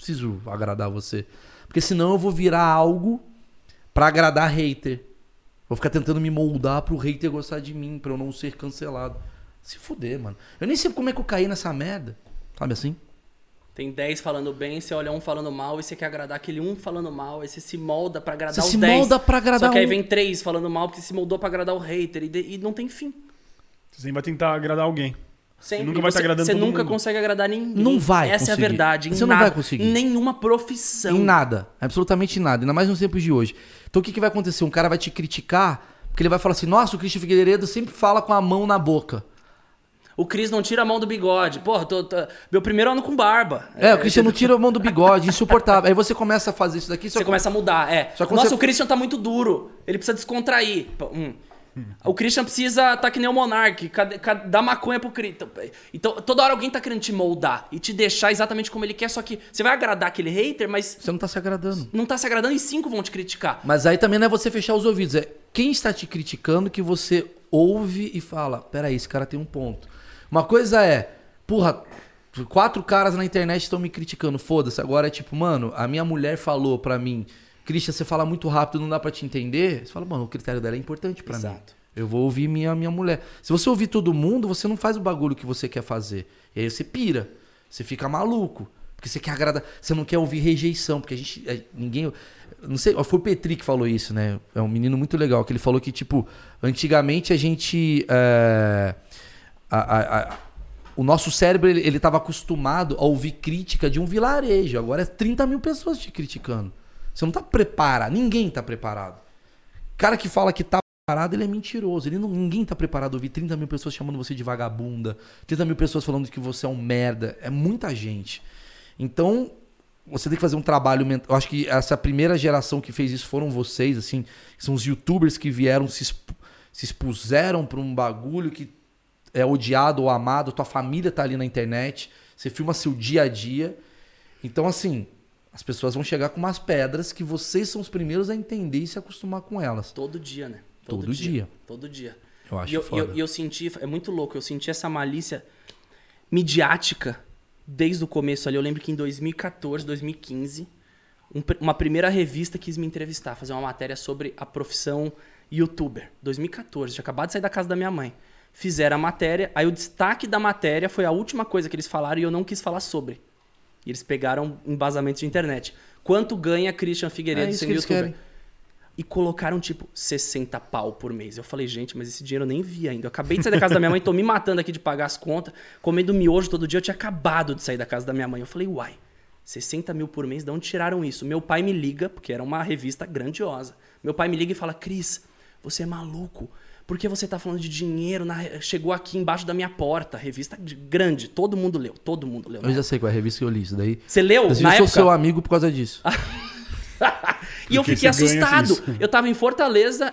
Não preciso agradar você. Porque senão eu vou virar algo pra agradar hater. Vou ficar tentando me moldar pro hater gostar de mim, pra eu não ser cancelado. Se fuder, mano. Eu nem sei como é que eu caí nessa merda. Sabe assim? Tem 10 falando bem, você olha um falando mal e você quer agradar aquele um falando mal, aí você se molda pra agradar Você os se 10. molda pra agradar Só que aí vem três falando mal porque se moldou pra agradar o hater e, de- e não tem fim. Você sempre vai tentar agradar alguém. Sempre. Nunca vai Você- estar agradando Você todo nunca mundo. consegue agradar ninguém. Não vai Essa é a conseguir. verdade. Em Você não nada, vai conseguir. Em nenhuma profissão. Em nada. Absolutamente nada. Ainda mais nos tempos de hoje. Então o que, que vai acontecer? Um cara vai te criticar, porque ele vai falar assim: nossa, o Christian Figueiredo sempre fala com a mão na boca. O Cris não tira a mão do bigode. Porra, tô, tô- meu primeiro ano com barba. É, o Christian não tira a mão do bigode, insuportável. Aí você começa a fazer isso daqui, Você começa a mudar, é. Nossa, você- o Christian tá muito duro. Ele precisa descontrair. Hum. O Christian precisa tá que nem o Monark, dá maconha pro Christian. Então, toda hora alguém tá querendo te moldar e te deixar exatamente como ele quer, só que você vai agradar aquele hater, mas Você não tá se agradando. não tá se agradando e cinco vão te criticar. Mas aí também não é você fechar os ouvidos. É quem está te criticando que você ouve e fala: peraí, esse cara tem um ponto. Uma coisa é, porra, quatro caras na internet estão me criticando, foda-se. Agora é tipo, mano, a minha mulher falou pra mim, Christian, você fala muito rápido, não dá pra te entender. Você fala, mano, o critério dela é importante pra mim. Exato. Eu vou ouvir minha, minha mulher. Se você ouvir todo mundo, você não faz o bagulho que você quer fazer. E aí você pira. Você fica maluco. Porque você quer agradar. Você não quer ouvir rejeição. Porque a gente. ninguém. Não sei. Foi o Petri que falou isso, né? É um menino muito legal. Que ele falou que, tipo, antigamente a gente. é, a- a- a- o nosso cérebro ele, ele tava acostumado a ouvir crítica de um vilarejo. Agora é 30 mil pessoas te criticando. Você não tá preparado. Ninguém tá preparado. Cara que fala que tá preparado, ele é mentiroso. Ele não, ninguém tá preparado a ouvir 30 mil pessoas chamando você de vagabunda, 30 mil pessoas falando que você é um merda. É muita gente. Então, você tem que fazer um trabalho mental. Eu acho que essa primeira geração que fez isso foram vocês, assim. São os youtubers que vieram, se, se expuseram pra um bagulho que é odiado ou amado. Tua família tá ali na internet. Você filma seu dia a dia. Então, assim, as pessoas vão chegar com umas pedras que vocês são os primeiros a entender e se acostumar com elas. Todo dia, né? Todo dia. Todo dia. Eu acho e eu, foda. e eu, eu senti, é muito louco, eu senti essa malícia midiática desde o começo ali. Eu lembro que em 2014, 2015, um uma primeira revista quis me entrevistar, fazer uma matéria sobre a profissão youtuber. 2014, tinha acabado de sair da casa da minha mãe. Fizeram a matéria, aí o destaque da matéria foi a última coisa que eles falaram e eu não quis falar sobre. E eles pegaram embasamentos de internet. Quanto ganha Christian Figueiredo É sendo youtuber? querem. E colocaram, tipo, 60 pau por mês. Eu falei, gente, mas esse dinheiro eu nem vi ainda. Eu acabei de sair da casa da minha mãe, tô me matando aqui de pagar as contas, comendo miojo todo dia. Eu tinha acabado de sair da casa da minha mãe. Eu falei, uai, 60 mil por mês, de onde tiraram isso? Meu pai me liga, porque era uma revista grandiosa. Meu pai me liga e fala, Cris, você é maluco. Por que você tá falando de dinheiro? na Chegou aqui embaixo da minha porta. Revista de- grande, todo mundo leu, todo mundo leu. Eu já sei qual é a revista que eu li isso daí. Você leu Inclusive, na eu sou época? Seu amigo por causa disso. E eu Porque fiquei assustado. isso. Eu tava em Fortaleza,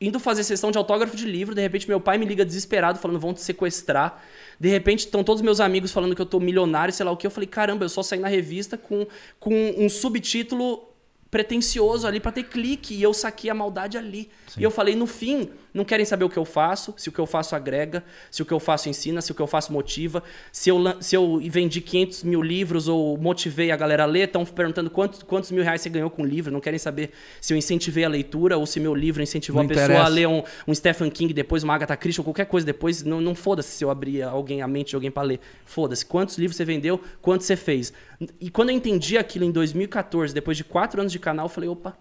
indo fazer sessão de autógrafo de livro. De repente, meu pai me liga desesperado, falando: vão te sequestrar. De repente, estão todos meus amigos falando que eu tô milionário, sei lá o que. Eu falei: caramba, eu só saí na revista com, com um subtítulo pretencioso ali pra ter clique. E eu saquei a maldade ali. E eu falei: no fim, não querem saber o que eu faço, se o que eu faço agrega, se o que eu faço ensina, se o que eu faço motiva, se eu, se eu vendi 500 mil livros ou motivei a galera a ler, estão perguntando quantos, quantos mil reais você ganhou com o livro, não querem saber se eu incentivei a leitura ou se meu livro incentivou Não a pessoa interessa. a ler um, um Stephen King, depois uma Agatha Christie ou qualquer coisa depois. Não, não foda-se se eu abrir alguém a mente de alguém para ler. Foda-se. Quantos livros você vendeu, quantos você fez. E quando eu entendi aquilo em 2014, depois de quatro anos de canal, eu falei, opa,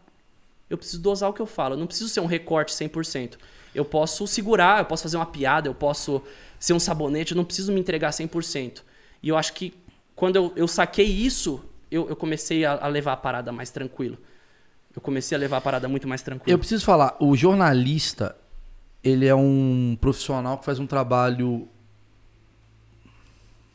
eu preciso dosar o que eu falo. Eu não preciso ser um recorte 100%. Eu posso segurar, eu posso fazer uma piada, eu posso ser um sabonete, eu não preciso me entregar 100%. E eu acho que quando eu, eu saquei isso, eu, eu comecei a, a levar a parada mais tranquilo. Eu comecei a levar a parada muito mais tranquilo. Eu preciso falar, o jornalista, ele é um profissional que faz um trabalho.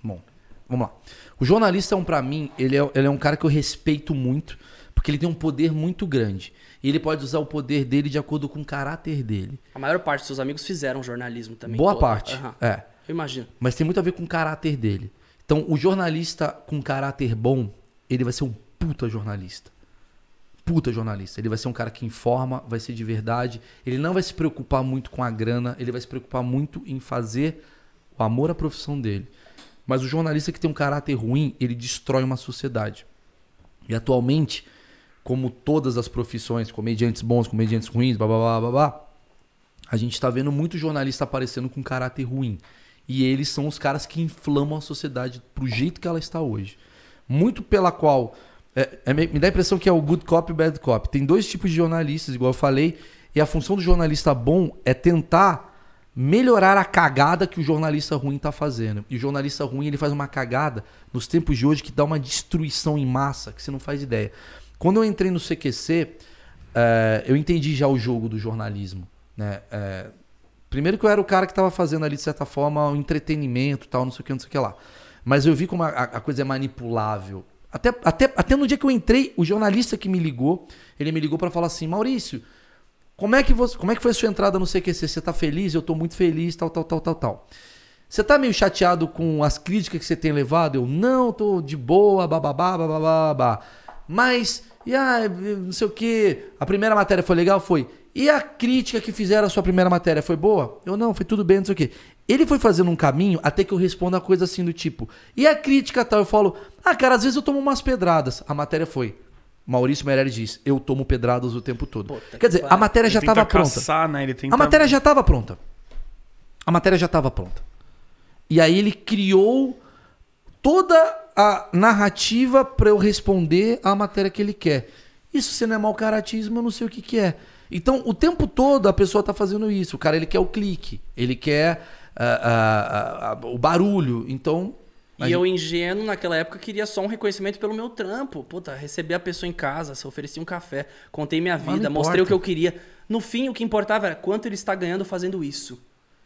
Bom, vamos lá. O jornalista, é um, para mim, ele é, ele é um cara que eu respeito muito, porque ele tem um poder muito grande. E ele pode usar o poder dele de acordo com o caráter dele. A maior parte dos seus amigos fizeram jornalismo também. Boa todo. parte. Aham. É. Eu imagino. Mas tem muito a ver com o caráter dele. Então, o jornalista com caráter bom, ele vai ser um puta jornalista. Puta jornalista. Ele vai ser um cara que informa, vai ser de verdade. Ele não vai se preocupar muito com a grana, ele vai se preocupar muito em fazer o amor à profissão dele. Mas o jornalista que tem um caráter ruim, ele destrói uma sociedade. E atualmente, como todas as profissões, comediantes bons, comediantes ruins, blá blá blá blá, blá a gente tá vendo muito jornalista aparecendo com caráter ruim. E eles são os caras que inflamam a sociedade pro jeito que ela está hoje. Muito pela qual. é- é me dá a impressão que é o good cop e o bad cop. Tem dois tipos de jornalistas, igual eu falei, e a função do jornalista bom é tentar melhorar a cagada que o jornalista ruim tá fazendo. E o jornalista ruim, ele faz uma cagada nos tempos de hoje que dá uma destruição em massa, que você não faz ideia. Quando eu entrei no CQC, é, eu entendi já o jogo do jornalismo. Né? É, primeiro que eu era o cara que estava fazendo ali, de certa forma, o entretenimento tal, não sei o que, não sei o que lá. Mas eu vi como a, a coisa é manipulável. Até, até, até no dia que eu entrei, o jornalista que me ligou, ele me ligou para falar assim, Maurício, como é, que você, como é que foi a sua entrada no CQC? Você tá feliz? Eu tô muito feliz, tal, tal, tal, tal, tal. Você tá meio chateado com as críticas que você tem levado? Eu, não, tô de boa, bababá, bababá, babá. Mas, e a, não sei o que, a primeira matéria foi legal? Foi. E a crítica que fizeram a sua primeira matéria foi boa? Eu, não, foi tudo bem, não sei o que. Ele foi fazendo um caminho até que eu respondo a coisa assim do tipo, e a crítica tal? Eu falo, ah, cara, às vezes eu tomo umas pedradas. A matéria foi, Maurício Meirelles diz: Eu tomo pedradas o tempo todo. Puta Quer dizer, a matéria já estava pronta. Né? Tenta... A matéria já estava pronta. A matéria já estava pronta. E aí ele criou toda a narrativa para eu responder à matéria que ele quer. Isso se não é mau caratismo, eu não sei o que, que é. Então, o tempo todo a pessoa está fazendo isso. O cara ele quer o clique, ele quer uh, uh, uh, o barulho. Então, e eu, ingênuo, naquela época, queria só um reconhecimento pelo meu trampo. Puta, receber a pessoa em casa, se oferecia um café, contei minha vida, mostrei o que eu queria. No fim, o que importava era quanto ele está ganhando fazendo isso.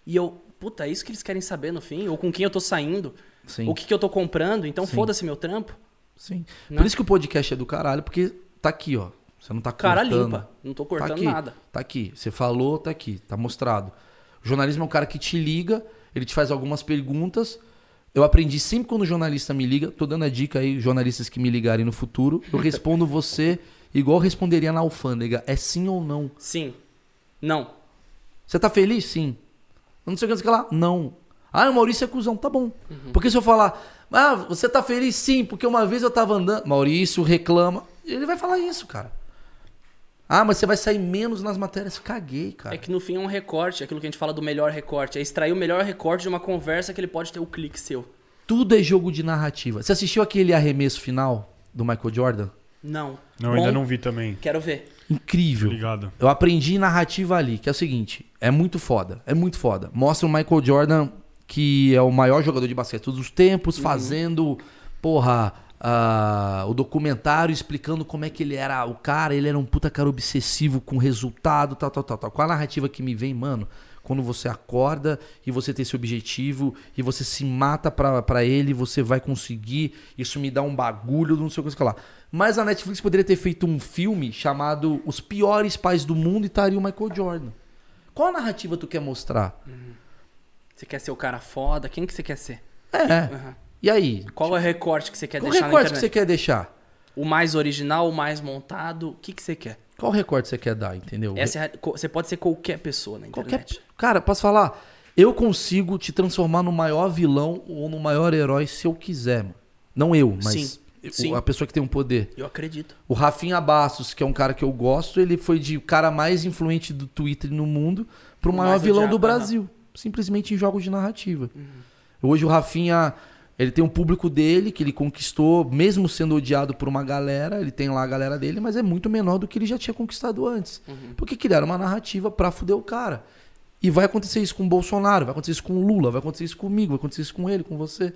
E eu, puta, é isso que eles querem saber no fim? Ou com quem eu tô saindo? Sim. O que, que eu tô comprando? Então foda-se meu trampo. Sim. Né? Por isso que o podcast é do caralho, porque tá aqui, ó. Você não tá cortando. Cara limpa. Não tô cortando tá aqui, nada. Tá aqui. Você falou, tá aqui. Tá mostrado. O jornalismo é um cara que te liga, ele te faz algumas perguntas eu aprendi sempre quando o jornalista me liga, tô dando a dica aí, jornalistas que me ligarem no futuro, eu respondo você igual eu responderia na alfândega. É sim ou não? Sim. Não. Você tá feliz? Sim. Não sei o que lá? Não. Ah, o Maurício é cuzão. Tá bom. Uhum. Porque se eu falar, ah, você tá feliz? Sim, porque uma vez eu tava andando. Maurício reclama. Ele vai falar isso, cara. Ah, mas você vai sair menos nas matérias. Caguei, cara. É que no fim é um recorte, aquilo que a gente fala do melhor recorte. É extrair o melhor recorte de uma conversa que ele pode ter o clique seu. Tudo é jogo de narrativa. Você assistiu aquele arremesso final do Michael Jordan? Não. Não, Bom, ainda não vi também. Quero ver. Incrível. Obrigado. Eu aprendi narrativa ali, que é o seguinte: é muito foda. É muito foda. Mostra o Michael Jordan, que é o maior jogador de basquete de todos os tempos, uhum. fazendo, porra, Uh, o documentário explicando como é que ele era o cara, ele era um puta cara obsessivo com resultado, tal, tal, tal, tal. Qual a narrativa que me vem, mano? Quando você acorda e você tem esse objetivo e você se mata para ele, você vai conseguir. Isso me dá um bagulho, não sei o que lá. Mas a Netflix poderia ter feito um filme chamado Os Piores Pais do Mundo e estaria o Michael Jordan. Qual a narrativa tu quer mostrar? Uhum. Você quer ser o cara foda? Quem que você quer ser? É. Uhum. E aí? Qual é o recorte que você quer Qual deixar? Qual recorte que você quer deixar? O mais original, o mais montado? O que, que você quer? Qual recorte você quer dar, entendeu? Essa é, você pode ser qualquer pessoa na internet. Qualquer... Cara, posso falar? Eu consigo te transformar no maior vilão ou no maior herói se eu quiser. Não eu, mas Sim. Sim. a pessoa que tem um poder. Eu acredito. O Rafinha Bastos, que é um cara que eu gosto, ele foi de cara mais influente do Twitter no mundo pro o maior vilão do Brasil. Simplesmente em jogos de narrativa. Uhum. Hoje o Rafinha ele tem um público dele que ele conquistou, mesmo sendo odiado por uma galera, ele tem lá a galera dele, mas é muito menor do que ele já tinha conquistado antes. Uhum. Porque criaram uma narrativa pra fuder o cara. E vai acontecer isso com o Bolsonaro, vai acontecer isso com o Lula, vai acontecer isso comigo, vai acontecer isso com ele, com você.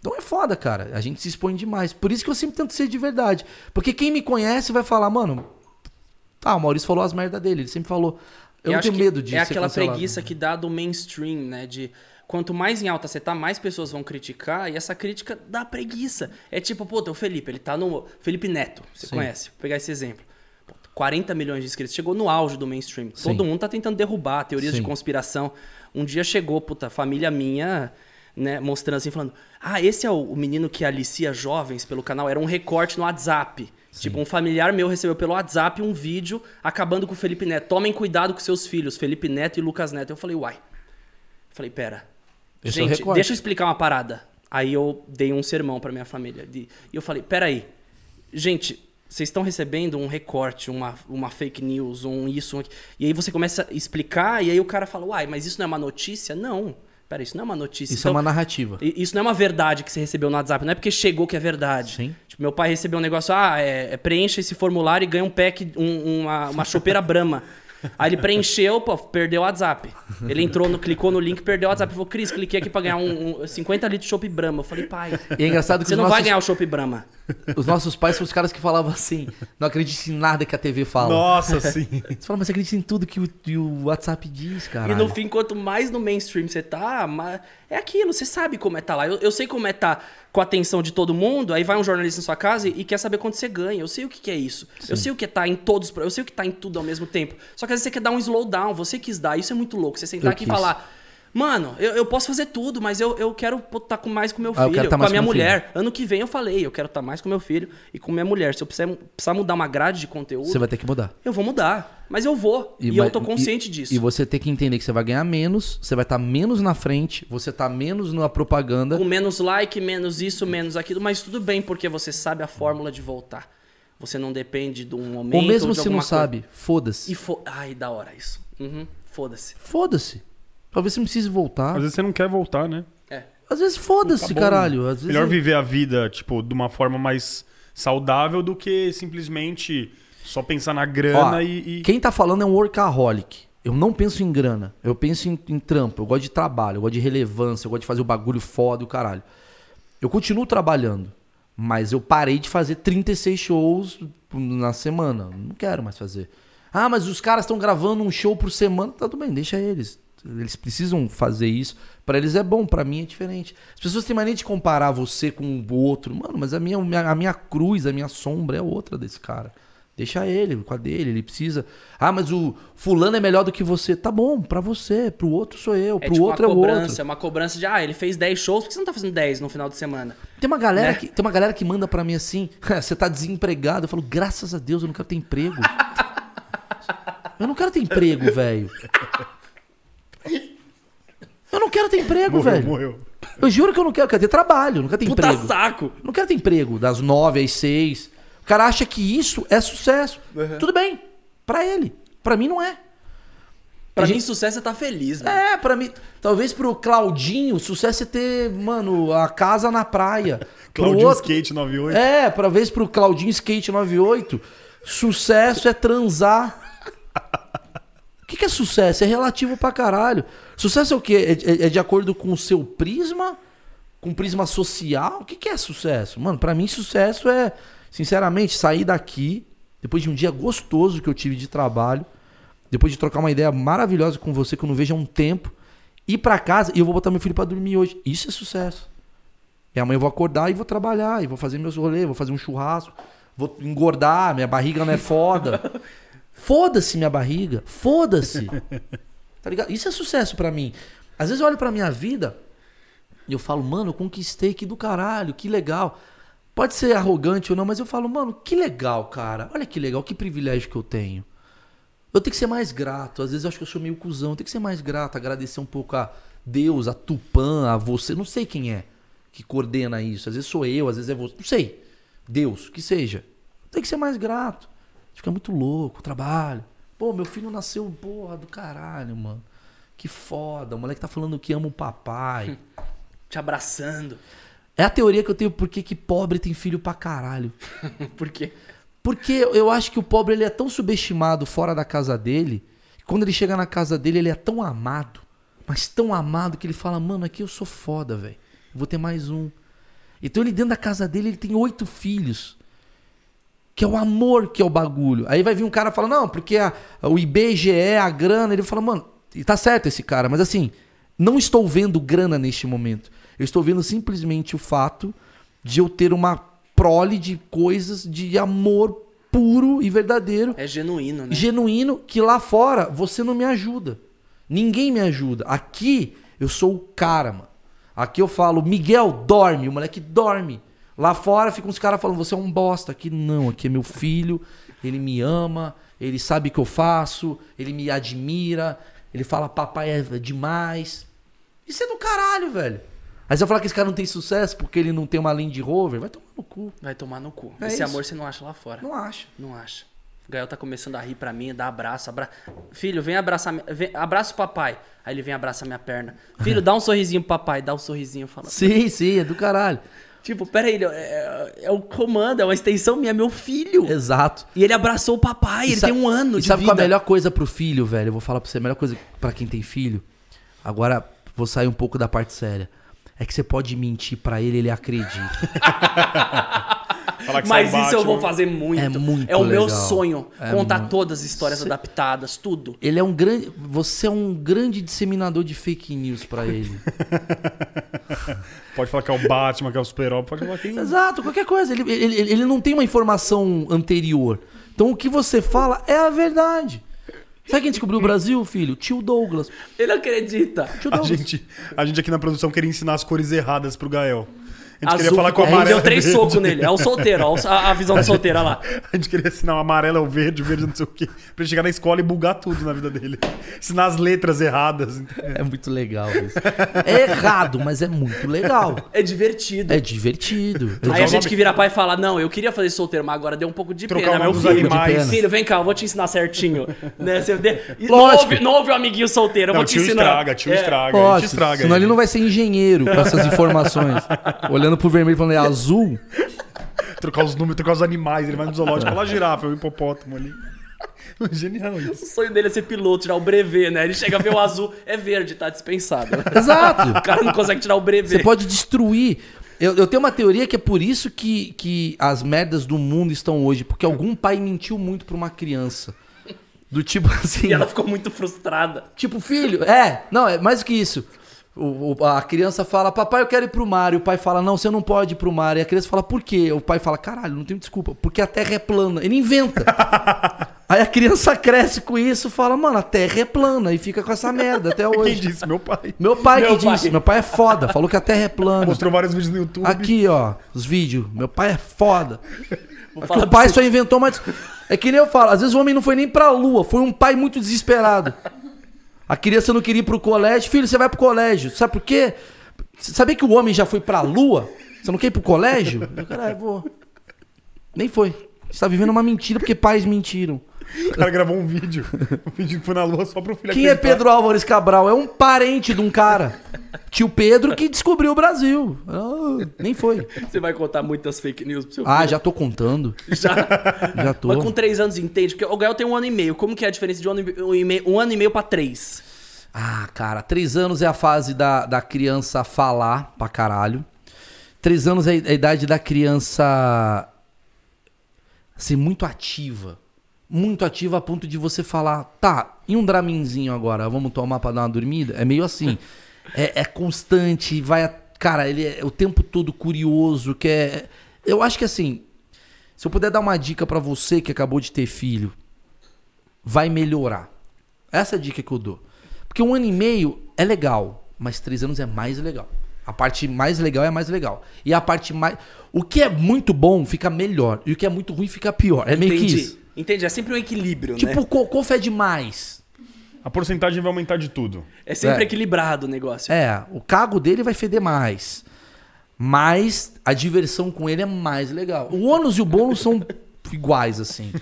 Então é foda, cara. A gente se expõe demais. Por isso que eu sempre tento ser de verdade. Porque quem me conhece vai falar, mano. Ah, o Maurício falou as merdas dele. Ele sempre falou. Eu, eu tenho medo de É aquela preguiça que dá do mainstream, né? De quanto mais em alta você tá, mais pessoas vão criticar e essa crítica dá preguiça. É tipo, pô, o Felipe, ele tá no. Felipe Neto, você Sim. conhece? Vou pegar esse exemplo. 40 milhões de inscritos, chegou no auge do mainstream. Sim. Todo mundo tá tentando derrubar teorias Sim. de conspiração. Um dia chegou, puta, família minha, né, mostrando assim, falando: Ah, esse é o menino que alicia jovens pelo canal. Era um recorte no WhatsApp. Sim. Tipo, um familiar meu recebeu pelo WhatsApp um vídeo acabando com o Felipe Neto. Tomem cuidado com seus filhos, Felipe Neto e Lucas Neto. Eu falei, uai. falei, pera. Esse é Gente, é deixa eu explicar uma parada. Aí eu dei um sermão para minha família. E eu falei, peraí. Gente, vocês estão recebendo um recorte, uma, uma fake news, um isso, um... E aí você começa a explicar, e aí o cara fala, uai, mas isso não é uma notícia? Não. Pera, isso não é uma notícia. Isso então, é uma narrativa. Isso não é uma verdade que você recebeu no WhatsApp. Não é porque chegou que é verdade. Sim. Tipo, meu pai recebeu um negócio, ah, é, é preencha esse formulário e ganha um pack, um, uma, uma chopeira Brahma. Aí ele preencheu, pô, perdeu o WhatsApp. Ele entrou, no, clicou no link, perdeu o WhatsApp. Falou, Cris, cliquei aqui pra ganhar um, um 50 litros de Chopp Brahma. Eu falei, pai, E é engraçado que você não nossos, vai ganhar o Chopp Brahma. Os nossos pais são os caras que falavam assim: não acredite em nada que a TV fala. Nossa, sim. Você fala, mas você acredita em tudo que o, que o WhatsApp diz, cara. E no fim, quanto mais no mainstream você tá, ma- é aquilo, você sabe como é tá lá. Eu, eu sei como é tá com a atenção de todo mundo, aí vai um jornalista na sua casa e, e quer saber quanto você ganha. Eu sei o que, que é isso. Eu sei o que é tá em todos, eu sei o que tá em tudo ao mesmo tempo. Só que às vezes você quer dar um slowdown, você quis dar, isso é muito louco. Você sentar Eu aqui e quis. falar. Mano, eu, eu posso fazer tudo, mas eu, eu quero estar com mais com meu Ah, filho, quero tá com a minha com mulher. Ano que vem eu falei, eu quero estar mais com meu filho e com minha mulher. Se eu precisar, precisar mudar uma grade de conteúdo, Você vai ter que mudar. eu vou mudar. Mas eu vou. E, vai- eu tô consciente disso. E você tem que entender que você vai ganhar menos, você vai estar menos na frente, você tá menos na propaganda. Com menos like, menos isso, menos aquilo, mas tudo bem, porque você sabe a fórmula de voltar. Você não depende de um momento. Ou mesmo de se não coisa. sabe, foda-se. E fo... Ai, da hora isso. Uhum, Foda-se. Foda-se. Talvez você não precise voltar. Às vezes você não quer voltar, né? É. Às vezes foda-se, Tá caralho. Às vezes Melhor eu- viver a vida, tipo, de uma forma mais saudável do que simplesmente só pensar na grana Ó, e, e- Quem tá falando é um workaholic. Eu não penso em grana. Eu penso em, em trampo. Eu gosto de trabalho. Eu gosto de relevância. Eu gosto de fazer o bagulho foda e o caralho. Eu continuo trabalhando. Mas eu parei de fazer 36 shows na semana. Não quero mais fazer. Ah, mas os caras estão gravando um show por semana. Tá tudo bem, deixa eles. Eles precisam fazer isso. Pra eles é bom, pra mim é diferente. As pessoas têm mania de comparar você com o outro. Mano, mas a minha, a minha cruz, a minha sombra é outra desse cara. Deixa ele com a dele, ele precisa. Ah, mas o fulano é melhor do que você. Tá bom, pra você, pro outro sou eu, É pro tipo outro é uma o cobrança, outro. é uma cobrança de, ah, ele fez 10 shows, por que você não tá fazendo 10 no final de semana? Tem uma galera Né? que tem uma galera que manda pra mim assim: "Você tá desempregado". Eu falo: "Graças a Deus, eu não quero ter emprego". eu não quero ter emprego, velho. Eu não quero ter emprego, morreu, velho. morreu. Eu juro que eu não quero, eu quero ter trabalho, não quero ter Puta emprego. saco! Não quero ter emprego das nove às seis. O cara acha que isso é sucesso. Tudo bem, pra ele. Pra mim não é. Pra A mim, gente- sucesso é estar feliz. É, pra mim. Talvez pro Claudinho, sucesso é ter, mano, a casa na praia. Claudinho outro- Skate 98. É, pra vez pro Claudinho Skate 98, sucesso é transar. Que, que é sucesso? É relativo pra caralho. Sucesso é o quê? É, é- é de acordo com o seu prisma? Com o prisma social? O que, que é sucesso? Mano, pra mim, sucesso é, sinceramente, sair daqui, depois de um dia gostoso que eu tive de trabalho, depois de trocar uma ideia maravilhosa com você que eu não vejo há um tempo, ir pra casa e eu vou botar meu filho pra dormir hoje. Isso é sucesso. E amanhã eu vou acordar e vou trabalhar, e vou fazer meus rolês, vou fazer um churrasco, vou engordar, minha barriga não é foda. Foda-se minha barriga, foda-se. Tá ligado? Isso é sucesso pra mim. Às vezes eu olho pra minha vida e eu falo, mano, eu conquistei, que do caralho, que legal. Pode ser arrogante ou não, mas eu falo, mano, que legal, cara. Olha que legal, que privilégio que eu tenho. Eu tenho que ser mais grato. Às vezes eu acho que eu sou meio cuzão. Eu tenho que ser mais grato, agradecer um pouco a Deus, a Tupã, a você. Não sei quem é que coordena isso. Às vezes sou eu, às vezes é você. Não sei. Deus, que seja. Tem que ser mais grato. Fica muito louco, trabalho. Pô, meu filho nasceu, porra, do caralho, mano. Que foda. O moleque tá falando que ama o papai. Te abraçando. É a teoria que eu tenho por que que pobre tem filho pra caralho. Por quê? Porque eu acho que o pobre ele é tão subestimado fora da casa dele, que quando ele chega na casa dele, ele é tão amado, mas tão amado que ele fala: "Mano, aqui eu sou foda, velho. Vou ter mais um". Então ele dentro da casa dele, ele tem oito filhos. Que é o amor que é o bagulho. Aí vai vir um cara e fala: "Não, porque a- o IBGE, a grana", ele fala: "Mano, e tá certo esse cara, mas assim, não estou vendo grana neste momento. Eu estou vendo simplesmente o fato de eu ter uma prole de coisas de amor puro e verdadeiro, É genuíno, né? genuíno, que lá fora você não me ajuda. Ninguém me ajuda. Aqui eu sou o cara, mano. Aqui eu falo, Miguel, dorme. O moleque dorme. Lá fora ficam uns caras falando, você é um bosta. Aqui não, aqui é meu filho, ele me ama, ele sabe o que eu faço, ele me admira, ele fala, papai é demais. Isso é do caralho, velho. Aí você vai falar que esse cara não tem sucesso porque ele não tem uma Land Rover, vai tomar no cu. Vai tomar no cu. É Esse isso. amor você não acha lá fora. Não acha. Não acha. O Gael tá começando a rir pra mim, dá abraço, abra... Filho, vem abraçar, vem... abraça o papai. Aí ele vem abraçar minha perna. Filho, dá um sorrisinho pro papai, dá um sorrisinho, fala. Sim, sim, é do caralho. Tipo, peraí, ele é, é o comando, é uma extensão minha, é meu filho. Exato. E ele abraçou o papai, ele sa- tem um ano e de sabe vida. qual é a melhor coisa pro filho, velho? Eu vou falar pra você, a melhor coisa pra quem tem filho. Agora, vou sair um pouco da parte séria. É que você pode mentir pra ele, ele acredita. Falar que Mas isso eu vou Batman. fazer muito. É muito É o meu legal. sonho. É contar muito. todas as histórias adaptadas, tudo. Ele é um grande. Você é um grande disseminador de fake news pra ele. Pode falar que é o Batman, que é o Super-Homem, pode falar quem... Exato, qualquer coisa. Ele, ele, ele- ele não tem uma informação anterior. Então o que você fala é a verdade. Sabe quem descobriu o Brasil, filho? Tio Douglas. Ele acredita. Tio A Douglas. gente, a gente aqui na produção queria ensinar as cores erradas pro Gael. A gente Azul, queria falar com o ele amarelo. deu três verde. socos nele. É o solteiro, ó, a, a visão do solteiro, olha lá. A gente queria ensinar o amarelo é o verde, o verde não sei o quê. Pra ele chegar na escola e bugar tudo na vida dele. Ensinar as letras erradas. entendeu? É muito legal isso. É errado, mas é muito legal. É divertido. É divertido. Aí a gente nome- que vira pai fala: Não, eu queria fazer solteiro, mas agora deu um pouco de Trocar pena, meu filho. animais. Filho, vem cá, eu vou te ensinar certinho. né? Você de- Não, Lógico. ouve, não ouve o amiguinho solteiro, eu Não, vou te tio ensinar. estraga, tio É. estraga. Lógico, estraga. senão ele não vai ser engenheiro com essas informações. Olhando pro vermelho e falando, é azul. Trocar os números, trocar os animais. Ele vai no zoológico, fala girafa, um hipopótamo ali. Genial isso. O sonho dele é ser piloto, tirar o brevet, né? Ele chega a ver o azul, é verde, tá dispensado. Exato. O cara não consegue tirar o brevet. Você pode destruir. Eu, eu tenho uma teoria que é por isso que, que as merdas do mundo estão hoje. Porque algum pai mentiu muito pra uma criança. Do tipo assim. E ela ficou muito frustrada. Tipo, filho, é, não, é mais do que isso. O- o- a criança fala, papai, eu quero ir pro mar. E o pai fala, não, você não pode ir pro mar. E a criança fala, por quê? O pai fala, caralho, não tenho desculpa. Porque a terra é plana. Ele inventa. Aí a criança cresce com isso fala, mano, a terra é plana. E fica com essa merda até Quem hoje. disse? Meu pai. Meu pai Meu que pai. disse. Meu pai é foda. Falou que a terra é plana. Mostrou vários vídeos no YouTube. Aqui, ó, os vídeos. Meu pai é foda. O pai você. só inventou mais. É que nem eu falo, às vezes o homem não foi nem pra lua, foi um pai muito desesperado. A criança não queria ir pro colégio. Filho, você vai pro colégio. Sabe por quê? Sabia que o homem já foi pra lua? Você não quer ir pro colégio? Eu, caralho, vou. Nem foi. Você tá vivendo uma mentira porque pais mentiram. O cara gravou um vídeo. Um vídeo que foi na lua só pro filho Quem é acreditar. Pedro Álvares Cabral? É um parente de um cara. Tio Pedro que descobriu o Brasil. Ah, nem foi. Você vai contar muitas fake news pro seu Ah, filho? já tô contando. Já. Já tô. Mas com três anos entende? Porque o Gael tem um ano e meio. Como que é a diferença de um ano e meio, um ano e meio pra três? Ah, cara, três anos é a fase da, da criança falar pra caralho. Três anos é a idade da criança ser muito ativa. Muito ativa a ponto de você falar, tá, e um draminzinho agora, vamos tomar pra dar uma dormida? É meio assim. é, é constante, vai. a- Cara, ele é o tempo todo curioso, que é. Eu acho que assim, se eu puder dar uma dica pra você que acabou de ter filho, vai melhorar. Essa é a dica que eu dou. Porque um ano e meio é legal, mas três anos é mais legal. A parte mais legal é mais legal. E a parte mais. O que é muito bom fica melhor. E o que é muito ruim fica pior. É meio que Entendi. isso. Entendi. É sempre um equilíbrio, Tipo, né? o cocô fede mais. A porcentagem vai aumentar de tudo. É sempre É. equilibrado o negócio. É, o cago dele vai feder mais. Mas a diversão com ele é mais legal. O ônus e o bônus são iguais, assim.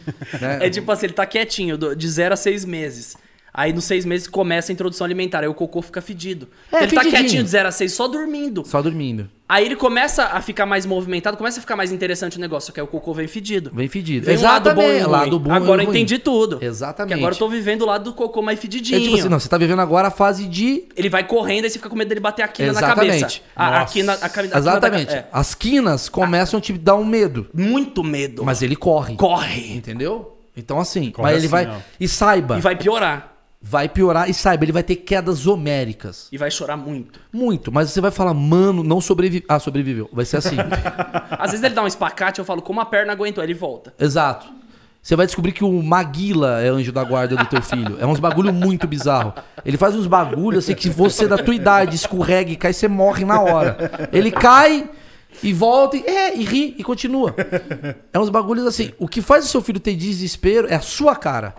né? É tipo assim, ele tá quietinho, de zero a seis meses. Aí nos seis meses começa a introdução alimentar, aí o cocô fica fedido. É, ele tá fedidinho. quietinho de zero a seis só dormindo. Só dormindo. Aí ele começa a ficar mais movimentado, começa a ficar mais interessante o negócio, que aí o cocô vem fedido. Vem fedido. Vem um lado bom e Exatamente, lado bom Agora eu ruim. entendi tudo. Exatamente. Que agora eu tô vivendo o lado do cocô mais fedidinho. É tipo assim, não, você tá vivendo agora a fase de Ele vai correndo e você fica com medo dele bater a quina na Exatamente. cabeça. A, a quina, a, a quina da- Exatamente. é. As quinas começam a te dar um medo. Muito medo. Mas ele corre. corre. Entendeu? Então assim, Corre mas ele assim, vai. ó. E saiba, E vai piorar. Vai piorar e saiba, ele vai ter quedas homéricas. E vai chorar muito. Muito. Mas você vai falar, mano, não sobreviveu. Ah, sobreviveu. Vai ser assim. Às vezes ele dá um espacate, eu falo, como a perna aguentou, ele volta. Exato. Você vai descobrir que o Maguila é anjo da guarda do teu filho. É uns bagulho muito bizarro. Ele faz uns bagulho assim que você da tua idade escorrega e cai, você morre na hora. Ele cai e volta e, é, e ri e continua. É uns bagulhos assim. O que faz o seu filho ter desespero é a sua cara.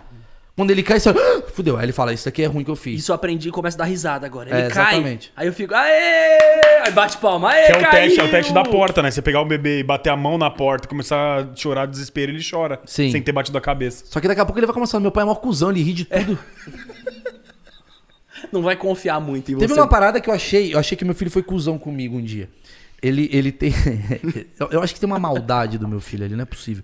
Quando ele cai, você fala, "Ah, fudeu. Aí ele fala, isso aqui é ruim que eu fiz. Isso eu aprendi e começa a dar risada agora. Ele É, cai, exatamente. aí eu fico, aê! Aí bate palma, aê, Que é o teste, é o caiu! teste da porta, né? Você pegar o bebê e bater a mão na porta, começar a chorar de desespero, ele chora. Sim. Sem ter batido a cabeça. Só que daqui a pouco ele vai começar, meu pai é maior cuzão, ele ri de tudo. Não vai confiar muito em Teve você. uma parada que eu achei, eu achei que meu filho foi cuzão comigo um dia. Ele, ele tem. eu, eu acho que tem uma maldade do meu filho ali, não é possível.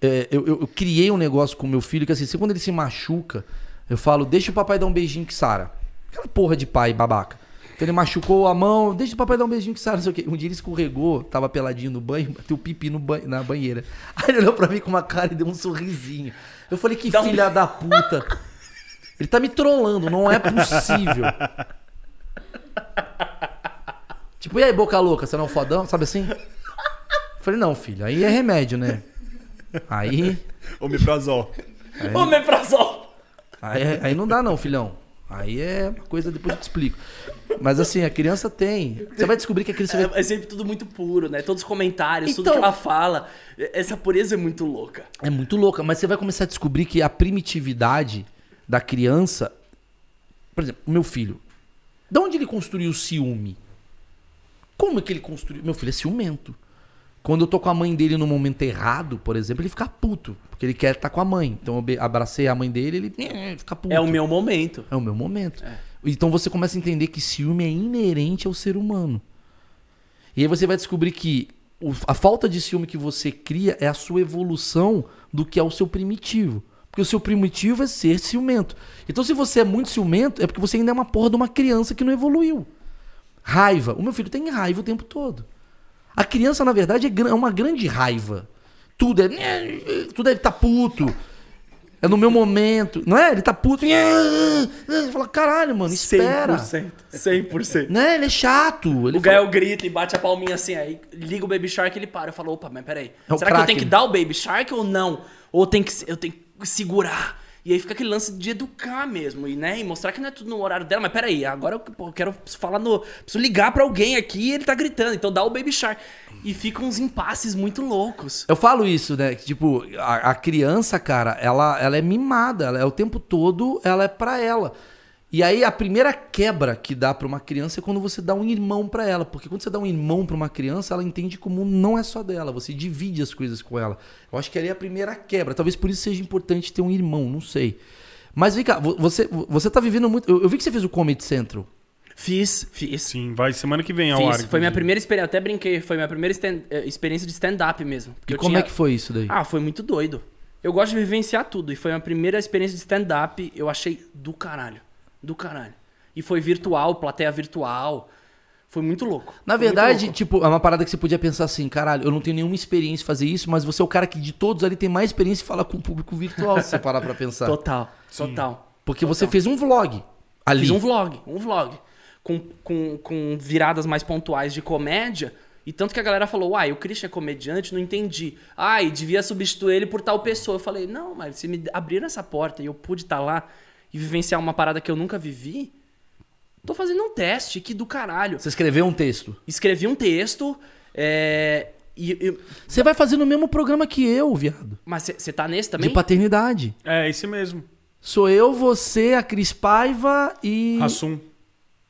É, eu, eu- eu criei um negócio com meu filho que assim, quando ele se machuca, eu falo, deixa o papai dar um beijinho que Sara. Aquela porra de pai babaca. Então ele machucou a mão, deixa o papai dar um beijinho que Sara, não sei o quê. Um dia ele escorregou, tava peladinho no banho, bateu pipi no banho, na banheira. Aí ele olhou pra mim com uma cara e deu um sorrisinho. Eu falei, que Dá um- filha da puta. Ele tá me trollando, não é possível. Tipo, e aí, boca louca, você não é um fodão? Sabe assim? Eu falei, não, filho, aí é remédio, né? Aí. Omeprazol. Omeprazol! Aí, aí não dá, não, filhão. Aí é uma coisa, depois eu te explico. Mas assim, a criança tem. Você vai descobrir que a criança. vai- É, é sempre tudo muito puro, né? Todos os comentários, tudo Então- que ela fala. Essa pureza é muito louca. É muito louca, mas você vai começar a descobrir que a primitividade da criança. Por exemplo, o meu filho. De onde ele construiu o ciúme? Como é que ele construiu? Meu filho é ciumento. Quando eu tô com a mãe dele no momento errado, por exemplo, ele fica puto. Porque ele quer estar com a mãe. Então eu abracei a mãe dele, ele eh, fica puto. É o meu momento. É o meu momento. Então você começa a entender que ciúme é inerente ao ser humano. E aí você vai descobrir que a falta de ciúme que você cria é a sua evolução do que é o seu primitivo. Porque o seu primitivo é ser ciumento. Então se você é muito ciumento, é porque você ainda é uma porra de uma criança que não evoluiu. Raiva. O meu filho tem raiva o tempo todo. A criança, na verdade, é é uma grande raiva. Tudo é. Tudo é tá puto. É no meu momento. Não é? Ele tá puto. Você fala, caralho, mano, espera. 100%. 100%. Né? Ele é chato. Ele O Gael grita e bate a palminha assim, aí liga o Baby Shark e ele para. Eu falo, opa, mas peraí. É será que eu tenho que dar o Baby Shark ou não? Ou tem que, eu tenho que segurar? E aí fica aquele lance de educar mesmo, e, né? E mostrar que não é tudo no horário dela. Mas peraí, agora eu, quero falar no... Preciso ligar pra alguém aqui e ele tá gritando. Então dá o Baby Shark. E ficam uns impasses muito loucos. Eu falo isso, né? Tipo, a, a criança, cara, ela, ela é mimada. Ela é o tempo todo, ela é pra ela. E aí a primeira quebra que dá pra uma criança é quando você dá um irmão pra ela. Porque quando você dá um irmão pra uma criança, ela entende como não é só dela. Você divide as coisas com ela. Eu acho que ali é a primeira quebra. Talvez por isso seja importante ter um irmão, não sei. Mas vem cá, vo- você, você tá vivendo muito. Eu, eu vi que você fez o Comedy Central. Fiz, fiz. Sim, vai semana que vem ao Fiz. ar. Foi minha primeira experiência, até brinquei, foi minha primeira stand- eh, experiência de stand-up mesmo. Porque E como tinha- é que foi isso daí? Ah, foi muito doido. Eu gosto de vivenciar tudo. E foi a minha primeira experiência de stand-up. Eu achei do caralho. Do caralho. E foi virtual, plateia virtual. Foi muito louco. Na Foi verdade, louco. tipo, é uma parada que você podia pensar assim, caralho, eu não tenho nenhuma experiência em fazer isso, mas você é o cara que de todos ali tem mais experiência em falar com o público virtual, se você parar pra pensar. Total, total. Porque você fez um vlog ali. Fiz um vlog, um vlog. Com, com, com viradas mais pontuais de comédia. E tanto que a galera falou, uai, o Christian é comediante, não entendi. Ai, devia substituir ele por tal pessoa. Eu falei, não, mas se me abriram essa porta e eu pude estar lá e vivenciar uma parada que eu nunca vivi, tô fazendo um teste, que do caralho. Você escreveu um texto. Escrevi um texto, é, e, e- Você vai fazer no mesmo programa que eu, viado. mas você tá nesse também? De paternidade. É, esse mesmo. Sou eu, você, a Cris Paiva e. Rassum.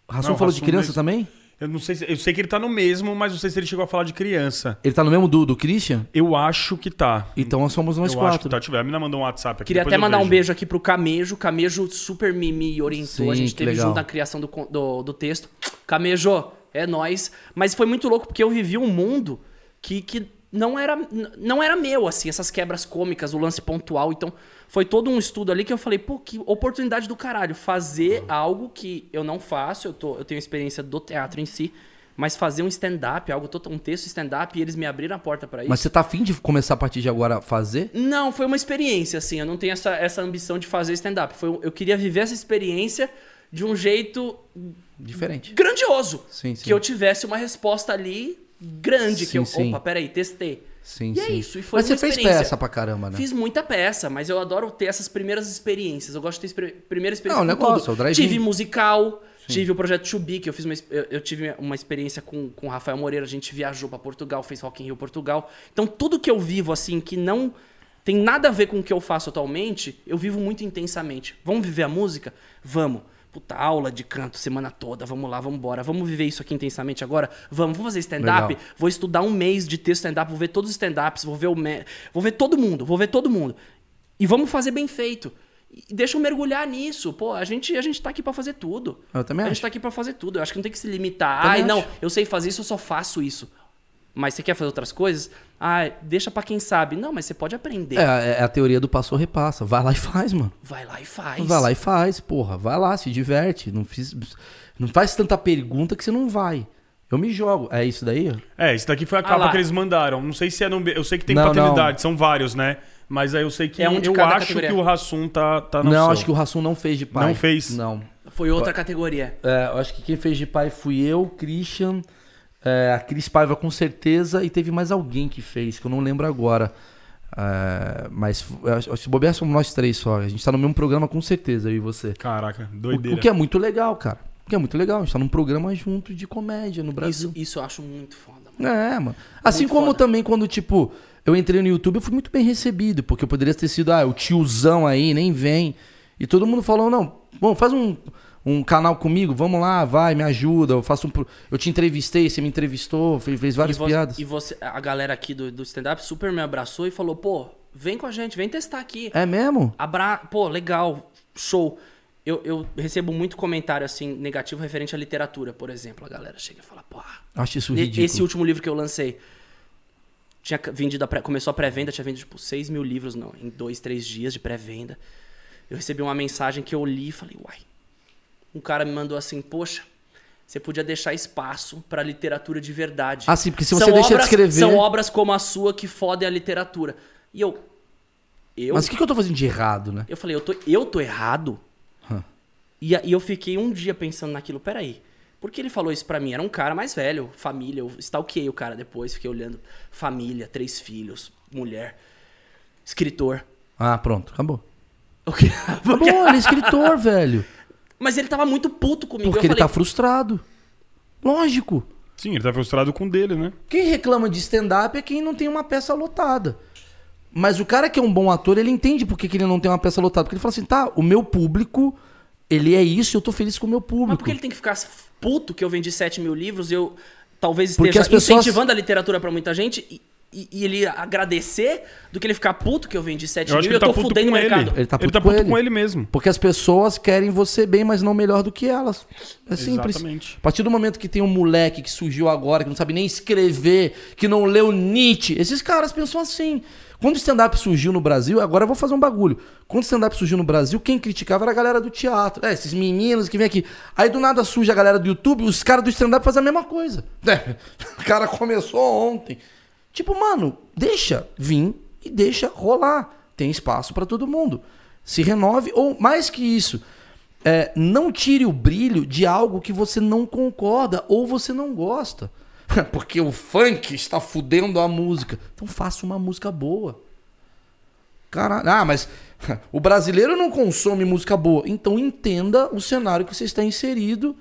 Rassum falou de Hassum criança mesmo. também? Eu não sei se, eu sei que ele tá no mesmo, mas não sei se ele chegou a falar de criança. Ele tá no mesmo do, do Christian? Eu acho que tá. Então nós somos nós eu acho quatro. que tá. Tiver. A mina mandou um WhatsApp aqui. Queria até mandar um vejo. beijo aqui pro Camejo. Camejo super me, me orientou. Sim, a gente teve legal. junto na criação do, do, do texto. Camejo, é nós. Mas foi muito louco porque eu vivi um mundo que, que não, era, não era meu, assim, essas quebras cômicas, o lance pontual. Então, foi todo um estudo ali que eu falei, pô, que oportunidade do caralho. Fazer algo que eu não faço, eu, tô, eu tenho experiência do teatro em si. Mas fazer um stand-up, algo um texto stand-up, e eles me abriram a porta pra isso. Mas você tá afim de começar a partir de agora a fazer? Não, foi uma experiência, assim. Eu não tenho essa, essa ambição de fazer stand-up. Foi Eu queria viver essa experiência de um jeito Diferente. grandioso. Sim, sim. Que eu tivesse uma resposta ali grande. Sim, que eu, sim. opa, peraí, testei. Sim, E é sim. isso, e foi Mas você fez peça pra caramba, né? Fiz muita peça, mas eu adoro ter essas primeiras experiências. Eu gosto de ter primeira experiência Não, negócio, tudo. é o. Tive musical, tive o projeto Chubi, que eu fiz uma, eu, eu tive uma experiência com, com o Rafael Moreira, a gente viajou pra Portugal, fez Rock in Rio Portugal. Então tudo que eu vivo assim que não tem nada a ver com o que eu faço atualmente, eu vivo muito intensamente. Vamos viver a música? Vamos. Puta, aula de canto semana toda, vamos lá, vamos embora. Vamos viver isso aqui intensamente agora? Vamos, vamos fazer stand-up? Vou estudar um mês de texto stand-up, vou ver todos os stand-ups, vou ver o me... vou ver todo mundo, vou ver todo mundo. E vamos fazer bem feito. E deixa eu mergulhar nisso. Pô, a gente, a gente tá aqui pra fazer tudo. Eu também a acho. gente tá aqui pra fazer tudo. Eu acho que não tem que se limitar. Também Ai, não, acho. eu sei fazer isso, eu só faço isso. Mas você quer fazer outras coisas? Ah, deixa pra quem sabe. Não, mas você pode aprender. É, é a teoria do passou repassa. Vai lá e faz, mano. Vai lá e faz. Vai lá e faz, porra. Vai lá, se diverte. Não, fiz, não faz tanta pergunta que você não vai. Eu me jogo. É isso daí? É, esse daqui foi a Ah capa lá. que eles mandaram. Não sei se é no. Eu sei que tem Não, paternidade, são vários, né? Mas aí eu sei que É um de eu cada acho categoria. que o Rassum tá, tá no não, seu. acho que o Rassum não fez de pai. Não fez? Não. Foi outra categoria. É, eu acho que quem fez de pai fui eu, Christian, é, a Cris Paiva com certeza, e teve mais alguém que fez, que eu não lembro agora. É, mas eu acho acho que bobear somos nós três só. A gente tá no mesmo programa com certeza, eu e você. Caraca, O, doideira. o que é muito legal, cara. O que é muito legal. A gente tá num programa junto de comédia no Brasil. Isso, isso eu acho muito foda, mano. É, mano. Assim Muito como foda. também quando, tipo, eu entrei no YouTube, eu fui muito bem recebido, porque eu poderia ter sido, ah, o tiozão aí, nem vem. E todo mundo falou, não, bom, faz um, um canal comigo, vamos lá, vai, me ajuda, eu faço um. Eu te entrevistei, você me entrevistou, fez, fez várias e, vo- piadas. e você, a galera aqui do, do stand-up super me abraçou e falou, pô, vem com a gente, vem testar aqui. É mesmo? Abra... Pô, legal, show. Eu, eu recebo muito comentário, assim, negativo referente à literatura, por exemplo. A galera chega e fala, pô, Acho isso ridículo. esse último livro que eu lancei, tinha vendido a pré... começou a pré-venda, tinha vendido, tipo, 6 mil livros não, em dois, três dias de pré-venda. Eu recebi uma mensagem que eu li e falei, uai. Um cara me mandou assim, poxa, você podia deixar espaço pra literatura de verdade. Ah, sim, porque se você São deixa de obras- escrever- São obras como a sua que fodem a literatura. E eu... Eu, Mas o que, que eu tô fazendo de errado, né? eu falei, eu tô, eu tô errado? Hã. E, e eu fiquei um dia pensando naquilo, peraí. Por que ele falou isso pra mim? Era um cara mais velho, família. Eu stalkeei o cara depois, fiquei olhando. Família, três filhos, mulher, escritor. Ah, pronto, acabou. O quê? Acabou, ele é escritor, velho. Mas ele tava muito puto comigo. Porque eu ele falei, tá frustrado. Lógico. Sim, ele tá frustrado com o dele, né? Quem reclama de stand-up é quem não tem uma peça lotada. Mas o cara que é um bom ator, ele entende por que, que ele não tem uma peça lotada. Porque ele fala assim, tá, o meu público, ele é isso e eu tô feliz com o meu público. Mas por que ele tem que ficar puto que eu vendi 7 mil livros e eu talvez esteja as pessoas- incentivando a literatura pra muita gente e, e- ele agradecer do que ele ficar puto que eu vendi 7 Eu mil e eu tá tô puto fudendo o com ele. mercado. Ele tá puto ele tá com puto ele. com ele mesmo. Porque as pessoas querem você bem, mas não melhor do que elas. É simples. Exatamente. A partir do momento que tem um moleque que surgiu agora, que não sabe nem escrever, que não leu Nietzsche, esses caras pensam assim. Quando o stand-up surgiu no Brasil, agora eu vou fazer um bagulho. Quando o stand-up surgiu no Brasil, quem criticava era a galera do teatro. É, esses meninos que vêm aqui. Aí do nada surge a galera do YouTube, os caras do stand-up fazem a mesma coisa. É, o cara começou ontem. Tipo, mano, deixa vir e deixa rolar. Tem espaço pra todo mundo. Se renove, ou mais que isso, é, não tire o brilho de algo que você não concorda ou você não gosta. Porque o funk está fudendo a música. Então faça uma música boa. Caralho. Ah, mas o brasileiro não consome música boa. Então entenda o cenário que você está inserido.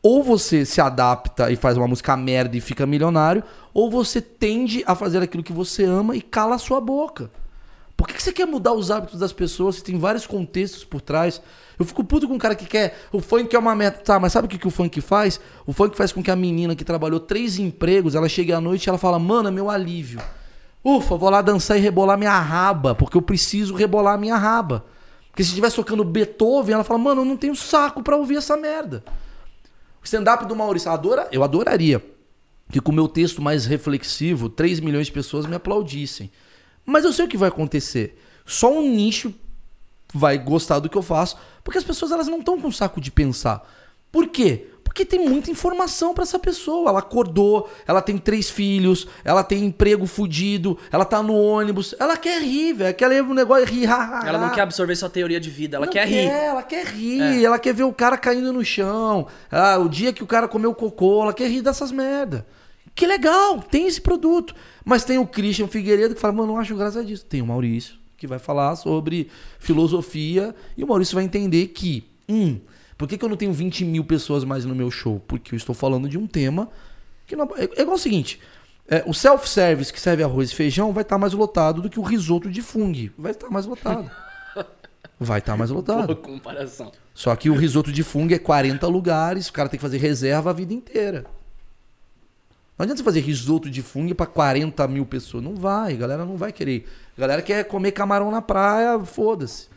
Ou você se adapta e faz uma música merda e fica milionário, ou você tende a fazer aquilo que você ama e cala a sua boca. Por que, que você quer mudar os hábitos das pessoas? Você tem vários contextos por trás. Eu fico puto com um cara que quer. O funk é uma meta. Tá, mas sabe o que, que o funk faz? O funk faz com que a menina que trabalhou três empregos, ela chegue à noite e ela fala, mano, é meu alívio. Ufa, vou lá dançar e rebolar minha raba, porque eu preciso rebolar minha raba. Porque se estivesse tocando Beethoven, ela fala, mano, eu não tenho saco pra ouvir essa merda. O stand-up do Maurício, adora, eu adoraria que com o meu texto mais reflexivo, 3 milhões de pessoas me aplaudissem. Mas eu sei o que vai acontecer. Só um nicho vai gostar do que eu faço, porque as pessoas elas não estão com saco de pensar. Por quê? Porque tem muita informação pra essa pessoa. Ela acordou, ela tem três filhos, ela tem emprego fudido, ela tá no ônibus, ela quer rir, velho. Quer ler um negócio e rir. ha, ha, Ela não quer absorver sua teoria de vida, ela Não quer rir. Ela quer rir, É. ela quer ver o cara caindo no chão. Ah, o dia que o cara comeu cocô, ela quer rir dessas merda. Que legal, tem esse produto. Mas tem o Christian Figueiredo que fala, mano, não acho graça disso. Tem o Maurício, que vai falar sobre filosofia. E o Maurício vai entender que, um, por que, que eu não tenho 20 mil pessoas mais no meu show? Porque eu estou falando de um tema que não. É, é igual o seguinte. é, o self-service que serve arroz e feijão vai estar mais lotado do que o risoto de fungo. Vai estar mais lotado. Vai estar mais lotado. Boa comparação. Só que o risoto de fungo é 40 lugares, o cara tem que fazer reserva a vida inteira. Não adianta você fazer risoto de fungo pra 40 mil pessoas. Não vai, a galera não vai querer. A galera quer comer camarão na praia, foda-se.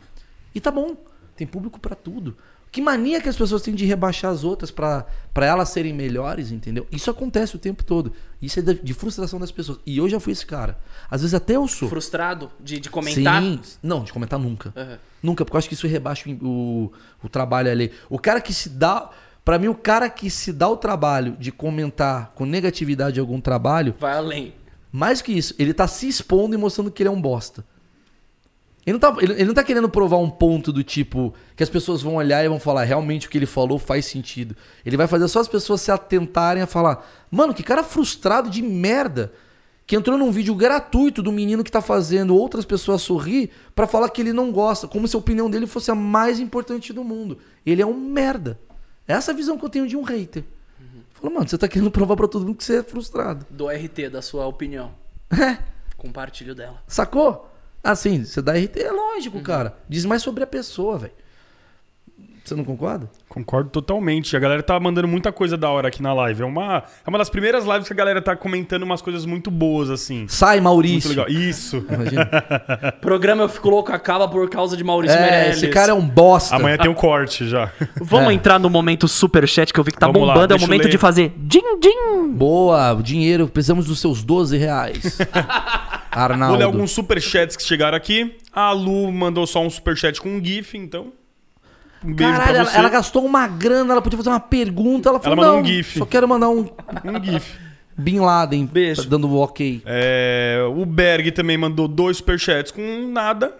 E tá bom. Tem público pra tudo. Que mania que as pessoas têm de rebaixar as outras pra pra elas serem melhores, entendeu? Isso acontece o tempo todo. Isso é de, de frustração das pessoas. E eu já fui esse cara. Às vezes até eu sou. Frustrado de, de comentar? Sim. Não, de comentar nunca. Aham. Nunca, porque eu acho que isso rebaixa o, o, o trabalho ali. O cara que se dá. Pra mim, o cara que se dá o trabalho de comentar com negatividade algum trabalho, Vai além. mais que isso, ele tá se expondo e mostrando que ele é um bosta. Ele não, tá, ele, ele não tá querendo provar um ponto do tipo que as pessoas vão olhar e vão falar realmente o que ele falou faz sentido. Ele vai fazer só as pessoas se atentarem a falar: Mano, que cara frustrado de merda. Que entrou num vídeo gratuito do menino que tá fazendo outras pessoas sorrir pra falar que ele não gosta, como se a opinião dele fosse a mais importante do mundo. Ele é um merda. Essa é a visão que eu tenho de um hater. Fala, mano, você tá querendo provar pra todo mundo que você é frustrado. Do RT, da sua opinião. É. Compartilho dela. Sacou? Assim, você dá RT, é lógico, cara. Diz mais sobre a pessoa, velho. Você não concorda? Concordo totalmente. A galera tá mandando muita coisa da hora aqui na live. É uma, é uma das primeiras lives que a galera tá comentando umas coisas muito boas, assim. Sai, Muito Maurício. legal. Isso. Imagina. Programa Eu Fico Louco acaba por causa de Maurício É, Meirelles. esse cara é um bosta. Amanhã tem um corte já. Vamos É. entrar no momento superchat que eu vi que tá Vamos lá, bombando. é o momento de fazer din-din. Boa, o dinheiro, precisamos dos seus 12 reais. Arnaldo. Vou ler alguns superchats que chegaram aqui. A Lu mandou só um superchat com um GIF, então. Um beijo Caralho, pra ela, você. ela gastou uma grana, ela podia fazer uma pergunta, ela falou, mandou não, um gif. só quero mandar um Um GIF. Bin Laden, Beijo. tá dando o ok. É, o Berg também mandou dois superchats com nada.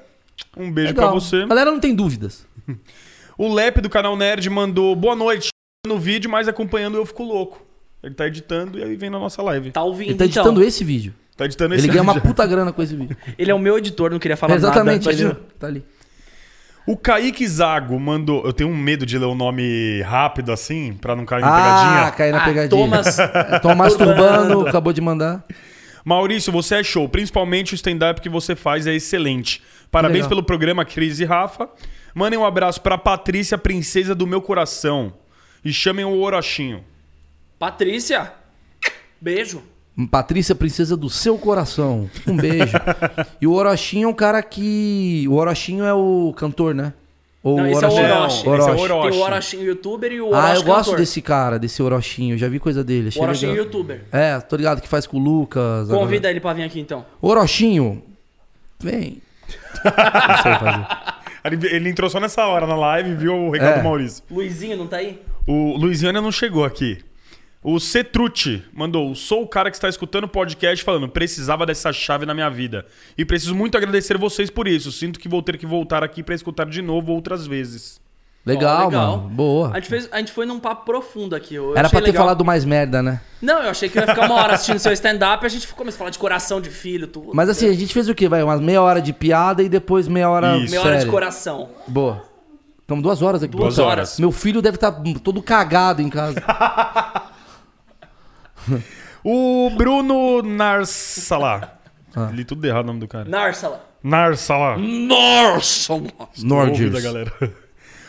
Um beijo pra Legal. você. A galera não tem dúvidas. O Lep do canal Nerd mandou boa noite no vídeo, mas acompanhando eu fico louco. Ele tá editando e aí vem na nossa live. Tá ouvindo, Ele tá então. editando esse vídeo. Tá editando Ele esse ganha uma vídeo. puta grana com esse vídeo. Ele é o meu editor, não queria falar Exatamente, nada. ele Imagina. tá ali. O Kaique Zago mandou. Eu tenho um medo de ler o nome rápido assim, pra não cair em Ah, pegadinha. caiu na Ah, pegadinha. Thomas Tô masturbando, Turbando. acabou de mandar. Maurício, você é show. Principalmente o stand-up que você faz é excelente. Parabéns legal. pelo programa, Cris e Rafa. Mandem um abraço pra Patrícia, princesa do meu coração. E chamem o Orochinho. Patrícia, beijo. Patrícia, princesa do seu coração. Um beijo. e o Orochinho é um cara que. O Orochinho é o cantor, né? Ou Não, esse é o Orochinho- Orochi. Esse é o Orochi. Orochi. Tem o Orochinho youtuber e o Orochi Ah, eu gosto cantor. desse cara, desse Orochinho. Já vi coisa dele. O Achei Orochinho legal. youtuber. É, tô ligado que faz com o Lucas. Convida ele pra vir aqui então. agora. Orochinho, vem. Não sei fazer. Ele, ele entrou só nessa hora na live, viu o recado É. do Maurício. Luizinho, não tá aí? O Luizinho ainda não chegou aqui. O Cetrucci mandou: Sou o cara que está escutando o podcast falando, precisava dessa chave na minha vida. E preciso muito agradecer vocês por isso. Sinto que vou ter que voltar aqui para escutar de novo outras vezes. Legal, Ó, legal. mano. Boa. A gente, fez, a gente foi num papo profundo aqui. Eu Era pra ter legal. falado mais merda, né? Não, eu achei que eu ia ficar uma hora assistindo seu stand-up e a gente começou a falar de coração de filho, tudo. Mas assim, a gente fez o quê? Vai, umas meia hora de piada e depois meia hora Isso. Meia hora de coração. Boa. Estamos duas horas aqui. Duas Puta, horas. Meu filho deve estar todo cagado em casa. O Bruno Narsala. Ah. Li tudo errado o nome do cara. Narsala. Narsala. Nordics. Ouve da galera.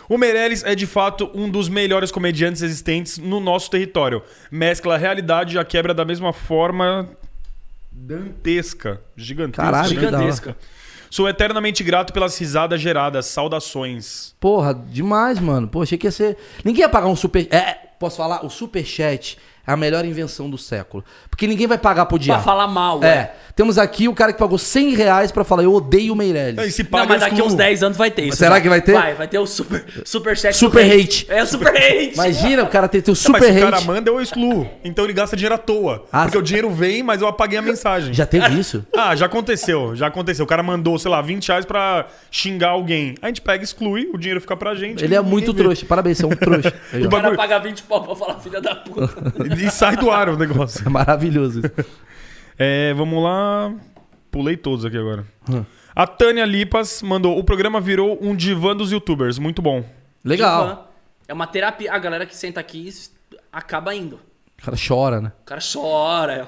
O Meirelles é de fato um dos melhores comediantes existentes no nosso território. Mescla a realidade e a quebra da mesma forma dantesca. Gigantesca. Caralho. Gigantesca. Sou eternamente grato pelas risadas geradas. Saudações. Porra, demais, mano. Pô, achei que ia ser. Ninguém ia pagar um super. É, posso falar? O superchat é a melhor invenção do século. Porque ninguém vai pagar pro Pra diabo. falar mal, É. Temos aqui o cara que pagou 100 reais pra falar, eu odeio o Meirelles. se Não, paga mas daqui uns 10 anos vai ter isso. Será já. que vai ter? Vai, vai ter o super, super chat. Super do hate. É o super hate. Imagina o cara ter teu Mas super se o cara hate. manda, eu excluo. Então ele gasta dinheiro à toa. Ah, porque o dinheiro vem, mas eu apaguei a mensagem. Já teve isso? Ah, já aconteceu, já aconteceu. O cara mandou, sei lá, 20 reais pra xingar alguém. A gente pega, exclui, o dinheiro fica pra gente. Ele é muito vê. trouxa. Parabéns, você é um trouxa. Aí, O cara bagulho- paga 20 pau pra falar filha da puta. E sai do ar o negócio. É maravilhoso isso. É, vamos lá. Pulei todos aqui agora. Hum. A Tânia Lipas mandou: o programa virou um divã dos youtubers. Muito bom. Legal. Divã. É uma terapia. A galera que senta aqui acaba indo. O cara chora, né? O cara chora.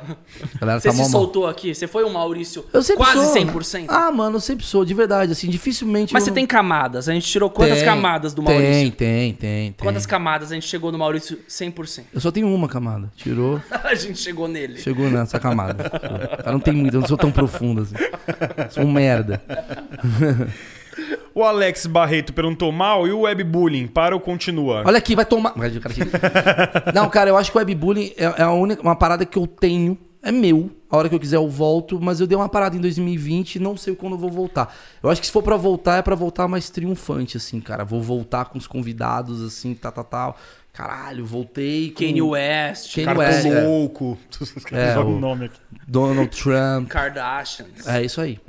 Galera Você tá se mal. soltou aqui? Você foi um Maurício Eu sempre quase sou. 100%? Ah, mano, eu sempre sou, de verdade. Assim, dificilmente. Mas você não- tem camadas. A gente tirou quantas Tem, camadas do Tem, Maurício? tem, tem, tem. Quantas camadas a gente chegou no Maurício 100%? Eu só tenho uma camada. Tirou, a gente chegou nele. chegou nessa camada. Eu não tenho muito, eu não sou tão profundo assim. Sou um merda. O Alex Barreto perguntou mal e o webbullying, para ou continua? Olha aqui, vai tomar. Não, cara, eu acho que o webbullying é, é a única, uma parada que eu tenho. É meu. A hora que eu quiser eu volto, mas eu dei uma parada em 2020 e não sei quando eu vou voltar. Eu acho que se for pra voltar, é pra voltar mais triunfante, assim, cara. Vou voltar com os convidados, assim, tal, tal, tal. Caralho, voltei com Kanye West, Kanye Cara, West, é. louco. É, o o- nome aqui. Donald Trump. Kardashians. É isso aí.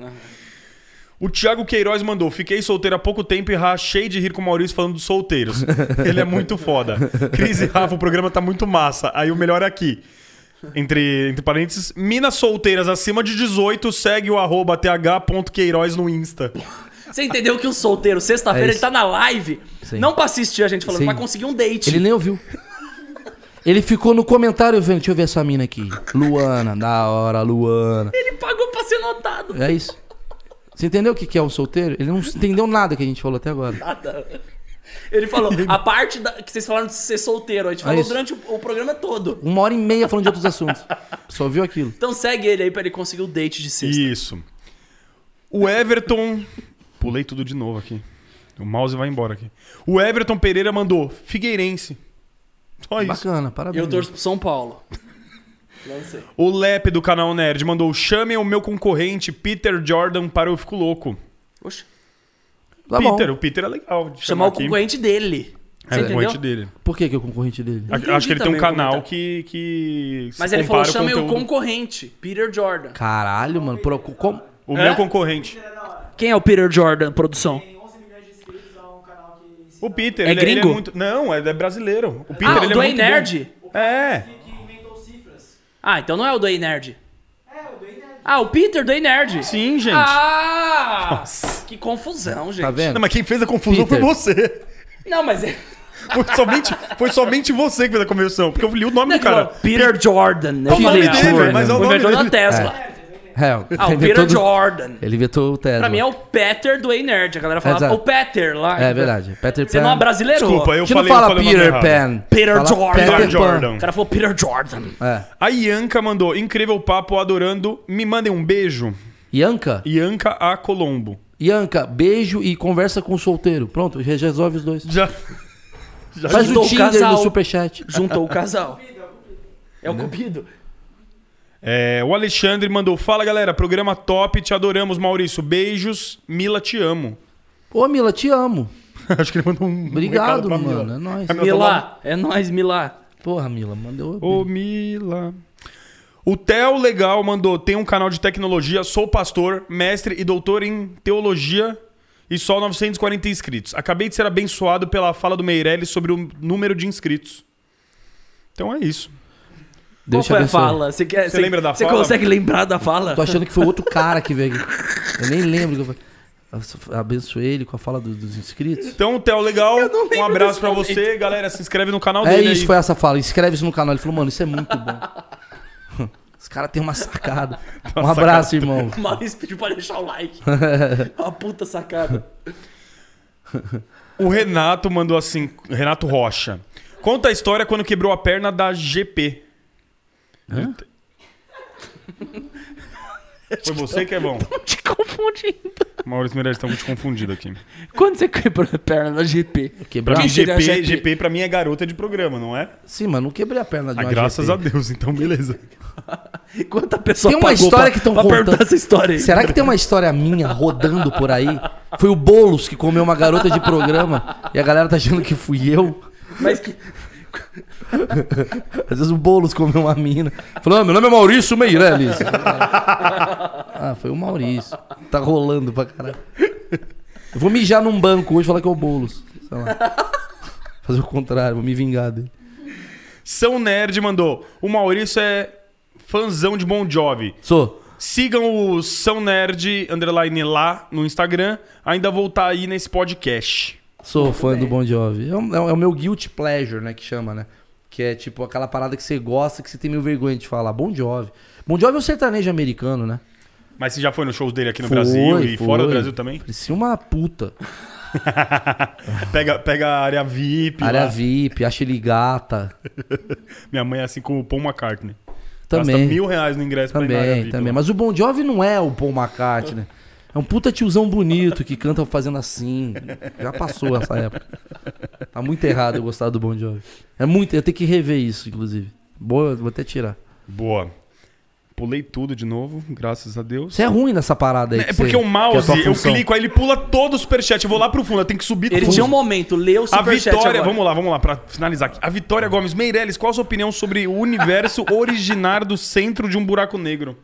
O Thiago Queiroz mandou: Fiquei solteiro há pouco tempo e rachei de rir com o Maurício falando dos solteiros. Ele é muito foda. Cris e Rafa, o programa tá muito massa. Aí o melhor é aqui. Entre, entre parênteses, minas solteiras acima de 18, segue o arroba th.queiroz no Insta. Você entendeu que o solteiro, sexta-feira, É ele tá na live, Sim. não pra assistir a gente falando, Sim. pra conseguir um date. Ele nem ouviu. Ele ficou no comentário vendo. Deixa eu ver essa mina aqui. Luana, da hora, Luana. Ele pagou pra ser notado. É isso. Você entendeu o que que é o solteiro? Ele não entendeu nada que a gente falou até agora. Nada. Ele falou, a parte da- que vocês falaram de ser solteiro, a gente falou isso. durante o, o programa todo. Uma hora e meia falando de outros assuntos. Só viu aquilo. Então segue ele aí pra ele conseguir o date de sexta. Isso. O Everton. Pulei tudo de novo aqui. O mouse vai embora aqui. O Everton Pereira mandou Figueirense. Só isso. Bacana, parabéns. Eu torço pro São Paulo. Não sei. O Lep do canal Nerd mandou: chamem o meu concorrente Peter Jordan para eu fico louco. Oxe, Tá bom. Peter, o Peter é legal. de chamar o aqui. concorrente dele. É, Você o concorrente entendeu? dele. Por que, que é o concorrente dele? Entendi Acho que ele tem um também o canal comentário. que, que. se Mas ele falou, compara chamem o conteúdo. concorrente, Peter Jordan. Caralho, mano. Por, como? O É? meu concorrente. Quem é o Peter Jordan, produção? Tem 11 milhões de inscritos, é um canal que O Peter, É ele, ele é gringo? muito. Não, é, é brasileiro. O Peter, Ah, ele o é Duane muito bom. Nerd? É. Ah, então não é o Duane Nerd. É, o do Nerd. Ah, o Peter Duane Nerd. Sim, gente. Ah! Que confusão, gente. Tá vendo? Não, mas quem fez a confusão Peter. foi você. Não, mas é... Foi somente, foi somente você que fez a conversão. Porque eu li o nome do cara. Peter Jordan. Qual o nome Peter dele? Jordan. Mas é o o nome da dele. Tesla. É, Ah, o Peter inventou do- Jordan. Ele inventou o Tesla. Pra mim é o Peter do Nerd. A galera fala Exato. o Peter lá. É verdade. Peter Você não é brasileiro? Desculpa, eu A gente não falei, eu fala falei o Peter. Pan. Peter Fala Jordan. Peter Peter Pan. Jordan. O cara falou Peter Jordan. É. A Ianca mandou, incrível papo, adorando. Me mandem um beijo. Ianca? Ianca A. Colombo. Ianca, beijo e conversa com o solteiro. Pronto, já resolve os dois. Já. já Faz juntou o o Tinder casal. do Superchat. Juntou o casal. É o Cupido. É, o Alexandre mandou, fala galera, programa top, te adoramos, Maurício. Beijos, Mila, te amo. Ô, Mila, te amo. Acho que ele mandou um Obrigado, pra mano. Mila. É nóis. Mila. É nóis, Milá. Porra, Mila, mandou. Ô, Mila. O Theo Legal mandou, tem um canal de tecnologia, sou pastor, mestre e doutor em teologia e só 940 inscritos. Acabei de ser abençoado pela fala do Meirelles sobre o número de inscritos. Então é isso. Qual Deus te foi a fala? Você, quer, Você lembra da você fala? consegue lembrar da fala? Tô achando que foi outro cara que veio aqui. Eu nem lembro. que eu falei. Abençoei ele com a fala do- dos inscritos. Então, Theo Legal, um abraço pra momento. você. Galera, se inscreve no canal É dele isso, aí. foi essa fala. Inscreve-se no canal. Ele falou, mano, isso é muito bom. Os caras têm uma sacada. Um abraço, irmão. O Maurício pediu pra deixar o like. Uma puta sacada. O Renato mandou assim, Renato Rocha. Conta a história quando quebrou a perna da GP. Foi você que é bom. Te confundindo. Maurício Meirelles tá muito confundido aqui. Quando você quebrou a perna da GP? Pra mim, seria GP, GP? GP pra mim é garota de programa, não é? Sim, mas não quebrei a perna de Ah, uma graças GP. a Deus, então beleza. Quanta pessoa Tem uma pagou história pra, que tão pra contando. perguntar essa história aí? Será que tem uma história minha rodando por aí? Foi o Boulos que comeu uma garota de programa e a galera tá achando que fui eu? Mas que... Às vezes o Boulos comeu uma mina. Falou, ah, meu nome é Maurício Meirelles. ah, foi o Maurício. Tá rolando pra caralho. Eu vou mijar num banco hoje e falar que é o Boulos. Sei lá. Fazer o contrário, vou me vingar dele. São Nerd mandou. O Maurício é fãzão de Bon Jovi. Sou. Sigam o São Nerd underline lá no Instagram. Ainda vou estar aí nesse podcast. Sou fã do Bon Jovi. É o, é o meu guilty pleasure, né, que chama, né? Que é tipo aquela parada que você gosta, que você tem meio vergonha de falar. Bon Jovi. Bon Jovi é o sertanejo americano, né? Mas você já foi nos shows dele aqui no Foi, Brasil e foi. fora do Brasil também? Parecia uma puta. Pega, pega a área VIP. Área lá. VIP, acha ele gata. Minha mãe é assim com o Paul McCartney. Gasta Também. mil reais no ingresso pra ir na área Também, VIP. também. lá. Mas o Bon Jovi não é o Paul McCartney. É um puta tiozão bonito que canta fazendo assim. Já passou essa época. Tá muito errado eu gostar do Bon Jovi. É muito, eu tenho que rever isso, inclusive. Boa, vou até tirar. Boa. Pulei tudo de novo, graças a Deus. Você é ruim nessa parada aí. É que porque você- o é a mouse, tua eu clico, aí ele pula todo o superchat. Eu vou lá pro fundo, eu tenho que subir Ele tudo. tinha um momento, leu o A superchat Vitória, agora. vamos lá, vamos lá, pra finalizar aqui. A Vitória Gomes Meirelles, qual a sua opinião sobre o universo originário do centro de um buraco negro?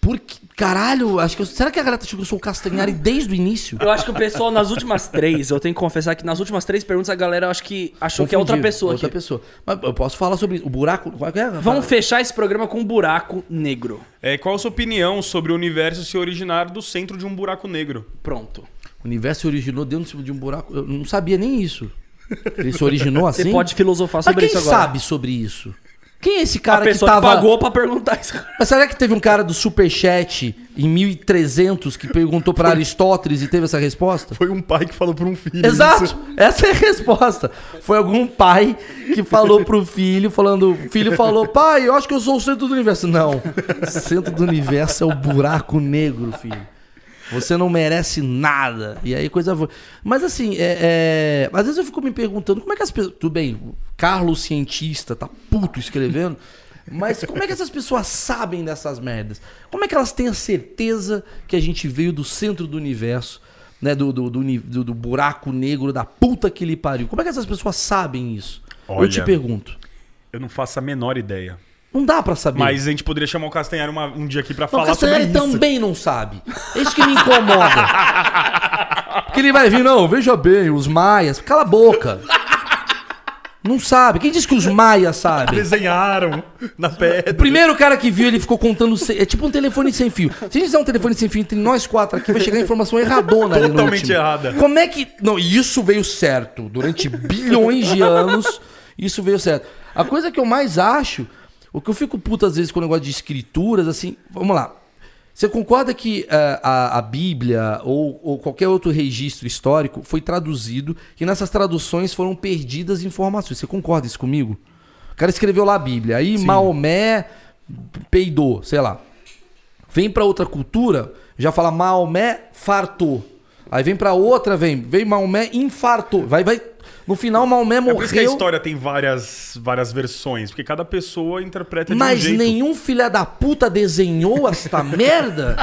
Por que- Caralho, acho que eu- será que a galera achou que eu sou o Castanhari desde o início? Eu acho que o pessoal, nas últimas três, eu tenho que confessar que nas últimas três perguntas a galera acho que achou que é outra pessoa Outra aqui. pessoa. Mas eu posso falar sobre o buraco. qual que é? Vamos fechar esse programa com um buraco negro. É, qual a sua opinião sobre o universo se originar do centro de um buraco negro? Pronto. O universo se originou dentro de um buraco. Eu não sabia nem isso. Ele se originou assim? Você pode filosofar Mas sobre quem isso agora. sabe sobre isso? Quem é esse cara que tava... pagou pra perguntar isso. Mas será que teve um cara do Superchat em 1300 que perguntou pra Aristóteles e teve essa resposta? Foi um pai que falou pra um filho. Exato! Essa é a resposta. Foi algum pai que falou pro filho, falando. O filho falou, pai, eu acho que eu sou o centro do universo. Não. Centro do universo é o buraco negro, filho. Você não merece nada. E aí coisa. Mas assim, é, é, às vezes eu fico me perguntando como é que as pessoas. Tudo bem, Carlos cientista tá puto escrevendo. Mas como é que essas pessoas sabem dessas merdas? Como é que elas têm a certeza que a gente veio do centro do universo, né? Do, do, do, do- buraco negro, da puta que lhe pariu? Como é que essas pessoas sabem isso? Eu Olha. te pergunto. Eu não faço a menor ideia. Não dá pra saber. Mas a gente poderia chamar o Castanhari uma- um dia aqui o falar sobre Castanhari isso. também não sabe. É isso que me incomoda. Porque ele vai vir, não, veja bem, os maias. Cala a boca. Não sabe. Quem disse que os maias sabem? Desenharam na pedra. O primeiro cara que viu, ele ficou contando. se- É tipo um telefone sem fio. Se a gente fizer um telefone sem fio entre nós quatro aqui, vai chegar informação erradona ali no Totalmente errada. Como é que. Não, e isso veio certo. Durante bilhões de anos, isso veio certo. A coisa que eu mais acho, o que eu fico puto às vezes com o negócio de escrituras, assim, vamos lá. Você concorda que eh, a, a Bíblia ou, ou qualquer outro registro histórico foi traduzido e nessas traduções foram perdidas informações? Você concorda isso comigo? O cara escreveu lá a Bíblia, aí Maomé peidou, sei lá. Vem pra outra cultura, já fala Maomé fartou. Aí vem pra outra, vem, vem Maomé infartou. Vai, vai. No final, Maomé É por isso que a morreu. história tem várias, várias versões, porque cada pessoa interpreta de um Mas jeito. nenhum filha da puta desenhou esta merda?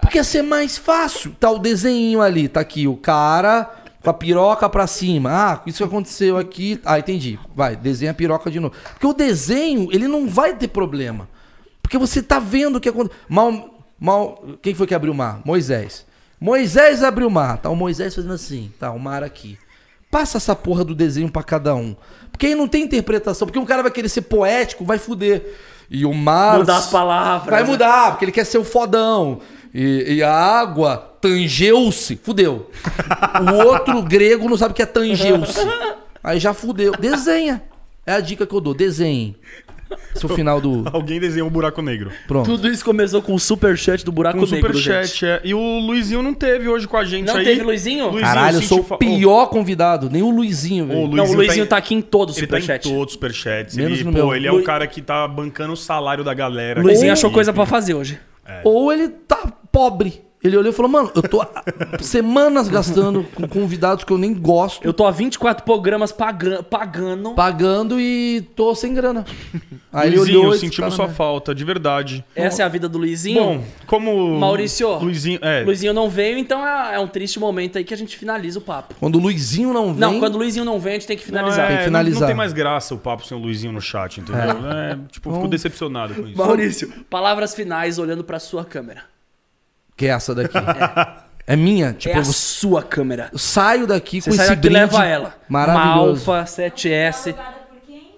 Porque ia ser mais fácil. Tá o desenho ali, tá aqui o cara com a piroca pra cima. Ah, isso aconteceu aqui. Ah, entendi. Vai, desenha a piroca de novo. Porque o desenho, ele não vai ter problema. Porque você tá vendo o que aconteceu. Mal, mal, quem foi que abriu o mar? Moisés. Moisés abriu o mar. Tá o Moisés fazendo assim. Tá o mar aqui. Passa essa porra do desenho pra cada um. Porque aí não tem interpretação. Porque um cara vai querer ser poético, vai fuder. E o mar. Mudar as palavras. Vai mudar, porque ele quer ser o fodão. E, e a água tangeu-se. Fudeu. O outro grego não sabe o que é tangeu-se. Aí já fudeu. Desenha. É a dica que eu dou. Desenhe. É o final do. Alguém desenhou um buraco negro. Pronto. Tudo isso começou com o superchat do buraco Com o negro, superchat, é. E o Luizinho não teve hoje com a gente Não aí. teve Luizinho? Caralho, eu sou o fa- pior convidado. Nem o Luizinho, velho. Não, o Luizinho Luizinho tá tá aqui em todo o Ele tá em todos os superchats. Menos Ele, no pô, meu. ele é Lu- o cara que tá bancando o salário da galera. O Luizinho achou coisa pra fazer hoje. Ou ele tá pobre. Ele olhou e falou, mano, eu tô semanas gastando com convidados que eu nem gosto, Eu tô há 24 programas paga- pagando. pagando e tô sem grana. Aí ele Luizinho, olhou e sentimos "Tá sua merda." falta, de verdade. Essa é a vida do Luizinho. Bom, como. Maurício, Luizinho. É. Luizinho não veio, então é, é um triste momento aí que a gente finaliza o papo. Quando o Luizinho não vem... Não, quando o Luizinho não vem, a gente tem que Não, finalizar. é, Tem que finalizar. Não, tem mais graça o papo sem o Luizinho no chat, entendeu? É, tipo, eu fico decepcionado com isso. Maurício, palavras finais olhando pra sua câmera. Que é essa daqui. É minha, tipo, é a eu sua câmera. saio daqui Você com sai esse daqui e brinde leva ela. Uma maravilhoso. Alfa 7S. Alugada por quem?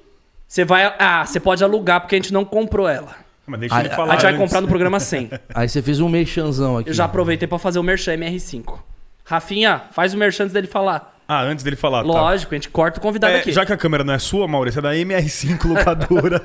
Você vai. Ah, você pode alugar porque a gente não comprou ela. Mas deixa Ah, ele a A falar. gente vai antes. comprar no programa 100. Aí você fez um merchanzão aqui. Eu já aproveitei pra fazer o Merchan MR5. Rafinha, faz o Merchan antes dele falar. Ah, antes dele falar. tá. Lógico, a gente corta o convidado É, aqui. já que a câmera não é sua, Maurício, é da MR5 Locadora.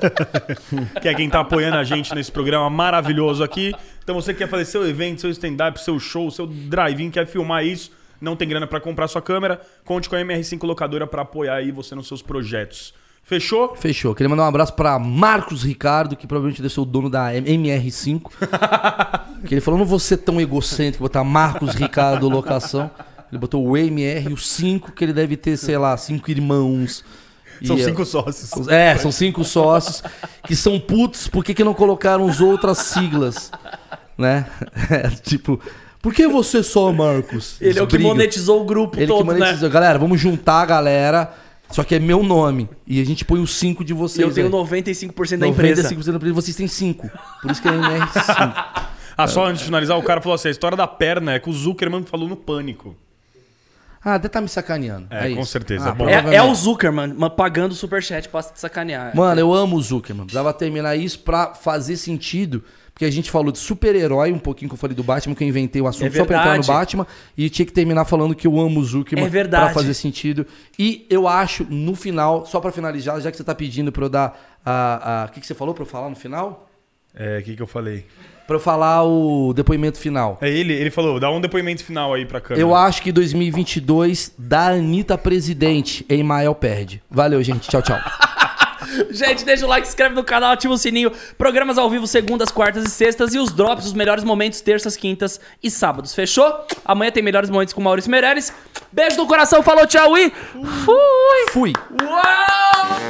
que é quem tá apoiando a gente nesse programa maravilhoso aqui. Então você quer fazer seu evento, seu stand-up, seu show, seu drive-in, quer filmar isso, não tem grana pra comprar sua câmera, conte com a MR5 Locadora pra apoiar aí você nos seus projetos. Fechou? Fechou. Queria mandar um abraço pra Marcos Ricardo, que provavelmente deve ser o dono da MR5. Que ele falou, não vou ser tão egocêntrico, botar Marcos Ricardo locação. Ele botou o MR e o 5, que ele deve ter, sei lá, cinco irmãos. São E, cinco sócios. É, são cinco sócios que são putos, por que, que não colocaram as outras siglas? Né? É, tipo, por que você só, Marcos? Ele é o que Brigam. monetizou o grupo Ele todo, que monetizou. Galera, vamos juntar a galera, só que é meu nome. E a gente põe os cinco de vocês. Eu tenho aí. 95% da empresa. 95% da empresa, vocês têm cinco. Por isso que é MR5. Ah, só antes de finalizar, o cara falou assim: a história da perna é que o Zuckerman falou no pânico. Ah, deve estar me sacaneando. É, É, com isso. certeza. Ah. É, é o. Zuckerman ma- pagando o superchat pra te sacanear. Mano, eu amo o Zuckerman. Precisava terminar isso pra fazer sentido. Porque a gente falou de super-herói, um pouquinho que eu falei do Batman, que eu inventei o assunto É só pra entrar no. Batman. E tinha que terminar falando que eu amo o Zuckerman É verdade. pra fazer sentido. E eu acho, no final, só pra finalizar, já que você tá pedindo pra eu dar a. a- O que, que você falou pra eu falar no final? É, o que, que eu falei? Pra eu falar o depoimento final. É ele, ele falou, dá um depoimento final aí pra câmera. Eu acho que 2022 da Anitta presidente, Emael perde. Valeu, gente. Tchau, tchau. Gente, deixa o like, se inscreve no canal, ativa o sininho. Programas ao vivo segundas, quartas e sextas. E os drops, os melhores momentos, terças, quintas e sábados. Fechou? Amanhã tem melhores momentos com Maurício Meireles. Beijo no coração, falou, tchau e fui! Fui! Uou!